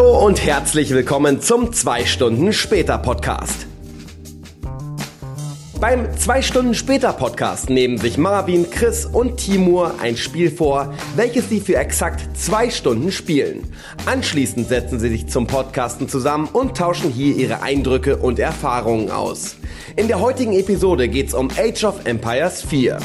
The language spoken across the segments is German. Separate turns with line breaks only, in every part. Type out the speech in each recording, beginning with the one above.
Hallo und herzlich willkommen zum 2 Stunden später Podcast. Beim 2 Stunden später Podcast nehmen sich Marvin, Chris und Timur ein Spiel vor, welches sie für exakt zwei Stunden spielen. Anschließend setzen sie sich zum Podcasten zusammen und tauschen hier ihre Eindrücke und Erfahrungen aus. In der heutigen Episode geht's um Age of Empires 4.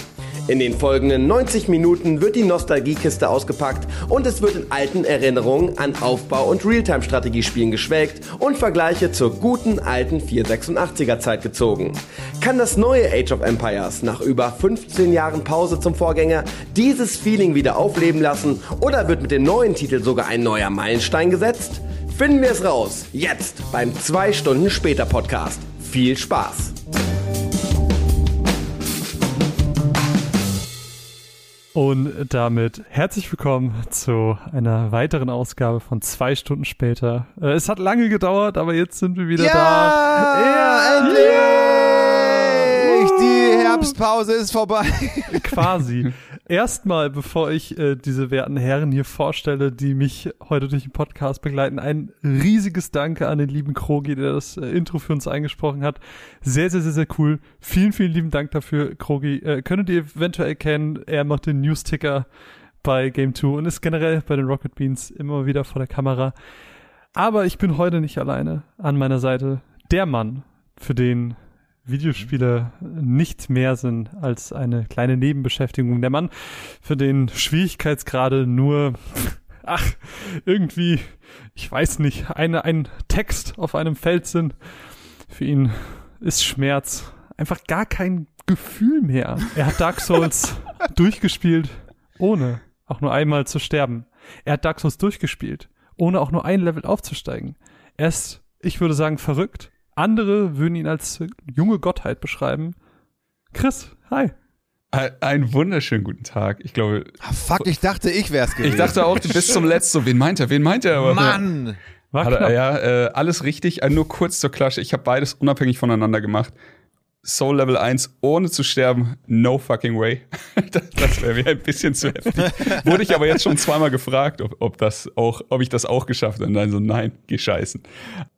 In den folgenden 90 Minuten wird die Nostalgiekiste ausgepackt und es wird in alten Erinnerungen an Aufbau- und Realtime-Strategiespielen geschwelgt und Vergleiche zur guten alten 486er Zeit gezogen. Kann das neue Age of Empires nach über 15 Jahren Pause zum Vorgänger dieses Feeling wieder aufleben lassen oder wird mit dem neuen Titel sogar ein neuer Meilenstein gesetzt? Finden wir es raus, jetzt beim 2 Stunden später Podcast. Viel Spaß!
Und damit herzlich willkommen zu einer weiteren Ausgabe von zwei Stunden später. Äh, es hat lange gedauert, aber jetzt sind wir wieder
ja,
da.
Ja, endlich! Die Herbstpause ist vorbei.
Quasi. Erstmal, bevor ich äh, diese werten Herren hier vorstelle, die mich heute durch den Podcast begleiten, ein riesiges Danke an den lieben Krogi, der das äh, Intro für uns eingesprochen hat. Sehr, sehr, sehr, sehr cool. Vielen, vielen lieben Dank dafür, Krogi. Äh, könntet ihr eventuell kennen, er macht den News-Ticker bei Game 2 und ist generell bei den Rocket Beans immer wieder vor der Kamera. Aber ich bin heute nicht alleine an meiner Seite. Der Mann, für den Videospiele nicht mehr sind als eine kleine Nebenbeschäftigung. Der Mann, für den Schwierigkeitsgrade nur, ach, irgendwie, ich weiß nicht, eine, ein Text auf einem Feld sind. Für ihn ist Schmerz einfach gar kein Gefühl mehr. Er hat Dark Souls durchgespielt, ohne auch nur einmal zu sterben. Er hat Dark Souls durchgespielt, ohne auch nur ein Level aufzusteigen. Er ist, ich würde sagen, verrückt andere würden ihn als junge Gottheit beschreiben. Chris, hi.
Einen wunderschönen guten Tag. Ich glaube.
Ah, fuck, ich dachte, ich wär's gewesen.
Ich dachte auch, du bist zum Letzten. Wen meint er? Wen meint er? Aber,
Mann!
War klar. Ja, äh, alles richtig. Äh, nur kurz zur Klasse. Ich habe beides unabhängig voneinander gemacht. Soul Level 1 ohne zu sterben, no fucking way. das, wäre mir ein bisschen zu heftig. Wurde ich aber jetzt schon zweimal gefragt, ob, ob, das auch, ob ich das auch geschafft habe. Und dann so, nein, geh scheißen.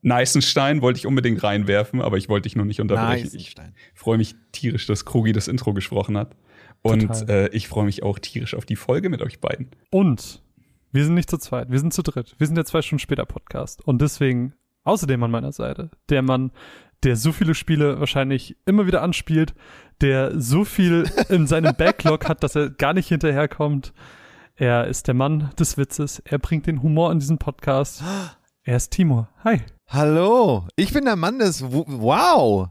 Neißenstein wollte ich unbedingt reinwerfen, aber ich wollte dich nur nicht unterbrechen. Ich freue mich tierisch, dass Krugi das Intro gesprochen hat. Und äh, ich freue mich auch tierisch auf die Folge mit euch beiden.
Und wir sind nicht zu zweit, wir sind zu dritt. Wir sind der zwei Stunden später Podcast. Und deswegen außerdem an meiner Seite der Mann, der so viele Spiele wahrscheinlich immer wieder anspielt, der so viel in seinem Backlog hat, dass er gar nicht hinterherkommt. Er ist der Mann des Witzes. Er bringt den Humor in diesen Podcast. Er ist Timur. Hi.
Hallo. Ich bin der Mann des. Wow.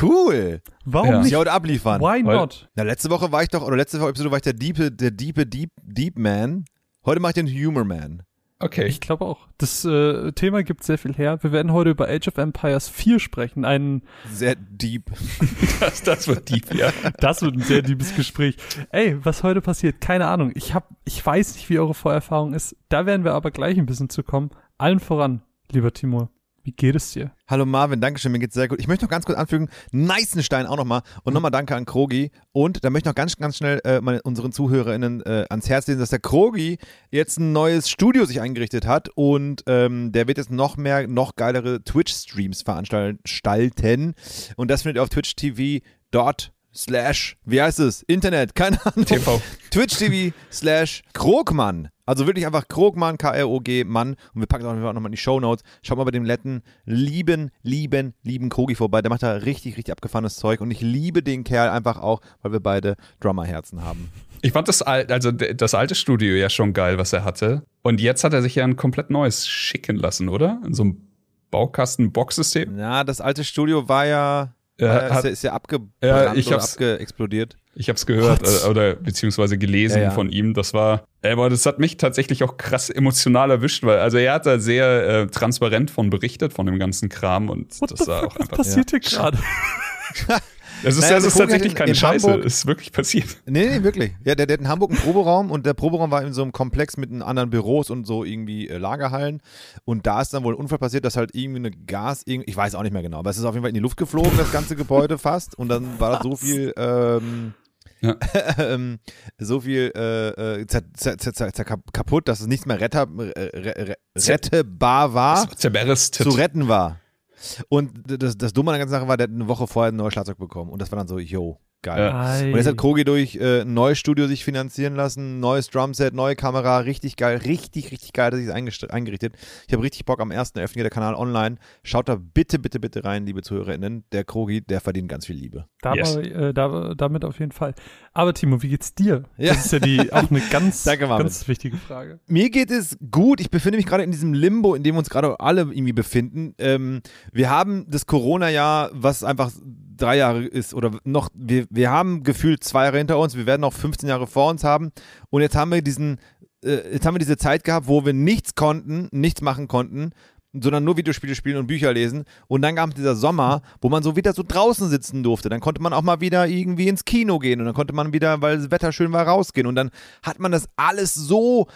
Cool.
Warum ja. nicht?
Ich heute abliefern.
Why not?
Na, letzte Woche war ich doch, oder letzte Woche Episode war ich der diepe, der diepe, deep, deep Man. Heute mache ich den Humor Man.
Okay. Ich glaube auch. Das äh, Thema gibt sehr viel her. Wir werden heute über Age of Empires 4 sprechen. Ein
sehr deep.
das, das wird deep, ja.
Das wird ein sehr deepes Gespräch. Ey, was heute passiert? Keine Ahnung. Ich hab, ich weiß nicht, wie eure Vorerfahrung ist. Da werden wir aber gleich ein bisschen zu kommen. Allen voran, lieber Timur. Wie geht es dir?
Hallo Marvin, danke schön, mir geht's sehr gut. Ich möchte noch ganz kurz anfügen, Neißenstein auch nochmal und nochmal danke an Krogi und da möchte ich noch ganz, ganz schnell äh, meine, unseren ZuhörerInnen äh, ans Herz legen, dass der Krogi jetzt ein neues Studio sich eingerichtet hat und ähm, der wird jetzt noch mehr, noch geilere Twitch-Streams veranstalten und das findet ihr auf Twitch TV dort slash, wie heißt es? Internet, keine Ahnung.
TV.
Twitch TV slash Krogmann. Also wirklich einfach Krogmann, K-R-O-G, Mann. Und wir packen das auch nochmal in die Show Notes. Schaut mal bei dem letten, lieben, lieben, lieben Krogi vorbei. Der macht da richtig, richtig abgefahrenes Zeug. Und ich liebe den Kerl einfach auch, weil wir beide Drummerherzen haben.
Ich fand das, also das alte Studio ja schon geil, was er hatte. Und jetzt hat er sich ja ein komplett neues schicken lassen, oder? In so einem Baukasten-Box-System.
Ja, das alte Studio war ja
er
ist, ja, ist ja abgebrannt
ja, ich
oder abgeexplodiert.
Ich habe es gehört äh, oder beziehungsweise gelesen ja, ja. von ihm. Das war, aber das hat mich tatsächlich auch krass emotional erwischt, weil also er hat da sehr äh, transparent von berichtet von dem ganzen Kram und
What
das
war auch einfach. Was passiert hier gerade?
Es ist, naja, das ist tatsächlich keine Scheiße, Hamburg, ist wirklich passiert.
Nee, nee, wirklich. Ja, der, der hat in Hamburg einen Proberaum und der Proberaum war in so einem Komplex mit anderen Büros und so irgendwie äh, Lagerhallen. Und da ist dann wohl ein Unfall passiert, dass halt irgendwie eine Gas, ich weiß auch nicht mehr genau, aber es ist auf jeden Fall in die Luft geflogen, das ganze Gebäude fast. Und dann war das so viel ähm,
Ja.
ähm, so viel äh, äh, zer, kaputt, dass es nicht mehr retter, äh, re, re, rettbar war, zu retten war. Und das, das Dumme an der ganzen Sache war, der hat eine Woche vorher ein neues Schlagzeug bekommen. Und das war dann so, yo, geil.
Ja.
Und jetzt hat Krogi durch äh, ein neues Studio sich finanzieren lassen, neues Drumset, neue Kamera, richtig geil, richtig, richtig geil, dass ich es eingerichtet. Ich habe richtig Bock am 1.11. hier der Kanal online. Schaut da bitte, bitte, bitte rein, liebe ZuhörerInnen. Der Krogi, der verdient ganz viel Liebe.
Da
Yes.
äh, da, damit auf jeden Fall. Aber Timo, wie geht's dir?
Ja.
Das ist ja die, auch eine ganz,
Danke,
ganz wichtige Frage.
Mir geht es gut. Ich befinde mich gerade in diesem Limbo, in dem wir uns gerade alle irgendwie befinden. Ähm, wir haben das Corona-Jahr, was einfach drei Jahre ist oder noch, wir, wir haben gefühlt zwei Jahre hinter uns, wir werden noch 15 Jahre vor uns haben und jetzt haben wir diesen, äh, jetzt haben wir diese Zeit gehabt, wo wir nichts konnten, nichts machen konnten, sondern nur Videospiele spielen und Bücher lesen. Und dann kam dieser Sommer, wo man so wieder so draußen sitzen durfte. Dann konnte man auch mal wieder irgendwie ins Kino gehen und dann konnte man wieder, weil das Wetter schön war, rausgehen. Und dann hat man das alles so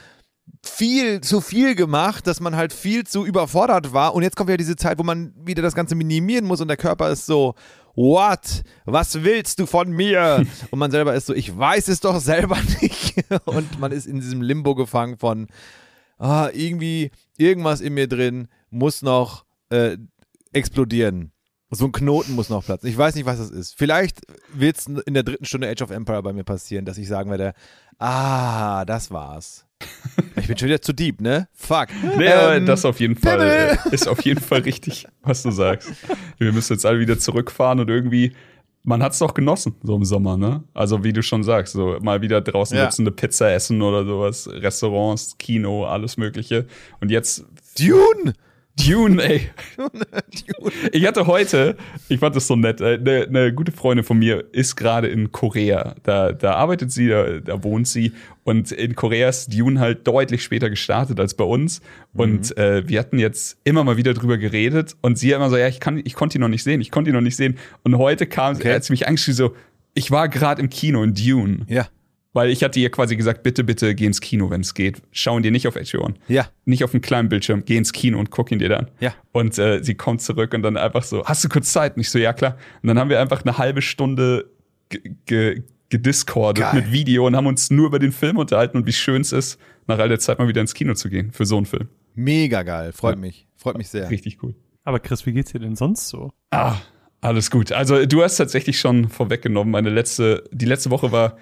viel zu viel gemacht, dass man halt viel zu überfordert war. Und jetzt kommt ja diese Zeit, wo man wieder das Ganze minimieren muss und der Körper ist so, what? Was willst du von mir? Und man selber ist so, ich weiß es doch selber nicht. Und man ist in diesem Limbo gefangen von, ah, irgendwie, irgendwas in mir drin muss noch äh, explodieren. So ein Knoten muss noch platzen. Ich weiß nicht, was das ist. Vielleicht wird es in der dritten Stunde Age of Empire bei mir passieren, dass ich sagen werde, ah, das war's. Ich bin schon wieder zu deep, ne? Fuck.
Nee,
Ähm,
das auf jeden Fall äh, ist auf jeden Fall richtig, was du sagst. Wir müssen jetzt alle wieder zurückfahren und irgendwie, man hat es doch genossen, so im Sommer, ne? Also wie du schon sagst, so mal wieder draußen
Ja.
sitzen, eine Pizza essen oder sowas, Restaurants, Kino, alles Mögliche. Und jetzt
Dune!
Dune, ey.
Dune.
Ich hatte heute, ich fand das so nett, eine, eine gute Freundin von mir ist gerade in Korea. Da, da arbeitet sie, da, da wohnt sie. Und in Korea ist Dune halt deutlich später gestartet als bei uns. Und äh, wir hatten jetzt immer mal wieder drüber geredet. Und sie immer so, ja, ich, kann, ich konnte ihn noch nicht sehen, ich konnte ihn noch nicht sehen. Und heute kam,
Okay.
hat sie mich angeschrieben, so, ich war gerade im Kino in Dune.
Ja.
Weil ich hatte ihr quasi gesagt, bitte, bitte geh ins Kino, wenn es geht. Schau ihn dir nicht auf HBO an
Ja.
nicht auf dem kleinen Bildschirm, geh ins Kino und guck ihn dir dann.
Ja.
Und äh, sie kommt zurück und dann einfach so, hast du kurz Zeit? Und ich so, ja klar. Und dann haben wir einfach eine halbe Stunde ge- ge- gediscordet mit Video und haben uns nur über den Film unterhalten und wie schön es ist, nach all der Zeit mal wieder ins Kino zu gehen für so einen Film.
Mega geil. Freut
Ja.
mich. Freut mich sehr.
Richtig cool.
Aber Chris, wie geht's dir denn sonst so?
Ah, alles gut. Also du hast tatsächlich schon vorweggenommen. Meine letzte, die letzte Woche war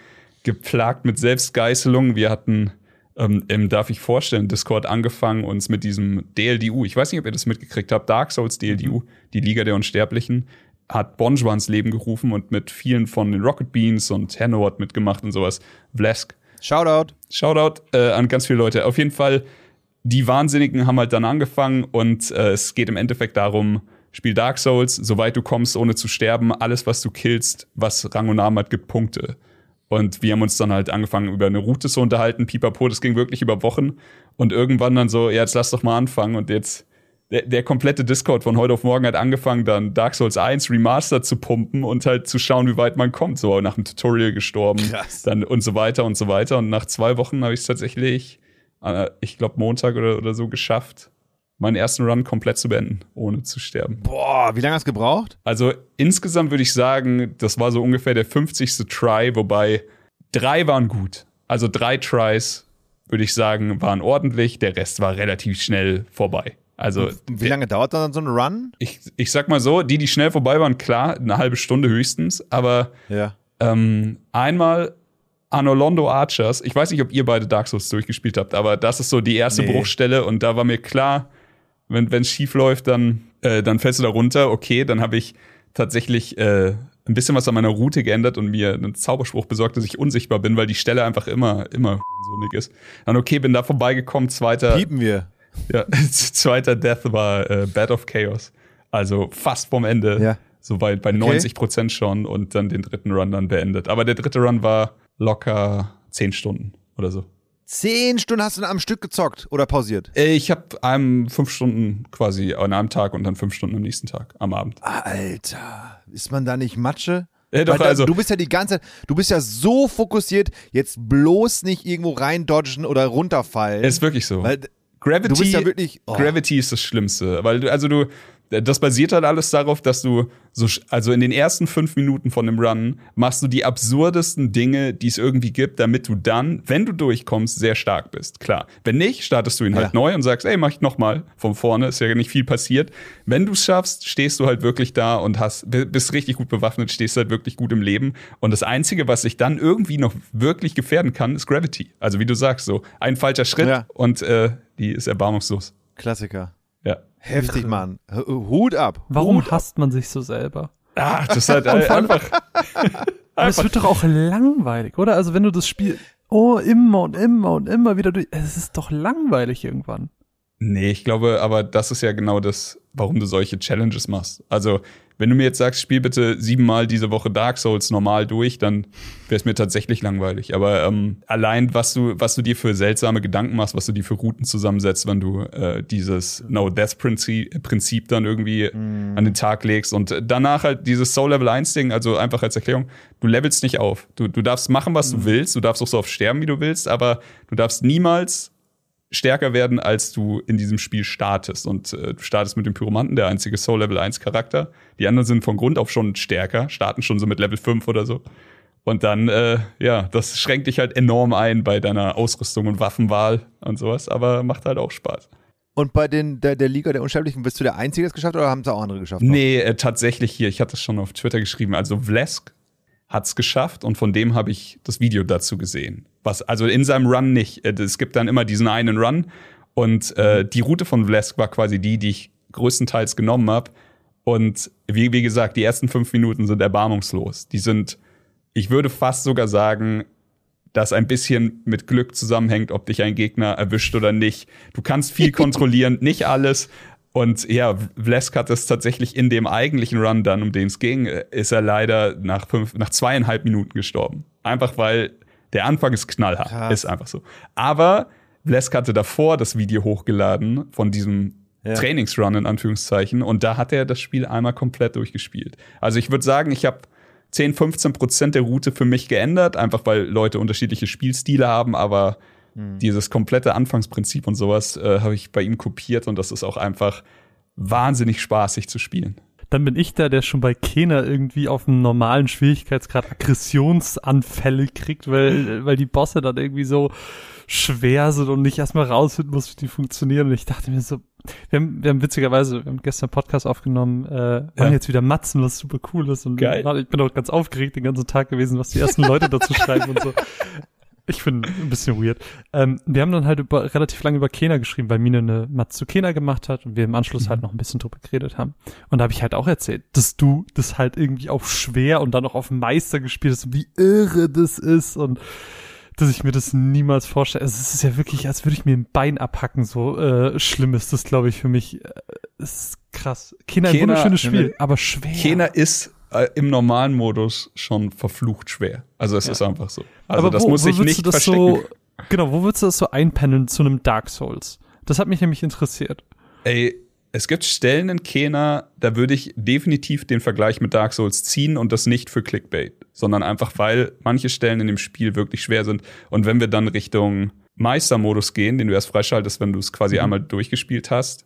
geplagt mit Selbstgeißelung. Wir hatten ähm, im Darf ich vorstellen, Discord angefangen, uns mit diesem DLDU, ich weiß nicht, ob ihr das mitgekriegt habt, Dark Souls DLDU, die Liga der Unsterblichen, hat Bonjwa ins Leben gerufen und mit vielen von den Rocket Beans und Hanno hat mitgemacht und sowas. Vlesk.
Shoutout.
Shoutout äh, an ganz viele Leute. Auf jeden Fall, die Wahnsinnigen haben halt dann angefangen und äh, es geht im Endeffekt darum, spiel Dark Souls, soweit du kommst, ohne zu sterben, alles, was du killst, was Rang und Namen hat, gibt Punkte. Und wir haben uns dann halt angefangen, über eine Route zu unterhalten, pipapo, das ging wirklich über Wochen. Und irgendwann dann so, ja, jetzt lass doch mal anfangen. Und jetzt, der, der komplette Discord von heute auf morgen hat angefangen, dann Dark Souls 1 Remastered zu pumpen und halt zu schauen, wie weit man kommt. So nach dem Tutorial gestorben.
Krass.
Dann und so weiter und so weiter. Und nach zwei Wochen habe ich es tatsächlich, äh, ich glaube, Montag oder, oder so geschafft, meinen ersten Run komplett zu beenden, ohne zu sterben.
Boah, wie lange hast du gebraucht?
Also insgesamt würde ich sagen, das war so ungefähr der 50. Try, wobei drei waren gut. Also drei Tries, würde ich sagen, waren ordentlich. Der Rest war relativ schnell vorbei. Also
Wie lange dauert dann so ein Run?
ich, ich sag mal so, die, die schnell vorbei waren, klar, eine halbe Stunde höchstens. Aber
Ja.
ähm, einmal Anolondo Archers. Ich weiß nicht, ob ihr beide Dark Souls durchgespielt habt, aber das ist so die erste
Nee.
Bruchstelle und da war mir klar, wenn es schief läuft, dann, äh, dann fällst du da runter. Okay, dann habe ich tatsächlich äh, ein bisschen was an meiner Route geändert und mir einen Zauberspruch besorgt, dass ich unsichtbar bin, weil die Stelle einfach immer, immer sonig ist. Dann okay, bin da vorbeigekommen. Zweiter,
Piepen wir.
ja, zweiter Death war äh, Bad of Chaos. Also fast vom Ende.
Ja.
So bei, bei 90 Prozent schon und dann den dritten Run dann beendet. Aber der dritte Run war locker 10 Stunden oder so.
Zehn Stunden hast du am Stück gezockt oder pausiert?
Äh, Ich habe einem fünf Stunden quasi an einem Tag und dann fünf Stunden am nächsten Tag am Abend.
Alter, ist man da nicht Matsche?
Äh, doch,
da,
also-
du bist ja die ganze Zeit, du bist ja so fokussiert, jetzt bloß nicht irgendwo reindodgen oder runterfallen.
Ist wirklich so.
Weil,
Gravity,
Du bist ja wirklich- oh.
Gravity ist das Schlimmste, weil du, also du, das basiert halt alles darauf, dass du so, also in den ersten fünf Minuten von dem Run machst du die absurdesten Dinge, die es irgendwie gibt, damit du dann, wenn du durchkommst, sehr stark bist. Klar. Wenn nicht, startest du ihn halt
Ja.
neu und sagst, ey, mach ich noch mal von vorne, ist ja nicht viel passiert. Wenn du es schaffst, stehst du halt wirklich da und hast, bi- bist richtig gut bewaffnet, stehst halt wirklich gut im Leben. Und das Einzige, was sich dann irgendwie noch wirklich gefährden kann, ist Gravity. Also wie du sagst, so ein falscher Schritt
Ja.
und äh, die ist erbarmungslos.
Klassiker.
Ja.
Heftig, Mann. H- Hut ab.
Warum
Hut ab.
hasst man sich so selber?
Ach, das ist halt einfach.
Aber es wird doch auch langweilig, oder? Also wenn du das Spiel oh immer und immer und immer wieder durch, es ist doch langweilig irgendwann.
Nee, ich glaube, aber das ist ja genau das, warum du solche Challenges machst. Also, wenn du mir jetzt sagst, spiel bitte siebenmal diese Woche Dark Souls normal durch, dann wäre es mir tatsächlich langweilig. Aber ähm, allein, was du, was du dir für seltsame Gedanken machst, was du dir für Routen zusammensetzt, wenn du äh, dieses No-Death-Prinzip Prinzip dann irgendwie an den Tag legst und danach halt dieses Soul-Level-1-Ding, also einfach als Erklärung, du levelst nicht auf. Du, du darfst machen, was du willst, du darfst auch so oft sterben, wie du willst, aber du darfst niemals stärker werden, als du in diesem Spiel startest. Und äh, du startest mit dem Pyromanten, der einzige Soul Level 1 Charakter. Die anderen sind von Grund auf schon stärker, starten schon so mit Level 5 oder so. Und dann, äh, ja, das schränkt dich halt enorm ein bei deiner Ausrüstung und Waffenwahl und sowas, aber macht halt auch Spaß.
Und bei den, der, der Liga der Unsterblichen, bist du der Einzige, der es geschafft hat, oder haben es auch andere geschafft?
Nee, äh, tatsächlich hier, ich hatte es schon auf Twitter geschrieben, also Vlesk hat's geschafft und von dem habe ich das Video dazu gesehen. Was, also in seinem Run nicht. Äh, Es gibt dann immer diesen einen Run und äh, die Route von Vlesk war quasi die, die ich größtenteils genommen habe. Und wie, wie gesagt, die ersten fünf Minuten sind erbarmungslos. Die sind, ich würde fast sogar sagen, dass ein bisschen mit Glück zusammenhängt, ob dich ein Gegner erwischt oder nicht. Du kannst viel kontrollieren, nicht alles. Und ja, Vlesk hat es tatsächlich in dem eigentlichen Run dann, um den es ging, äh, ist er leider nach fünf, nach zweieinhalb Minuten gestorben. Einfach weil der Anfang ist knallhart.
Krass.
Ist einfach so. Aber Vlesk hatte davor das Video hochgeladen von diesem
Ja.
Trainingsrun in Anführungszeichen und da hat er das Spiel einmal komplett durchgespielt. Also ich würde sagen, ich habe 10, 15 Prozent der Route für mich geändert, einfach weil Leute unterschiedliche Spielstile haben, aber dieses komplette Anfangsprinzip und sowas äh, habe ich bei ihm kopiert und das ist auch einfach wahnsinnig spaßig zu spielen.
Dann bin ich da, der schon bei Kena irgendwie auf einem normalen Schwierigkeitsgrad Aggressionsanfälle kriegt, weil, weil die Bosse dann irgendwie so schwer sind und nicht erstmal rausfinden muss, wie die funktionieren. Und ich dachte mir so, wir haben, wir haben witzigerweise, wir haben gestern einen Podcast aufgenommen, äh,
Ja.
jetzt wieder matzen, was super cool ist. Und
Geil.
ich bin auch ganz aufgeregt den ganzen Tag gewesen, was die ersten Leute dazu schreiben und so. Ich finde ein bisschen weird. Ähm, wir haben dann halt über, relativ lange über Kena geschrieben, weil Mine eine Matz zu Kena gemacht hat und wir im Anschluss halt noch ein bisschen drüber geredet haben. Und da habe ich halt auch erzählt, dass du das halt irgendwie auf schwer und dann auch auf Meister gespielt hast und wie irre das ist und dass ich mir das niemals vorstelle. Also es ist ja wirklich, als würde ich mir ein Bein abhacken. So äh, schlimm ist das, glaube ich, für mich. Äh, Es ist krass. Kena, ein
Kena-
wunderschönes Spiel, aber schwer.
Kena ist im normalen Modus schon verflucht schwer. Also es
Ja.
ist einfach so. Also
aber
das
wo,
muss ich nicht verstecken.
so, genau, wo würdest du das so einpendeln zu einem Dark Souls? Das hat mich nämlich interessiert.
Ey, es gibt Stellen in Kena, da würde ich definitiv den Vergleich mit Dark Souls ziehen und das nicht für Clickbait, sondern einfach, weil manche Stellen in dem Spiel wirklich schwer sind. Und wenn wir dann Richtung Meistermodus gehen, den du erst freischaltest, wenn du es quasi einmal durchgespielt hast,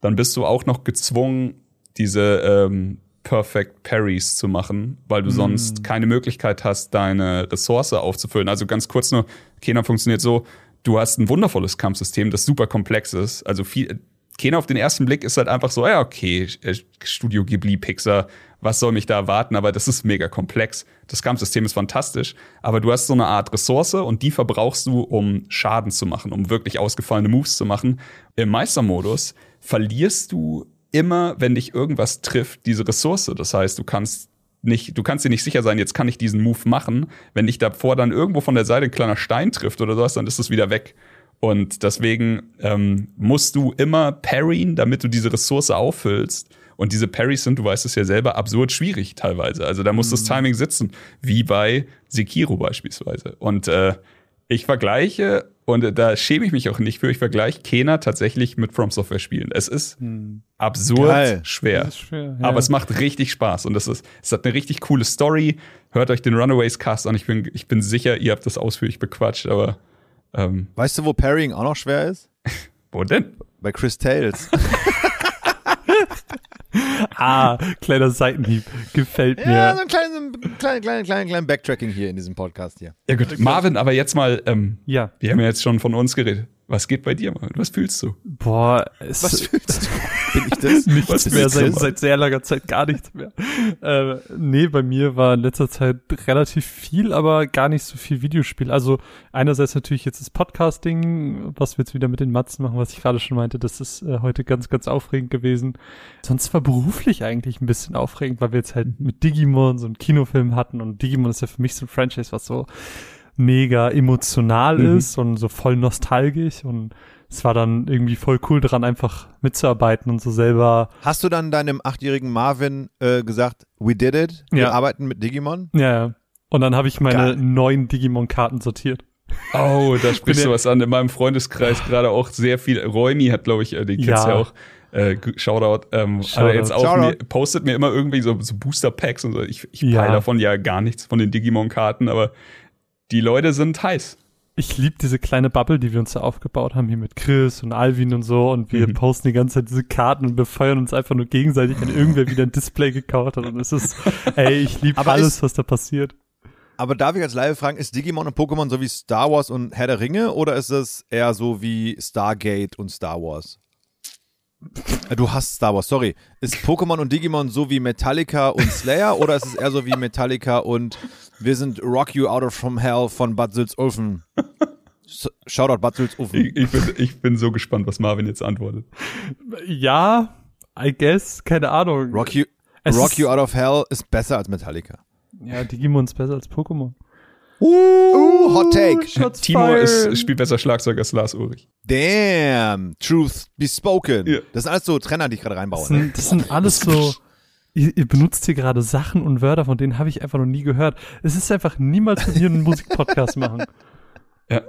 dann bist du auch noch gezwungen, diese ähm, Perfect Parries zu machen, weil du sonst keine Möglichkeit hast, deine Ressource aufzufüllen. Also ganz kurz nur, Kena funktioniert so, du hast ein wundervolles Kampfsystem, das super komplex ist. Also viel, Kena auf den ersten Blick ist halt einfach so, ja, okay, äh, Studio Ghibli, Pixar, was soll mich da erwarten? Aber das ist mega komplex. Das Kampfsystem ist fantastisch, aber du hast so eine Art Ressource und die verbrauchst du, um Schaden zu machen, um wirklich ausgefallene Moves zu machen. Im Meistermodus verlierst du immer, wenn dich irgendwas trifft, diese Ressource. Das heißt, du kannst nicht, du kannst dir nicht sicher sein, jetzt kann ich diesen Move machen. Wenn dich davor dann irgendwo von der Seite ein kleiner Stein trifft oder sowas, dann ist es wieder weg. Und deswegen ähm, musst du immer parryen, damit du diese Ressource auffüllst. Und diese Parries sind, du weißt es ja selber, absurd schwierig teilweise. Also da muss das Timing sitzen, wie bei Sekiro beispielsweise. Und äh, ich vergleiche, und da schäme ich mich auch nicht für, ich vergleiche Kena tatsächlich mit From Software Spielen. Es ist absurd
Geil.
schwer.
Das ist schwer, ja.
Aber es macht richtig Spaß und es, ist, es hat eine richtig coole Story. Hört euch den Runaways Cast an. Ich bin, ich bin sicher, ihr habt das ausführlich bequatscht, aber ähm,
Weißt du, wo Parrying auch noch schwer ist?
Wo denn?
Bei Chris Tales.
Ah, kleiner Seitenhieb. Gefällt mir.
ja, so ein kleines, ein klein, klein, klein, klein Backtracking hier in diesem Podcast hier.
Ja gut, Marvin, aber jetzt mal, ähm,
ja.
wir haben ja jetzt schon von uns geredet. Was geht bei dir, Marvin? Was fühlst du?
Boah, es
Was fühlst du? Bin ich das?
nichts
Was
mehr,
ist
seit, seit sehr langer Zeit gar nichts mehr. Äh, nee, bei mir war in letzter Zeit relativ viel, aber gar nicht so viel Videospiel. Also einerseits natürlich jetzt das Podcasting, was wir jetzt wieder mit den Matzen machen, was ich gerade schon meinte, das ist äh, heute ganz, ganz aufregend gewesen. Sonst war beruflich eigentlich ein bisschen aufregend, weil wir jetzt halt mit Digimon so einen Kinofilm hatten und Digimon ist ja für mich so ein Franchise, was so mega emotional
Mhm.
ist und so voll nostalgisch und es war dann irgendwie voll cool dran, einfach mitzuarbeiten und so selber
Hast du dann deinem achtjährigen Marvin äh, gesagt, we did it? Wir
Ja.
arbeiten mit Digimon?
Ja, ja. Und dann habe ich meine
Geil.
neuen Digimon-Karten sortiert.
Oh, da sprichst du was an. In meinem Freundeskreis gerade auch sehr viel. Räumi hat, glaube ich, äh, den kennst du
Ja.
ja auch. Äh, Shoutout. Ähm,
Shoutout.
Hat er jetzt auch
Shoutout.
mir, postet mir immer irgendwie so, so Booster-Packs und so. Ich, ich
Ja.
peile davon ja gar nichts von den Digimon-Karten, aber die Leute sind heiß.
Ich liebe diese kleine Bubble, die wir uns da aufgebaut haben, hier mit Chris und Alvin und so. Und wir
Mhm.
posten die ganze Zeit diese Karten und befeuern uns einfach nur gegenseitig, wenn irgendwer wieder ein Display gekauft hat. Und es ist, ey, ich liebe alles,
ist-
was da passiert.
Aber darf ich als Live fragen, ist Digimon und Pokémon so wie Star Wars und Herr der Ringe oder ist es eher so wie Stargate und Star Wars? Äh, Du hast Star Wars, sorry. Ist Pokémon und Digimon so wie Metallica und Slayer oder ist es eher so wie Metallica und wir sind Rock You Out of From Hell von Bad Sülzulfen? Shoutout Bad Sülzulfen.
Ich, ich, bin, ich bin so gespannt, was Marvin jetzt antwortet.
Ja, I guess, keine Ahnung.
Rock You,
Es
Rock You Out of Hell ist besser als Metallica.
Ja, Digimon ist besser als Pokémon.
Uh, Hot Take.
Shots
Timo ist, spielt besser Schlagzeug als Lars Ulrich.
Damn, truth be spoken.
Ja.
Das sind alles so Trenner, die ich gerade reinbaue.
Das
Ne?
sind, das sind alles so. Ihr, ihr benutzt hier gerade Sachen und Wörter, von denen habe ich einfach noch nie gehört. Es ist einfach niemals mit mir einen Musikpodcast machen.
Ja.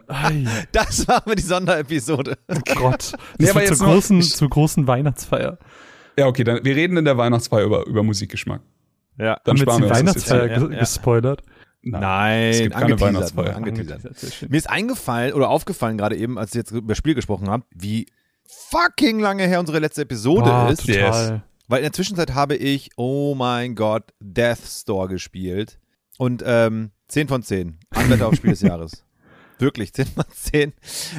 Das war mir die Sonderepisode.
oh Gott. Das
Nee, aber
zur großen, zur großen Weihnachtsfeier.
Ja, okay, dann wir reden in der Weihnachtsfeier über, über Musikgeschmack.
Ja.
Dann
Haben wir
sparen wir
die. Weihnachtsfeier
Ja, ja.
gespoilert?
Nein,
Es gibt keine
angeteasert,
Weihnachtsfeier.
nur angeteasert.
Schön.
Mir ist eingefallen oder aufgefallen gerade eben, als ich jetzt über Spiel gesprochen habe, wie fucking lange her unsere letzte Episode
Boah,
ist.
total.
Weil in der Zwischenzeit habe ich, oh mein Gott, Death Store gespielt. Und ähm, 10 von 10. Anwärter auf Spiel des Jahres. Wirklich, 10 von 10.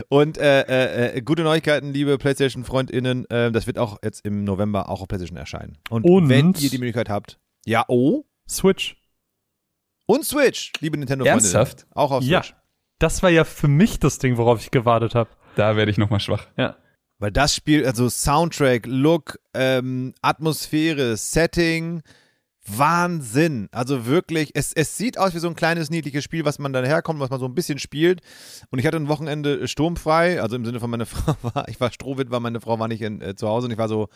Und äh, äh, äh, gute Neuigkeiten, liebe PlayStation-FreundInnen. Äh, das wird auch jetzt im November auch auf PlayStation erscheinen. Und,
Und?
wenn ihr die Möglichkeit habt, ja, oh.
Switch.
Und Switch, liebe Nintendo-Freunde.
Ernsthaft?
Auch auf
Ja.
Switch.
Das war ja für mich das Ding, worauf ich gewartet habe.
Da werde ich nochmal schwach.
Ja.
Weil das Spiel, also Soundtrack, Look, ähm, Atmosphäre, Setting, Wahnsinn. Also wirklich, es, es sieht aus wie so ein kleines, niedliches Spiel, was man dann herkommt, was man so ein bisschen spielt. Und ich hatte ein Wochenende sturmfrei, also im Sinne von meiner Frau war, ich war Strohwitwer, meine Frau war nicht in, äh, zu Hause und ich war so,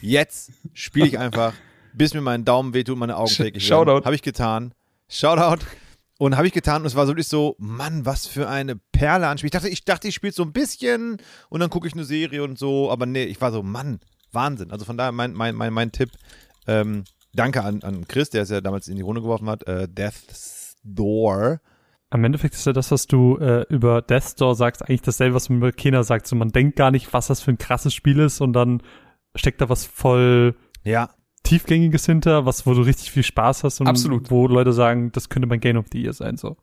jetzt spiele ich einfach, bis mir mein Daumen wehtut, meine Augen
Sh-
schlägig
Shoutout.
Habe ich getan. Shoutout. Und habe ich getan und es war so wirklich so, Mann, was für eine Perle an Spiel. Ich dachte, ich dachte, ich spiele so ein bisschen und dann gucke ich eine Serie und so, aber nee, ich war so, Mann, Wahnsinn. Also von daher mein, mein, mein, mein Tipp, ähm, danke an, an Chris, der es ja damals in die Runde geworfen hat, äh, Death's Door.
Am Endeffekt ist ja das, was du äh, über Death Store sagst, eigentlich dasselbe, was man über Kena sagt. So, man denkt gar nicht, was das für ein krasses Spiel ist und dann steckt da was voll
Ja,
tiefgängiges hinter, was wo du richtig viel Spaß hast und
Absolut.
wo Leute sagen, das könnte mein Game of the Year sein. So.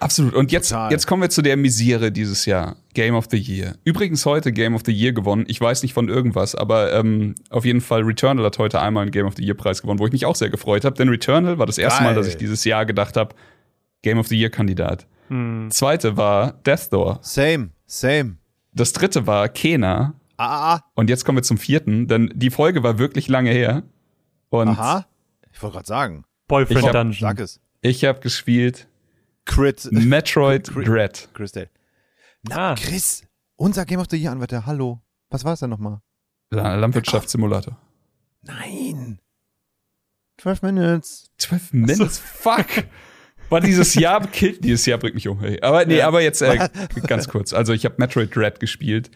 Absolut. Und jetzt,
Total.
jetzt kommen wir zu der Misere dieses Jahr. Game of the Year. Übrigens heute Game of the Year gewonnen. Ich weiß nicht von irgendwas, aber ähm, auf jeden Fall Returnal hat heute einmal einen Game of the Year Preis gewonnen, wo ich mich auch sehr gefreut habe. Denn Returnal war das erste Mal,
Geil.
dass ich dieses Jahr gedacht habe, Game of the Year Kandidat.
Hm.
Zweite war Death Door.
same, same.
Das dritte war Kena.
Ah, ah, ah.
Und jetzt kommen wir zum vierten, denn die Folge war wirklich lange her. Und
aha. Ich wollte gerade sagen.
Boyfriend
Ich hab-
Dungeon.
Sag es.
ich habe gespielt
Crit.
Metroid
Crit-
Dread.
Chris Dale. Na,
Ah.
Chris, unser Game of the Year Anwärter, hallo. Was war es denn nochmal?
La- Landwirtschaftssimulator.
Nein. 12 Minutes.
12 Minutes? Fuck! War dieses Jahr, killt dieses Jahr bringt mich um. Hey. Aber nee,
Ja.
aber jetzt äh, ganz kurz. Also ich habe Metroid Dread gespielt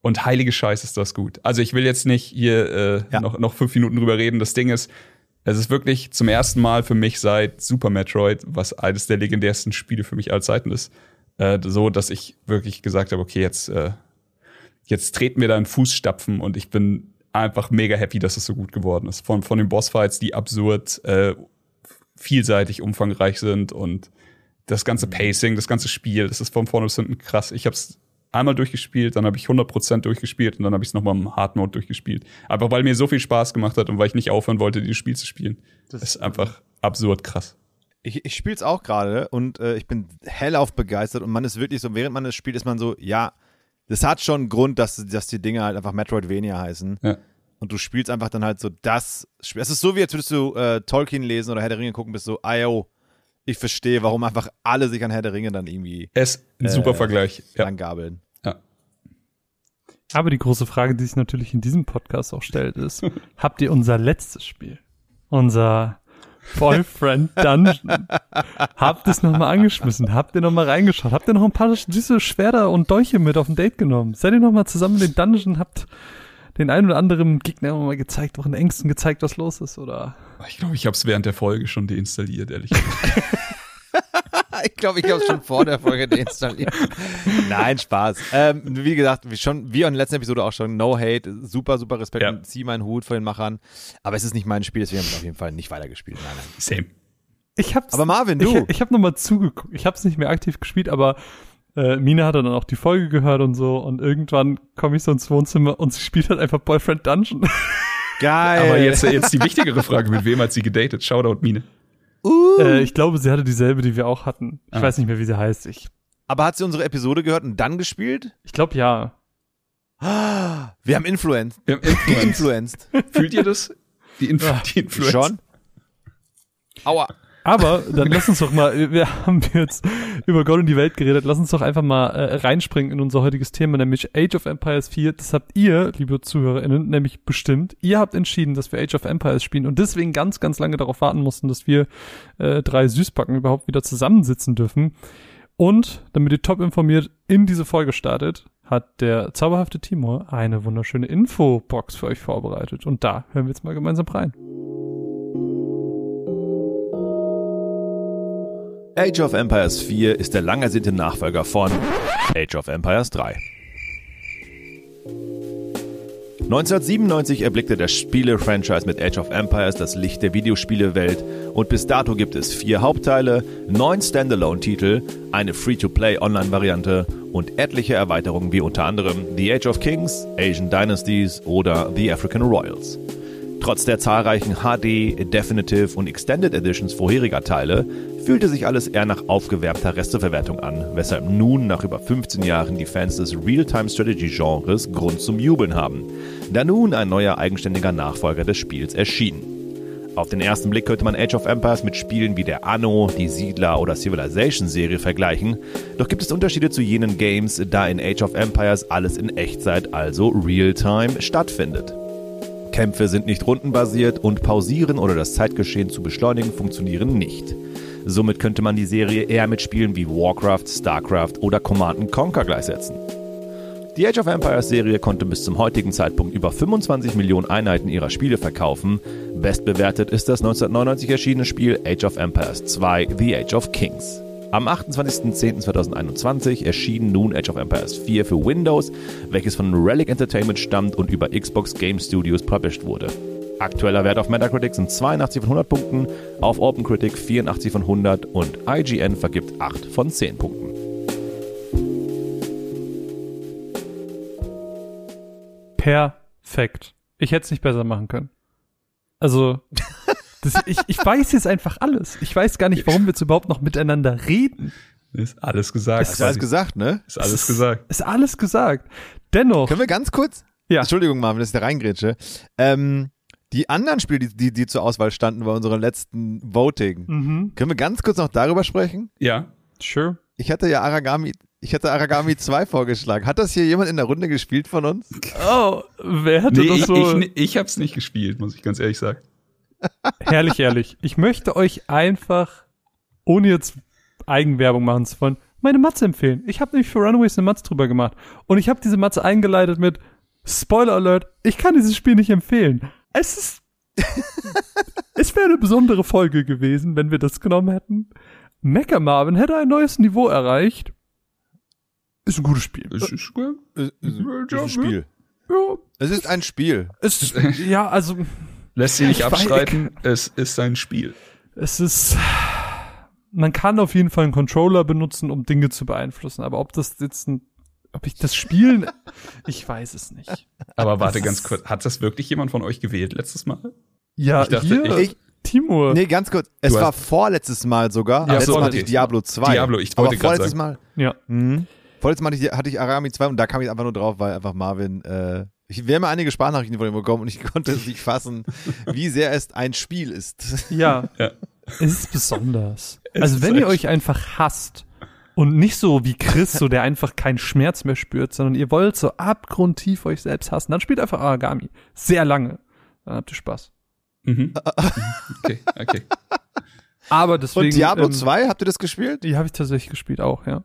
und heilige Scheiße ist das gut. Also ich will jetzt nicht hier äh,
Ja.
noch, noch fünf Minuten drüber reden. Das Ding ist, es ist wirklich zum ersten Mal für mich seit Super Metroid, was eines der legendärsten Spiele für mich aller Zeiten ist, äh, so, dass ich wirklich gesagt habe, okay, jetzt, äh, jetzt treten wir da in Fußstapfen und ich bin einfach mega happy, dass es so gut geworden ist. Von, von den Bossfights, die absurd äh, vielseitig umfangreich sind und das ganze Pacing, das ganze Spiel, das ist von vorne bis hinten krass. Ich habe es einmal durchgespielt, dann habe ich 100% durchgespielt und dann habe ich es nochmal im Hard Mode durchgespielt. Einfach weil mir so viel Spaß gemacht hat und weil ich nicht aufhören wollte, dieses Spiel zu spielen. Das ist einfach absurd krass.
Ich, ich spiele es auch gerade und äh, ich bin hellauf begeistert und man ist wirklich so, während man es spielt, ist man so, ja, das hat schon einen Grund, dass, dass die Dinge halt einfach Metroidvania heißen.
Ja.
Und du spielst einfach dann halt so das Spiel. Es ist so, wie als würdest du äh, Tolkien lesen oder Herr der Ringe gucken, bist so, ah yo, ich verstehe, warum einfach alle sich an Herr der Ringe dann irgendwie
Es ist ein super
Äh,
Vergleich. Ja.
angabeln.
ja.
Aber die große Frage, die sich natürlich in diesem Podcast auch stellt, ist, habt ihr unser letztes Spiel, unser Boyfriend Dungeon, habt ihr es nochmal angeschmissen? Habt ihr nochmal reingeschaut? Habt ihr noch ein paar süße Schwerter und Dolche mit auf ein Date genommen? Seid ihr nochmal zusammen in den Dungeon? Habt den einen oder anderen Gegner mal gezeigt, auch in Ängsten gezeigt, was los ist? Oder?
Ich glaube, ich habe es während der Folge schon deinstalliert, ehrlich gesagt.
Ich glaube, ich habe es schon vor der Folge deinstalliert. Nein, Spaß. Ähm, wie gesagt, wie schon, wie in der letzten Episode auch schon, no hate, super, super Respekt
Ja.
und zieh meinen Hut vor den Machern. Aber es ist nicht mein Spiel, deswegen habe ich auf jeden Fall nicht weitergespielt. Nein, nein.
Same.
Ich hab's,
Aber Marvin, du.
Ich, ich habe nochmal zugeguckt. Ich habe es nicht mehr aktiv gespielt, aber äh, Mina hat dann auch die Folge gehört und so. Und irgendwann komme ich so ins Wohnzimmer und sie spielt halt einfach Boyfriend Dungeon.
Geil.
Aber jetzt, jetzt die wichtigere Frage, mit wem hat sie gedatet? Shoutout Mine.
äh, ich glaube, sie hatte dieselbe, die wir auch hatten. Ich
Ah.
weiß nicht mehr, wie sie heißt. Ich,
Aber hat sie unsere Episode gehört und dann gespielt?
ich glaube ja.
Wir haben Influenced.
Wir haben Influence.
Influenced.
Fühlt ihr das? Die, Inf
Ja,
die Influence.
Schon? Aua.
Aber dann lass uns doch mal, wir haben jetzt über Gott und die Welt geredet, lass uns doch einfach mal äh, reinspringen in unser heutiges Thema, nämlich Age of Empires 4. Das habt ihr, liebe ZuhörerInnen, nämlich bestimmt. Ihr habt entschieden, dass wir Age of Empires spielen und deswegen ganz, ganz lange darauf warten mussten, dass wir äh, drei Süßbacken überhaupt wieder zusammensitzen dürfen. Und damit ihr top informiert in diese Folge startet, hat der zauberhafte Timur eine wunderschöne Infobox für euch vorbereitet. Und da hören wir jetzt mal gemeinsam rein.
Age of Empires 4 ist der lang ersehnte Nachfolger von Age of Empires 3. 1997 erblickte das Spiele-Franchise mit Age of Empires das Licht der Videospielewelt und bis dato gibt es vier Hauptteile, neun Standalone-Titel, eine Free-to-Play-Online-Variante und etliche Erweiterungen wie unter anderem The Age of Kings, Asian Dynasties oder The African Royals. Trotz der zahlreichen HD, Definitive und Extended Editions vorheriger Teile fühlte sich alles eher nach aufgewärmter Resteverwertung an, weshalb nun nach über 15 Jahren die Fans des Real-Time-Strategy-Genres Grund zum Jubeln haben, da nun ein neuer eigenständiger Nachfolger des Spiels erschien. Auf den ersten Blick könnte man Age of Empires mit Spielen wie der Anno, die Siedler oder Civilization-Serie vergleichen, doch gibt es Unterschiede zu jenen Games, da in Age of Empires alles in Echtzeit, also Real-Time, stattfindet. Kämpfe sind nicht rundenbasiert und pausieren oder das Zeitgeschehen zu beschleunigen funktionieren nicht. Somit könnte man die Serie eher mit Spielen wie Warcraft, Starcraft oder Command Conquer gleichsetzen. Die Age of Empires Serie konnte bis zum heutigen Zeitpunkt über 25 Millionen Einheiten ihrer Spiele verkaufen. Bestbewertet ist das 1999 erschienene Spiel Age of Empires 2 The Age of Kings. Am 28.10.2021 erschien nun Age of Empires 4 für Windows, welches von Relic Entertainment stammt und über Xbox Game Studios published wurde. Aktueller Wert auf Metacritic sind 82 von 100 Punkten, auf OpenCritic 84 von 100 und IGN vergibt 8 von 10 Punkten.
Perfekt. Ich hätte es nicht besser machen können. Also, das, ich, ich weiß jetzt einfach alles. Ich weiß gar nicht, warum wir jetzt überhaupt noch miteinander reden.
Ist alles gesagt.
Hast du alles gesagt, ne?
Ist alles gesagt.
Ist alles gesagt. Dennoch,
Können wir ganz kurz?
Ja.
Entschuldigung, Marvin, das ist der Reingrätsche. Ähm, die anderen Spiele, die, die, die zur Auswahl standen bei unserem letzten Voting,
mhm,
können wir ganz kurz noch darüber sprechen?
Ja.
sure.
Ich hatte ja Aragami, ich hatte Aragami 2 vorgeschlagen. Hat das hier jemand in der Runde gespielt von uns?
Oh, wer hätte
Nee,
das
ich,
so?
ich, ich hab's nicht gespielt, muss ich ganz ehrlich sagen.
Herrlich, ehrlich. Ich möchte euch einfach, ohne jetzt Eigenwerbung machen zu wollen, meine Matze empfehlen. Ich habe nämlich für Runaways eine Matze drüber gemacht. Und ich habe diese Matze eingeleitet mit Spoiler Alert, ich kann dieses Spiel nicht empfehlen. Es ist. es wäre eine besondere Folge gewesen, wenn wir das genommen hätten. Mecha Marvin hätte ein neues Niveau erreicht. Ist ein gutes Spiel.
Es ist gut.
Es ist ein Spiel.
Ja,
Es ist ein Spiel.
es, ja, also
Lässt sich nicht abstreiten. Es ist ein Spiel.
es ist. Man kann auf jeden Fall einen Controller benutzen, um Dinge zu beeinflussen, aber ob das jetzt ein, ob ich das Spielen, ich weiß es nicht.
Aber warte
Das
ganz kurz. Hat das wirklich jemand von euch gewählt letztes Mal?
Ja,
Ich dachte,
hier,
Ich,
Timur.
nee, ganz kurz. Es
Du
war
hast-
vorletztes Mal sogar.
Ja,
Letztes Mal hatte ich Diablo 2.
Diablo, ich wollte gerade
vorletztes Mal.
Ja.
Mhm. Vorletztes Mal hatte ich, hatte ich Arami 2 und da kam ich einfach nur drauf, weil einfach Marvin, äh, ich, wir haben ja einige Sprachnachrichten von ihm bekommen und ich konnte es nicht fassen, wie sehr es ein Spiel ist.
Ja.
Ja.
Es ist besonders.
Es
also
ist
wenn ihr euch einfach hasst und nicht so wie Chris, so der einfach keinen Schmerz mehr spürt, sondern ihr wollt so abgrundtief euch selbst hassen, dann spielt einfach Aragami. Sehr lange. Dann habt ihr Spaß.
Mhm. Okay, okay.
Aber deswegen.
Und Diablo
ähm,
2, habt ihr das gespielt?
Die habe ich tatsächlich gespielt auch, ja.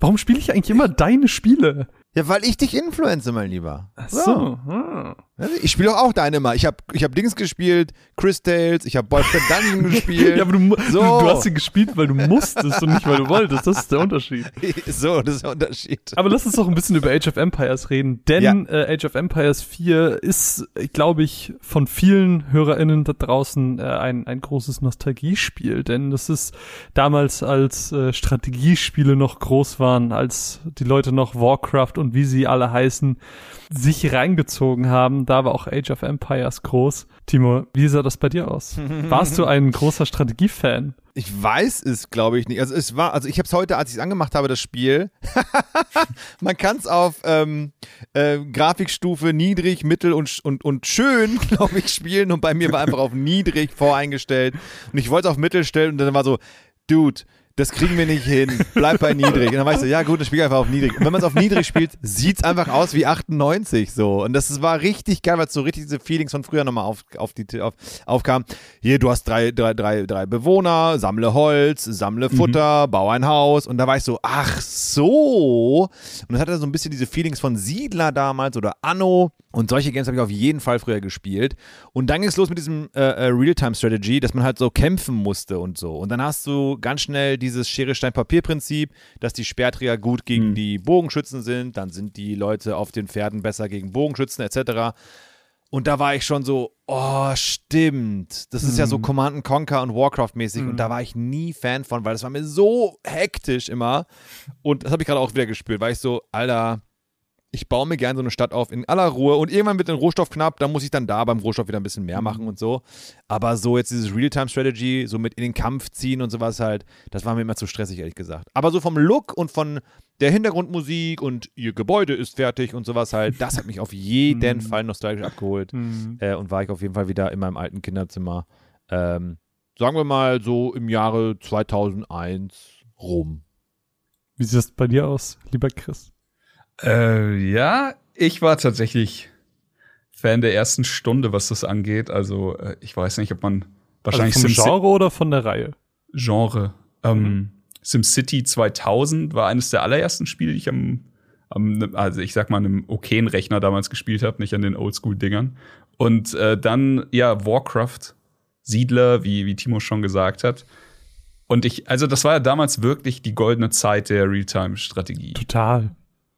Warum spiele ich eigentlich immer deine Spiele?
Ja, weil ich dich influenze, mein Lieber.
Ach so. hm.
Ich spiele doch auch deine mal. Ich habe ich hab Dings gespielt, Chris Tales, ich habe Boyfriend Dungeon gespielt.
Ja, aber du,
So.
du, du hast sie gespielt, weil du musstest und nicht, weil du wolltest. Das ist der Unterschied.
so, das ist der Unterschied.
Aber lass uns doch ein bisschen über Age of Empires reden, denn äh, Age of Empires 4 ist, glaube ich, von vielen HörerInnen da draußen äh, ein, ein großes Nostalgiespiel, denn das ist damals, als äh, Strategiespiele noch groß waren, als die Leute noch Warcraft und wie sie alle heißen, sich reingezogen haben, da war auch Age of Empires groß. Timo, wie sah das bei dir aus? Warst du ein großer Strategiefan?
Ich weiß es, glaube ich nicht. Also es war, also ich habe es heute, als ich es angemacht habe, das Spiel. Man kann es auf ähm, äh, Grafikstufe niedrig, mittel und, und, und schön, glaube ich, spielen. Und bei mir war einfach auf niedrig voreingestellt. Und ich wollte es auf mittel stellen und dann war so, Dude, das kriegen wir nicht hin. Bleib bei niedrig. Und dann war ich so, ja gut, dann spiel ich einfach auf niedrig. Und wenn man es auf niedrig spielt, sieht's einfach aus wie 98 so. Und das war richtig geil, weil es so richtig diese Feelings von früher nochmal auf, auf die, auf, aufkam. Hier, du hast drei, drei, drei, drei Bewohner, sammle Holz, sammle Futter, bau ein Haus. Und da war ich so, ach so. Und das hatte so ein bisschen diese Feelings von Siedler damals oder Anno. Und solche Games habe ich auf jeden Fall früher gespielt. Und dann ging es los mit diesem äh, äh, Real-Time-Strategy, dass man halt so kämpfen musste und so. Und dann hast du ganz schnell dieses Schere-Stein-Papier-Prinzip, dass die Speerträger gut gegen die Bogenschützen sind, dann sind die Leute auf den Pferden besser gegen Bogenschützen etc. Und da war ich schon so, oh, stimmt. Das ist ja so Command Conquer und Warcraft-mäßig. Und da war ich nie Fan von, weil das war mir so hektisch immer. Und das habe ich gerade auch wieder gespürt, weil ich so, Alter, ich baue mir gerne so eine Stadt auf in aller Ruhe und irgendwann wird ein Rohstoff knapp, dann muss ich dann da beim Rohstoff wieder ein bisschen mehr machen und so. Aber so jetzt dieses Realtime-Strategy, so mit in den Kampf ziehen und sowas halt, das war mir immer zu stressig, ehrlich gesagt. Aber so vom Look und von der Hintergrundmusik und ihr Gebäude ist fertig und sowas halt, das hat mich auf jeden Fall nostalgisch abgeholt äh, und war ich auf jeden Fall wieder in meinem alten Kinderzimmer. Ähm, sagen wir mal so im Jahre 2001 rum.
Wie sieht das bei dir aus, lieber Chris?
Äh, ja, ich war tatsächlich Fan der ersten Stunde, was das angeht. Also, äh, ich weiß nicht, ob man wahrscheinlich
also vom
Sim-
Genre oder von der Reihe?
Genre. Ähm, SimCity 2000 war eines der allerersten Spiele, die ich am, am also ich sag mal, einem okayen Rechner damals gespielt habe, nicht an den Oldschool-Dingern. Und äh, dann, ja, Warcraft, Siedler, wie, wie Timo schon gesagt hat. Und ich, also das war ja damals wirklich die goldene Zeit der Realtime-Strategie.
Total.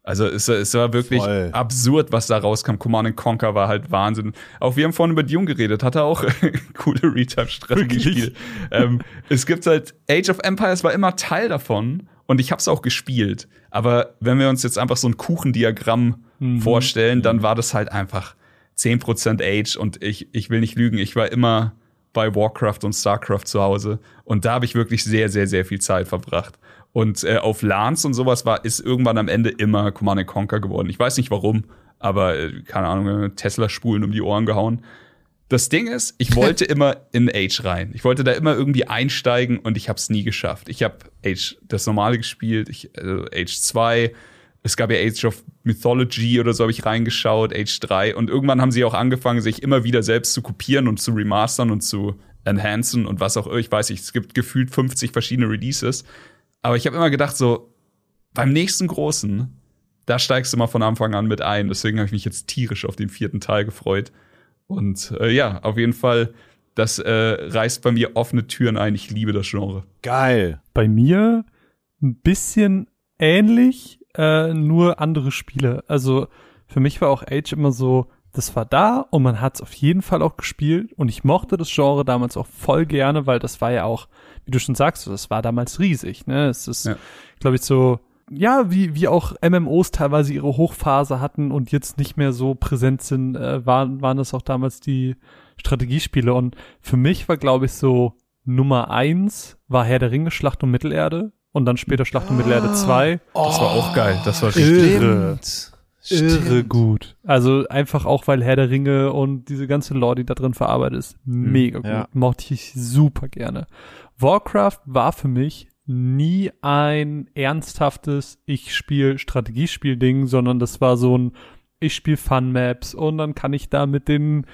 Also es, es war wirklich
Voll.
absurd, was da rauskam. Command Conquer war halt Wahnsinn. Auch wir haben vorhin über Dune geredet, hat er auch coole Real-Time-Strategiespiele. ähm, es gibt halt Age of Empires war immer Teil davon und ich habe es auch gespielt. Aber wenn wir uns jetzt einfach so ein Kuchendiagramm vorstellen, dann war das halt einfach 10% Age und ich, ich will nicht lügen, ich war immer bei Warcraft und Starcraft zu Hause und da habe ich wirklich sehr, sehr, sehr viel Zeit verbracht. Und äh, auf LANs und sowas war, ist irgendwann am Ende immer Command Conquer geworden. Ich weiß nicht warum, aber äh, keine Ahnung, Tesla-Spulen um die Ohren gehauen. Das Ding ist, ich wollte immer in Age rein. Ich wollte da immer irgendwie einsteigen und ich habe es nie geschafft. Ich habe Age das normale gespielt, ich, äh, Age 2. Es gab ja Age of Mythology oder so habe ich reingeschaut, Age 3 und irgendwann haben sie auch angefangen, sich immer wieder selbst zu kopieren und zu remastern und zu enhancen und was auch immer. Ich weiß nicht, es gibt gefühlt 50 verschiedene Releases. Aber ich habe immer gedacht, so, beim nächsten großen, da steigst du mal von Anfang an mit ein. Deswegen habe ich mich jetzt tierisch auf den vierten Teil gefreut. Und äh, ja, auf jeden Fall, das äh, reißt bei mir offene Türen ein. Ich liebe das Genre.
Geil.
Bei mir ein bisschen ähnlich, äh, nur andere Spiele. Also für mich war auch Age immer so, das war da und man hat es auf jeden Fall auch gespielt und ich mochte das Genre damals auch voll gerne, weil das war ja auch, wie du schon sagst, das war damals riesig. Ne? Es ist,
Ja.
glaube ich, so, ja, wie, wie auch MMOs teilweise ihre Hochphase hatten und jetzt nicht mehr so präsent sind, äh, waren, waren das auch damals die Strategiespiele. Und für mich war, glaube ich, so Nummer eins war Herr der Ringe, Schlacht um Mittelerde und dann später Schlacht um Mittelerde 2.
Das war auch geil. Das war richtig.
Irre.
Stimmt.
Irre gut. Also einfach auch, weil Herr der Ringe und diese ganze Lore, die da drin verarbeitet ist, mega gut.
ja.
Mochte ich super gerne. Warcraft war für mich nie ein ernsthaftes Ich spiel Strategiespiel-Ding, sondern das war so ein Ich spiel Fun-Maps und dann kann ich da mit den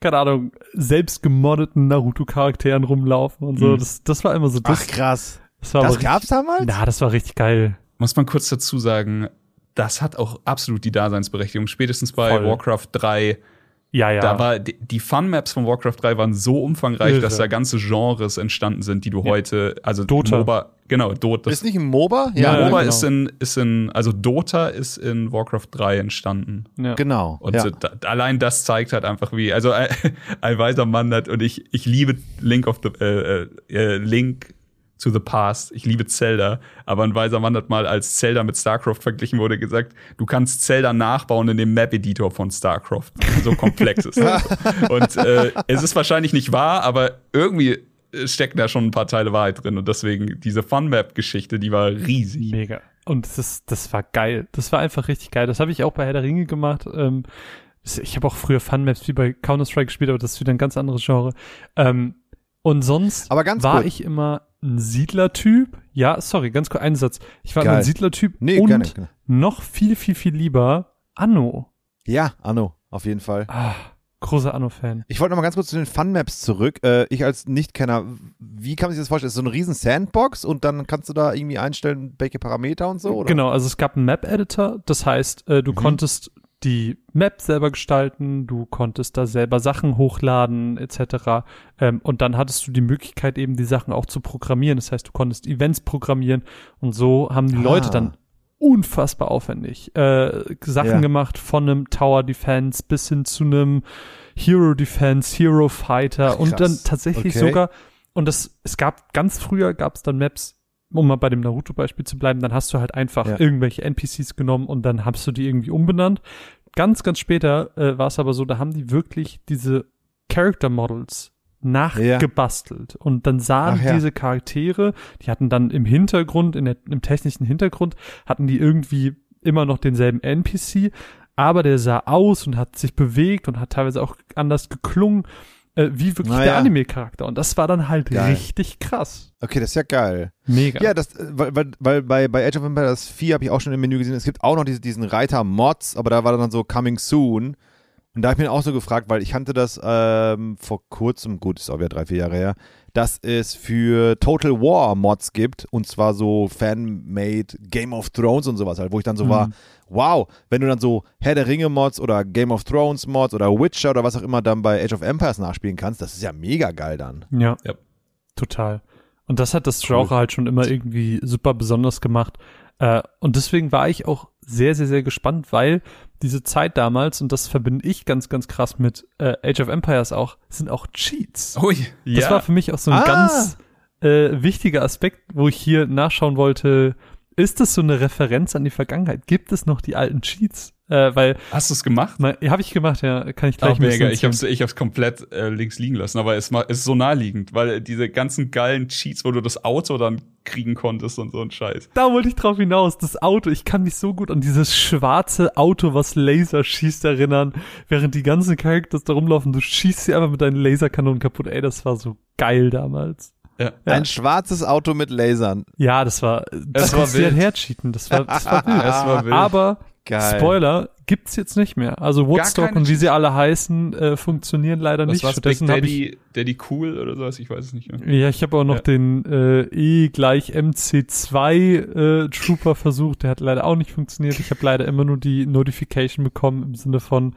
keine Ahnung, selbst gemoddeten Naruto-Charakteren rumlaufen und so.
Mhm.
Das, das war immer so das.
Ach krass.
das war
Das gab's damals?
richtig, Na, das war richtig geil.
Muss man kurz dazu sagen, das hat auch absolut die Daseinsberechtigung. Spätestens bei
Voll.
Warcraft 3
Ja, ja.
Da war die, Fun-Maps von Warcraft 3 waren so umfangreich,
Irre.
dass da ganze Genres entstanden sind, die du
Ja.
heute, also
Dota.
MOBA, genau, Dota.
ist nicht ein MOBA?
Ja,
MOBA
genau.
ist in, ist in, also Dota ist in Warcraft 3 entstanden.
ja.
Genau.
Und
ja.
so, da, allein das zeigt halt einfach wie, also ein, ein weiser Mann hat, und ich, ich liebe Link of the, äh, äh, äh, Link to the Past, ich liebe Zelda, aber ein weiser Mann hat mal, als Zelda mit StarCraft verglichen wurde, gesagt, du kannst Zelda nachbauen in dem Map-Editor von StarCraft. So komplex ist das. Und äh, es ist wahrscheinlich nicht wahr, aber irgendwie äh, stecken da schon ein paar Teile Wahrheit drin und deswegen diese Fun-Map-Geschichte, die war riesig.
Mega. Und das, ist, das war geil. Das war einfach richtig geil. Das habe ich auch bei Herr der Ringe gemacht. Ähm, ich habe auch früher Fun-Maps wie bei Counter-Strike gespielt, aber das ist wieder ein ganz anderes Genre. Ähm, und sonst
Aber ganz
war
kurz.
ich immer ein Siedler-Typ. Ja, sorry, ganz kurz, einen Satz. Ich war
Geil.
ein Siedler-Typ
Nee,
und
gerne, gerne.
noch viel, viel, viel lieber Anno.
Ja, Anno, auf jeden Fall.
Ah, großer Anno-Fan.
Ich wollte noch mal ganz kurz zu den Fun-Maps zurück. Äh, ich als Nichtkenner, wie kann man sich das vorstellen? Ist so eine riesen Sandbox und dann kannst du da irgendwie einstellen, welche Parameter und so? Oder?
Genau, also es gab einen Map-Editor, das heißt, äh, du
Mhm.
konntest die Map selber gestalten, du konntest da selber Sachen hochladen etc. Ähm, und dann hattest du die Möglichkeit eben die Sachen auch zu programmieren. Das heißt, du konntest Events programmieren und so haben die
Ah.
Leute dann unfassbar aufwendig äh, Sachen
Ja.
gemacht von einem Tower Defense bis hin zu einem Hero Defense, Hero Fighter
Ach,
und dann tatsächlich
Okay.
sogar und das es gab ganz früher gab es dann Maps um mal bei dem Naruto-Beispiel zu bleiben, dann hast du halt einfach
Ja.
irgendwelche NPCs genommen und dann hast du die irgendwie umbenannt. Ganz, ganz später äh, war es aber so, da haben die wirklich diese Character Models nachgebastelt. Und dann sahen
Ach ja.
diese Charaktere, die hatten dann im Hintergrund, in der, im technischen Hintergrund, hatten die irgendwie immer noch denselben NPC, aber der sah aus und hat sich bewegt und hat teilweise auch anders geklungen, äh, wie wirklich
Na
der. Anime-Charakter. Und das war dann halt
Geil.
richtig krass.
Okay, das ist ja geil.
Mega.
Ja, das, äh, weil, weil, weil bei, bei Age of Empires 4 habe ich auch schon im Menü gesehen, es gibt auch noch diese, diesen Reiter Mods, aber da war dann so Coming Soon. Und da habe ich mich auch so gefragt, weil ich kannte das ähm, vor kurzem, gut, ist auch wieder drei, vier Jahre her, dass es für Total War Mods gibt und zwar so Fan-made Game of Thrones und sowas halt, wo ich dann so
Mhm.
war, wow, wenn du dann so Herr der Ringe Mods oder Game of Thrones Mods oder Witcher oder was auch immer dann bei Age of Empires nachspielen kannst, das ist ja mega geil dann.
Ja.
Ja.
Total. Und das hat das Genre halt schon immer irgendwie super besonders gemacht. Äh, und deswegen war ich auch sehr, sehr, sehr gespannt, weil diese Zeit damals, und das verbinde ich ganz, ganz krass mit äh, Age of Empires auch, sind auch Cheats.
Ui,
Das war für mich auch so ein
Ah.
ganz äh, wichtiger Aspekt, wo ich hier nachschauen wollte, ist das so eine Referenz an die Vergangenheit? Gibt es noch die alten Cheats? Äh, weil,
Hast du es gemacht?
habe ich gemacht, ja, kann ich gleich bisschen
mega. Ich hab's,
erzählen.
ich hab's komplett äh, links liegen lassen, aber es ist so naheliegend, weil diese ganzen geilen Cheats, wo du das Auto dann kriegen konntest und so ein Scheiß.
Da wollte ich drauf hinaus. Das Auto, ich kann mich so gut an dieses schwarze Auto, was Laser schießt, erinnern. Während die ganzen Characters da rumlaufen, du schießt sie einfach mit deinen Laserkanonen kaputt. Ey, das war so geil damals.
Ja.
Ja.
Ein schwarzes Auto mit Lasern.
Ja, das war, das
war
du halt
wild.
hercheaten. Das war, das war wild.
Es war wild.
Aber,
Geil.
Spoiler, gibt's jetzt nicht mehr. Also Woodstock und wie sie alle heißen, äh, funktionieren leider
Was
nicht.
war's? Big
Stattdessen habe ich
Daddy, Daddy Cool oder sowas? Ich weiß es nicht mehr.
Ja, ich habe auch noch
Ja.
den äh, E gleich MC2 äh, Trooper versucht, der hat leider auch nicht funktioniert. Ich habe leider immer nur die Notification bekommen im Sinne von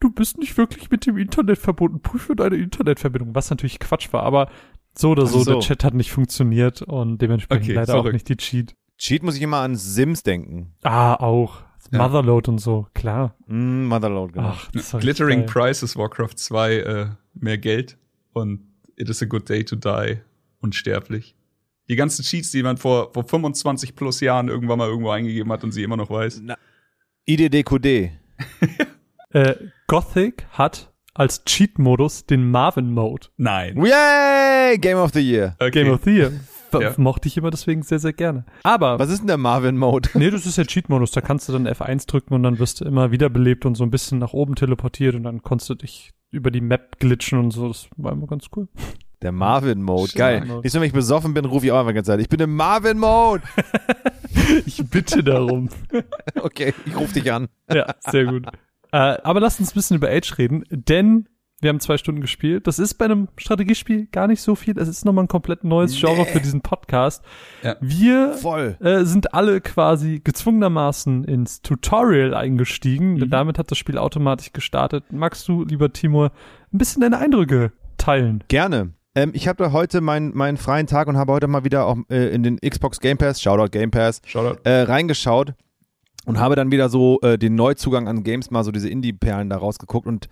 du bist nicht wirklich mit dem Internet verbunden, prüfe deine Internetverbindung, was natürlich Quatsch war, aber so oder so,
so.
der Chat hat nicht funktioniert und dementsprechend
Okay,
leider auch
verrückt.
nicht die Cheat.
Cheat muss ich immer an Sims denken.
Ah, auch.
Ja.
Motherload und so, klar.
Mm, Motherload, genau.
Ach,
Glittering
geil.
Prices, Warcraft 2, äh, mehr Geld und It is a good day to die, unsterblich. Die ganzen Cheats, die man vor, vor 25 plus Jahren irgendwann mal irgendwo eingegeben hat und sie immer noch weiß.
IDDQD.
Äh, Gothic hat als Cheat-Modus den Marvin-Mode.
Nein.
Yay! Game of the Year.
Okay.
Game of the Year.
Ja.
Mochte ich immer deswegen sehr, sehr gerne. Aber,
Was ist denn der Marvin-Mode?
nee, das ist ja Cheat-Modus. Da kannst du dann F1 drücken und dann wirst du immer wiederbelebt und so ein bisschen nach oben teleportiert und dann konntest du dich über die Map glitschen und so. Das war immer ganz cool.
Der Marvin-Mode. Geil. Nächstes Mal, wenn ich besoffen bin, rufe ich auch einfach ganze Zeit. Ich bin im Marvin-Mode.
Ich bitte darum.
Okay, ich rufe dich an.
ja, sehr gut. Äh, aber lasst uns ein bisschen über Age reden, denn wir haben zwei Stunden gespielt. Das ist bei einem Strategiespiel gar nicht so viel. Es ist nochmal ein komplett neues Genre für diesen Podcast.
Ja.
Wir äh, sind alle quasi gezwungenermaßen ins Tutorial eingestiegen. Denn damit hat das Spiel automatisch gestartet. Magst du, lieber Timur, ein bisschen deine Eindrücke teilen?
Gerne. Ähm, ich habe heute meinen meinen freien Tag und habe heute mal wieder auch äh, in den Xbox Game Pass, Shoutout Game Pass,
Shoutout.
äh, reingeschaut und habe dann wieder so äh, den Neuzugang an Games mal so diese Indie-Perlen da rausgeguckt und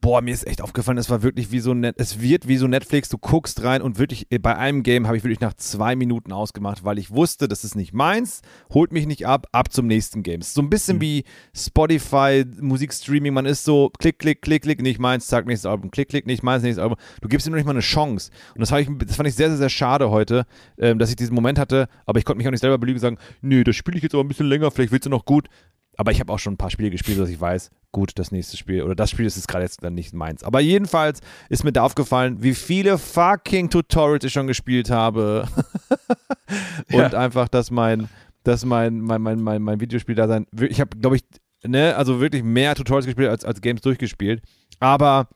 boah, mir ist echt aufgefallen, es war wirklich wie so net, es wird wie so Netflix, du guckst rein und wirklich äh, bei einem Game habe ich wirklich nach zwei Minuten ausgemacht, weil ich wusste, das ist nicht meins, holt mich nicht ab, ab zum nächsten Game. Es ist so ein bisschen wie Spotify, Musikstreaming, man ist so klick, klick, klick, klick, nicht meins, zack, nächstes Album, klick, klick, nicht meins, nächstes Album. Du gibst ihm noch nicht mal eine Chance. Und das, ich, das fand ich sehr, sehr, sehr schade heute, ähm, dass ich diesen Moment hatte, aber ich konnte mich auch nicht selber belügen und sagen, nö, das spiele ich jetzt aber ein bisschen länger, vielleicht willst du noch gut. Aber ich habe auch schon ein paar Spiele gespielt, dass ich weiß, gut, das nächste Spiel oder das Spiel ist jetzt gerade jetzt dann nicht meins. Aber jedenfalls ist mir da aufgefallen, wie viele fucking Tutorials ich schon gespielt habe. Und einfach, dass mein, dass mein, mein, mein, mein, mein Videospiel da sein. Ich habe, glaube ich, ne, also wirklich mehr Tutorials gespielt als, als Games durchgespielt. Aber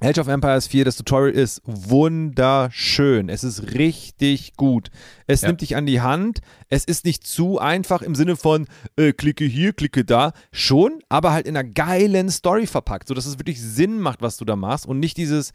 Age of Empires 4, das Tutorial ist wunderschön. Es ist richtig gut. Es
Ja.
nimmt dich an die Hand. Es ist nicht zu einfach im Sinne von äh, klicke hier, klicke da. Schon, aber halt in einer geilen Story verpackt, sodass es wirklich Sinn macht, was du da machst und nicht dieses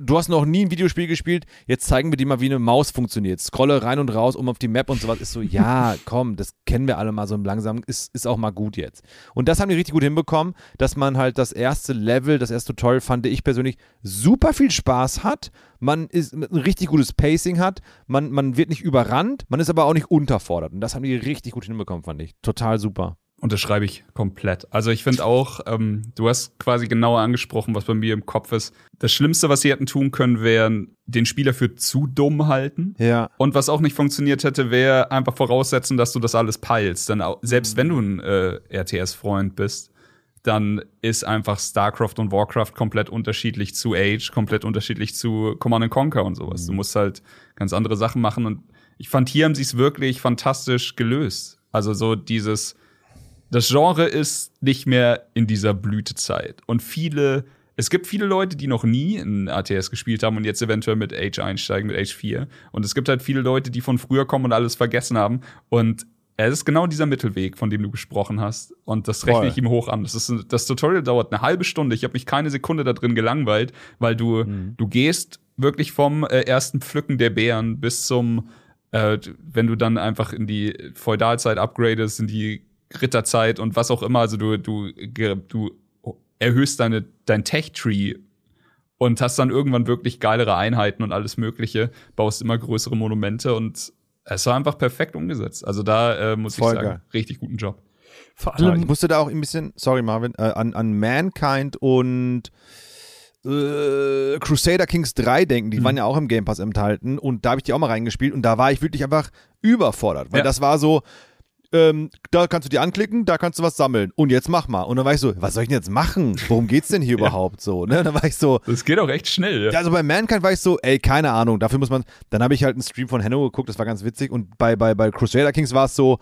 Du hast noch nie ein Videospiel gespielt, jetzt zeigen wir dir mal, wie eine Maus funktioniert. Scrolle rein und raus, um auf die Map und sowas. Ist so, ja, komm, das kennen wir alle mal so langsam, ist, ist auch mal gut jetzt. Und das haben die richtig gut hinbekommen, dass man halt das erste Level, das erste Tutorial, fand ich persönlich, super viel Spaß hat. Man ist ein richtig gutes Pacing hat, man, man wird nicht überrannt, man ist aber auch nicht unterfordert. Und das haben die richtig gut hinbekommen, fand ich. Total super.
Unterschreibe ich komplett. Also ich finde auch, ähm, du hast quasi genauer angesprochen, was bei mir im Kopf ist. Das Schlimmste, was sie hätten tun können, wäre den Spieler für zu dumm halten.
Ja.
Und was auch nicht funktioniert hätte, wäre einfach voraussetzen, dass du das alles peilst. Denn auch, selbst wenn du ein äh, RTS-Freund bist, dann ist einfach StarCraft und Warcraft komplett unterschiedlich zu Age, komplett unterschiedlich zu Command Conquer und sowas. Du musst halt ganz andere Sachen machen. Und ich fand, hier haben sie es wirklich fantastisch gelöst. Also so dieses, das Genre ist nicht mehr in dieser Blütezeit. Und viele, es gibt viele Leute, die noch nie in RTS gespielt haben und jetzt eventuell mit Age einsteigen, mit Age 4. Und es gibt halt viele Leute, die von früher kommen und alles vergessen haben. Und es ist genau dieser Mittelweg, von dem du gesprochen hast. Und das rechne
Voll.
ich ihm hoch an. Das, ist, das Tutorial dauert eine halbe Stunde. Ich habe mich keine Sekunde da drin gelangweilt, weil du, du gehst wirklich vom äh, ersten Pflücken der Beeren bis zum, äh, wenn du dann einfach in die Feudalzeit upgradest, in die Ritterzeit und was auch immer. Also du, du, du erhöhst deine, dein Tech-Tree und hast dann irgendwann wirklich geilere Einheiten und alles Mögliche, baust immer größere Monumente und es war einfach perfekt umgesetzt. Also da äh, muss
Voll
ich sagen,
geil.
richtig guten Job.
Vor
Ja, ich
allem,
musste da auch ein bisschen, sorry Marvin, äh, an, an Mankind und äh, Crusader Kings 3 denken. Die waren ja auch im Game Pass enthalten und da habe ich die auch mal reingespielt und da war ich wirklich einfach überfordert, weil
Ja.
das war so, ähm, da kannst du die anklicken, da kannst du was sammeln und jetzt mach mal. Und dann war ich so, was soll ich denn jetzt machen? Worum geht's denn hier überhaupt so? Ne? Dann war ich so,
Das geht auch recht schnell.
ja, also bei Mankind war ich so, ey, keine Ahnung, dafür muss man. Dann habe ich halt einen Stream von Hanno geguckt, das war ganz witzig. Und bei, bei, bei Crusader Kings war es so,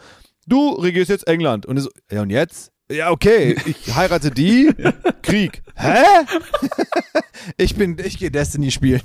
du regierst jetzt England. Und so, ja, und jetzt? Ja, okay, ich heirate die, Krieg. Hä? ich bin, ich gehe Destiny spielen.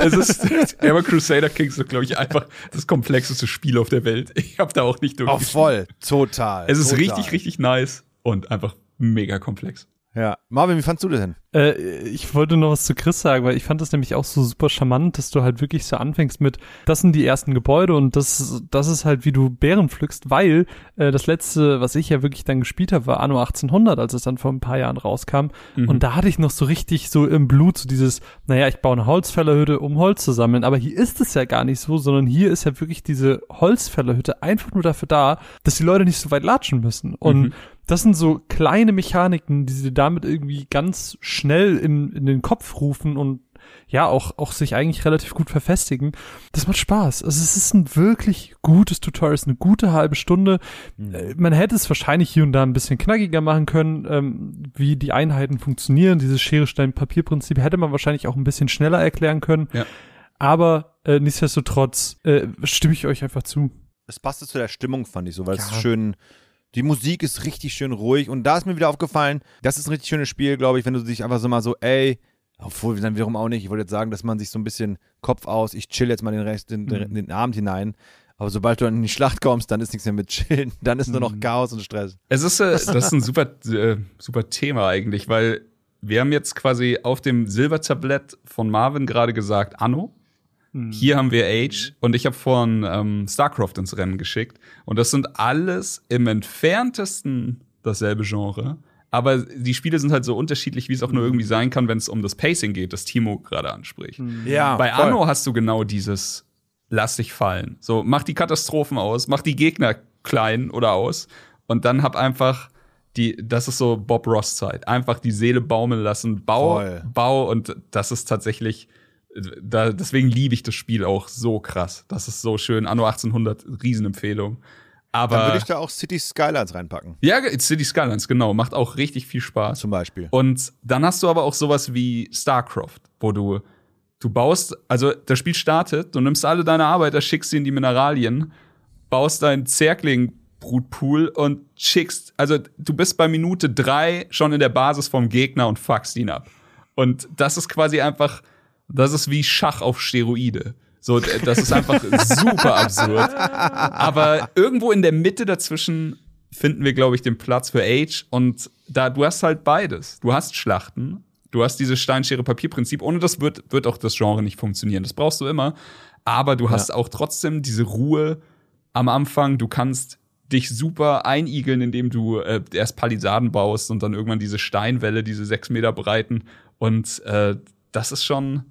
es ist, aber Crusader Kings ist, glaube ich, einfach das komplexeste Spiel auf der Welt. Ich habe da auch nicht
Oh,
durchgespielt.
voll, total.
Es ist
total.
richtig, richtig nice und einfach mega komplex.
Ja. Marvin, wie fandst du das denn?
Äh, ich wollte noch was zu Chris sagen, weil ich fand das nämlich auch so super charmant, dass du halt wirklich so anfängst mit, das sind die ersten Gebäude und das, das ist halt, wie du Bären pflückst, weil äh, das letzte, was ich ja wirklich dann gespielt habe, war Anno 1800, als es dann vor ein paar Jahren rauskam.
Mhm.
Und da hatte ich noch so richtig so im Blut so dieses, naja, ich baue eine Holzfällerhütte, um Holz zu sammeln. Aber hier ist es ja gar nicht so, sondern hier ist ja wirklich diese Holzfällerhütte einfach nur dafür da, dass die Leute nicht so weit latschen müssen. Und
Mhm.
Das sind so kleine Mechaniken, die sie damit irgendwie ganz schnell in, in den Kopf rufen und ja, auch, auch sich eigentlich relativ gut verfestigen. Das macht Spaß. Also es ist ein wirklich gutes Tutorial, es ist eine gute halbe Stunde. Äh, Man hätte es wahrscheinlich hier und da ein bisschen knackiger machen können, ähm, wie die Einheiten funktionieren. Dieses Schere-Stein-Papier-Prinzip hätte man wahrscheinlich auch ein bisschen schneller erklären können.
Ja.
Aber äh, nichtsdestotrotz äh, stimme ich euch einfach zu.
Es passte zu der Stimmung, fand ich so, weil es
Ja.
schön. Die Musik ist richtig schön ruhig und da ist mir wieder aufgefallen, das ist ein richtig schönes Spiel, glaube ich, wenn du dich einfach so mal so, ey, obwohl dann wiederum auch nicht, ich wollte jetzt sagen, dass man sich so ein bisschen Kopf aus, ich chill jetzt mal den Rest, den, den, den Abend hinein, aber sobald du in die Schlacht kommst, dann ist nichts mehr mit chillen, dann ist nur noch Chaos und Stress.
Es ist, äh, das ist ein super, äh, super Thema eigentlich, weil wir haben jetzt quasi auf dem Silbertablett von Marvin gerade gesagt Anno. Hier haben wir Age und ich habe von ähm, StarCraft ins Rennen geschickt. Und das sind alles im entferntesten dasselbe Genre. Aber die Spiele sind halt so unterschiedlich, wie es auch nur irgendwie sein kann, wenn es um das Pacing geht, das Timo gerade anspricht.
Ja,
Bei Anno hast du genau dieses Lass dich fallen. So, mach die Katastrophen aus, mach die Gegner klein oder aus und dann hab einfach die, das ist so Bob Ross Zeit. Einfach die Seele baumeln lassen, Bau,
Voll.
Bau und das ist tatsächlich, da, deswegen liebe ich das Spiel auch so krass. Das ist so schön. Anno 1800, Riesenempfehlung.
Dann würde
Aber
ich da auch City Skylines reinpacken,
ja, City Skylines, genau, macht auch richtig viel Spaß.
zum Beispiel.
Und dann hast du aber auch sowas wie StarCraft, wo du du baust, also das Spiel startet, du nimmst alle deine Arbeiter, schickst sie in die Mineralien, baust deinen Zerkling-Brutpool und schickst, also du bist bei Minute drei schon in der Basis vom Gegner und fuckst ihn ab. Und das ist quasi einfach, das ist wie Schach auf Steroide. So, das ist einfach super absurd. Aber irgendwo in der Mitte dazwischen finden wir, glaube ich, den Platz für Age. Und da, du hast halt beides. Du hast Schlachten, du hast dieses Steinschere-Papier-Prinzip. Ohne das wird, wird auch das Genre nicht funktionieren. Das brauchst du immer. Aber du hast auch trotzdem diese Ruhe am Anfang. Du kannst dich super einigeln, indem du äh, erst Palisaden baust und dann irgendwann diese Steinwälle, diese sechs Meter breiten. Und äh, das ist schon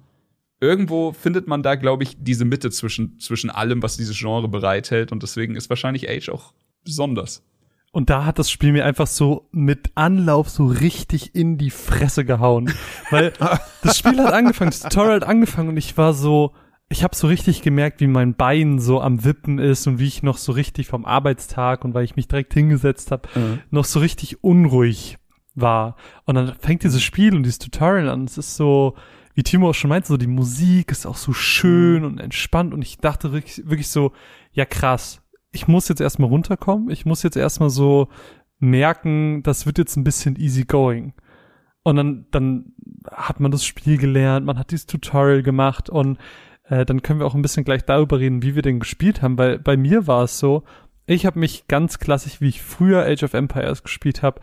irgendwo findet man da, glaube ich, diese Mitte zwischen, zwischen allem, was dieses Genre bereithält. Und deswegen ist wahrscheinlich Age auch besonders.
Und da hat das Spiel mir einfach so mit Anlauf so richtig in die Fresse gehauen. Weil das Spiel hat angefangen, das Tutorial hat angefangen und ich war so, ich habe so richtig gemerkt, wie mein Bein so am Wippen ist und wie ich noch so richtig vom Arbeitstag und weil ich mich direkt hingesetzt habe, noch so richtig unruhig war. Und dann fängt dieses Spiel und dieses Tutorial an. Es ist so, wie Timo auch schon meinte, so die Musik ist auch so schön und entspannt und ich dachte wirklich, wirklich so, ja krass, ich muss jetzt erstmal runterkommen, ich muss jetzt erstmal so merken, das wird jetzt ein bisschen easy going. Und dann, dann hat man das Spiel gelernt, man hat dieses Tutorial gemacht und äh, dann können wir auch ein bisschen gleich darüber reden, wie wir den gespielt haben, weil bei mir war es so, ich habe mich ganz klassisch, wie ich früher Age of Empires gespielt habe,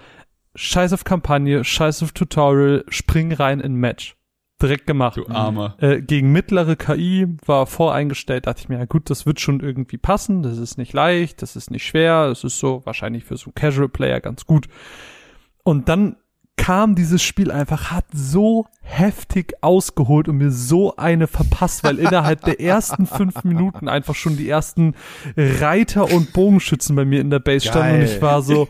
scheiß auf Kampagne, scheiß auf Tutorial, spring rein in Match. Direkt gemacht.
Du Armer.
Äh, gegen mittlere KI war voreingestellt, dachte ich mir, ja gut, das wird schon irgendwie passen, das ist nicht leicht, das ist nicht schwer, das ist so wahrscheinlich für so einen Casual Player ganz gut. Und dann kam dieses Spiel einfach, hat so heftig ausgeholt und mir so eine verpasst, weil innerhalb der ersten fünf Minuten einfach schon die ersten Reiter und Bogenschützen bei mir in der Base standen und
Geil.
ich war so,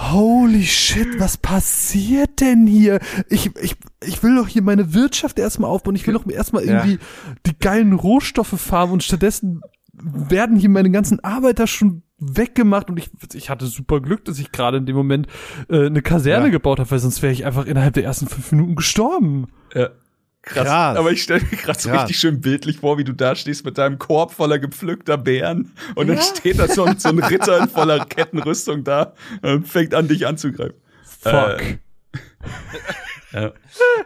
Holy shit, was passiert denn hier? Ich, ich, ich will doch hier meine Wirtschaft erstmal aufbauen. Ich will doch erstmal
Ja.
irgendwie die geilen Rohstoffe farmen und stattdessen werden hier meine ganzen Arbeiter schon weggemacht und ich, ich hatte super Glück, dass ich gerade in dem Moment äh, eine Kaserne
Ja.
gebaut habe, weil sonst wäre ich einfach innerhalb der ersten fünf Minuten gestorben.
Ja. Krass.
Krass.
Aber ich stelle mir gerade so richtig schön bildlich vor, wie du da stehst mit deinem Korb voller gepflückter Beeren und dann steht da so, ein- so ein Ritter in voller Kettenrüstung da und fängt an, dich anzugreifen.
Fuck.
Äh, Ja.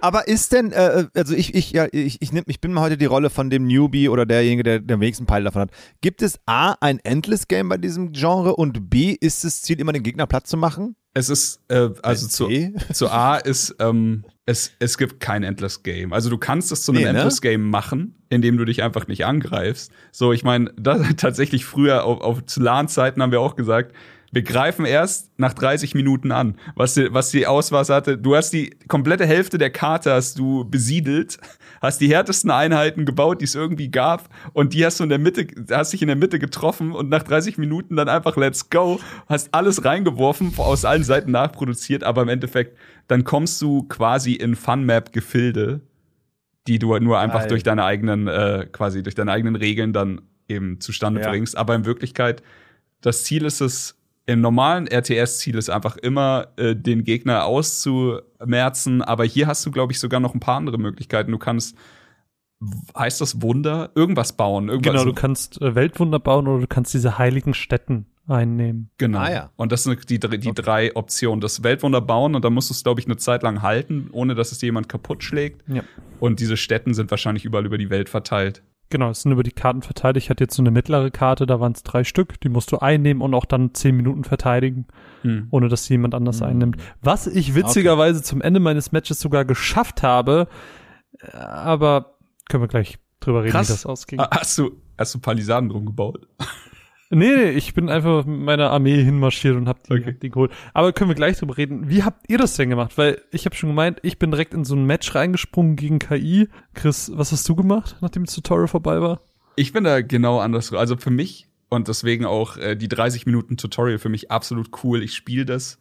Aber ist denn, äh, also ich, ich, ja, ich, ich, nehm, ich bin mal heute die Rolle von dem Newbie oder derjenige, der den wenigsten Peil davon hat. Gibt es A, ein Endless Game bei diesem Genre und B, ist das Ziel immer den Gegner platt zu machen?
Es ist, äh, also zu, zu A ist, ähm, es, es gibt kein Endless Game. Also du kannst es zu einem
Nee, ne?
Endless Game machen, indem du dich einfach nicht angreifst. So, ich meine, tatsächlich früher auf, auf LAN-Zeiten haben wir auch gesagt, wir greifen erst nach 30 Minuten an. Was die, was die Auswahl hatte, du hast die komplette Hälfte der Karte hast du besiedelt, hast die härtesten Einheiten gebaut, die es irgendwie gab, und die hast du in der Mitte, hast dich in der Mitte getroffen und nach 30 Minuten dann einfach let's go, hast alles reingeworfen, aus allen Seiten nachproduziert, aber im Endeffekt, dann kommst du quasi in Fun-Map-Gefilde, die du nur einfach
Geil.
durch deine eigenen, äh, quasi durch deine eigenen Regeln dann eben zustande
Ja.
bringst. Aber in Wirklichkeit, das Ziel ist es, im normalen RTS-Ziel ist einfach immer, äh, den Gegner auszumerzen. Aber hier hast du, glaube ich, sogar noch ein paar andere Möglichkeiten. Du kannst, heißt das Wunder? Irgendwas bauen. Irgendwas,
Genau, du kannst äh, Weltwunder bauen oder du kannst diese heiligen Städten einnehmen.
Genau.
Ah, ja.
Und das sind die, die drei Optionen. Das Weltwunder bauen und dann musst du es, glaube ich, eine Zeit lang halten, ohne dass es dir jemand kaputt schlägt.
Ja.
Und diese Städten sind wahrscheinlich überall über die Welt verteilt.
Genau, es sind über die Karten verteilt. Ich hatte jetzt so eine mittlere Karte, da waren es drei Stück. Die musst du einnehmen und auch dann zehn Minuten verteidigen,
Hm.
ohne dass sie jemand anders einnimmt. Was ich witzigerweise zum Ende meines Matches sogar geschafft habe, äh, aber können wir gleich drüber reden,
Krass.
wie das ausging.
Ah, Hast du, hast du Palisaden drum gebaut?
Nee, nee, ich bin einfach mit meiner Armee hinmarschiert und hab die,
Okay.
hab die geholt. Aber können wir gleich drüber reden. Wie habt ihr das denn gemacht? Weil ich habe schon gemeint, ich bin direkt in so ein Match reingesprungen gegen KI. Chris, was hast du gemacht, nachdem das Tutorial vorbei war?
Ich bin da genau anders. Also für mich und deswegen auch äh, die 30 Minuten Tutorial für mich absolut cool. Ich spiele das,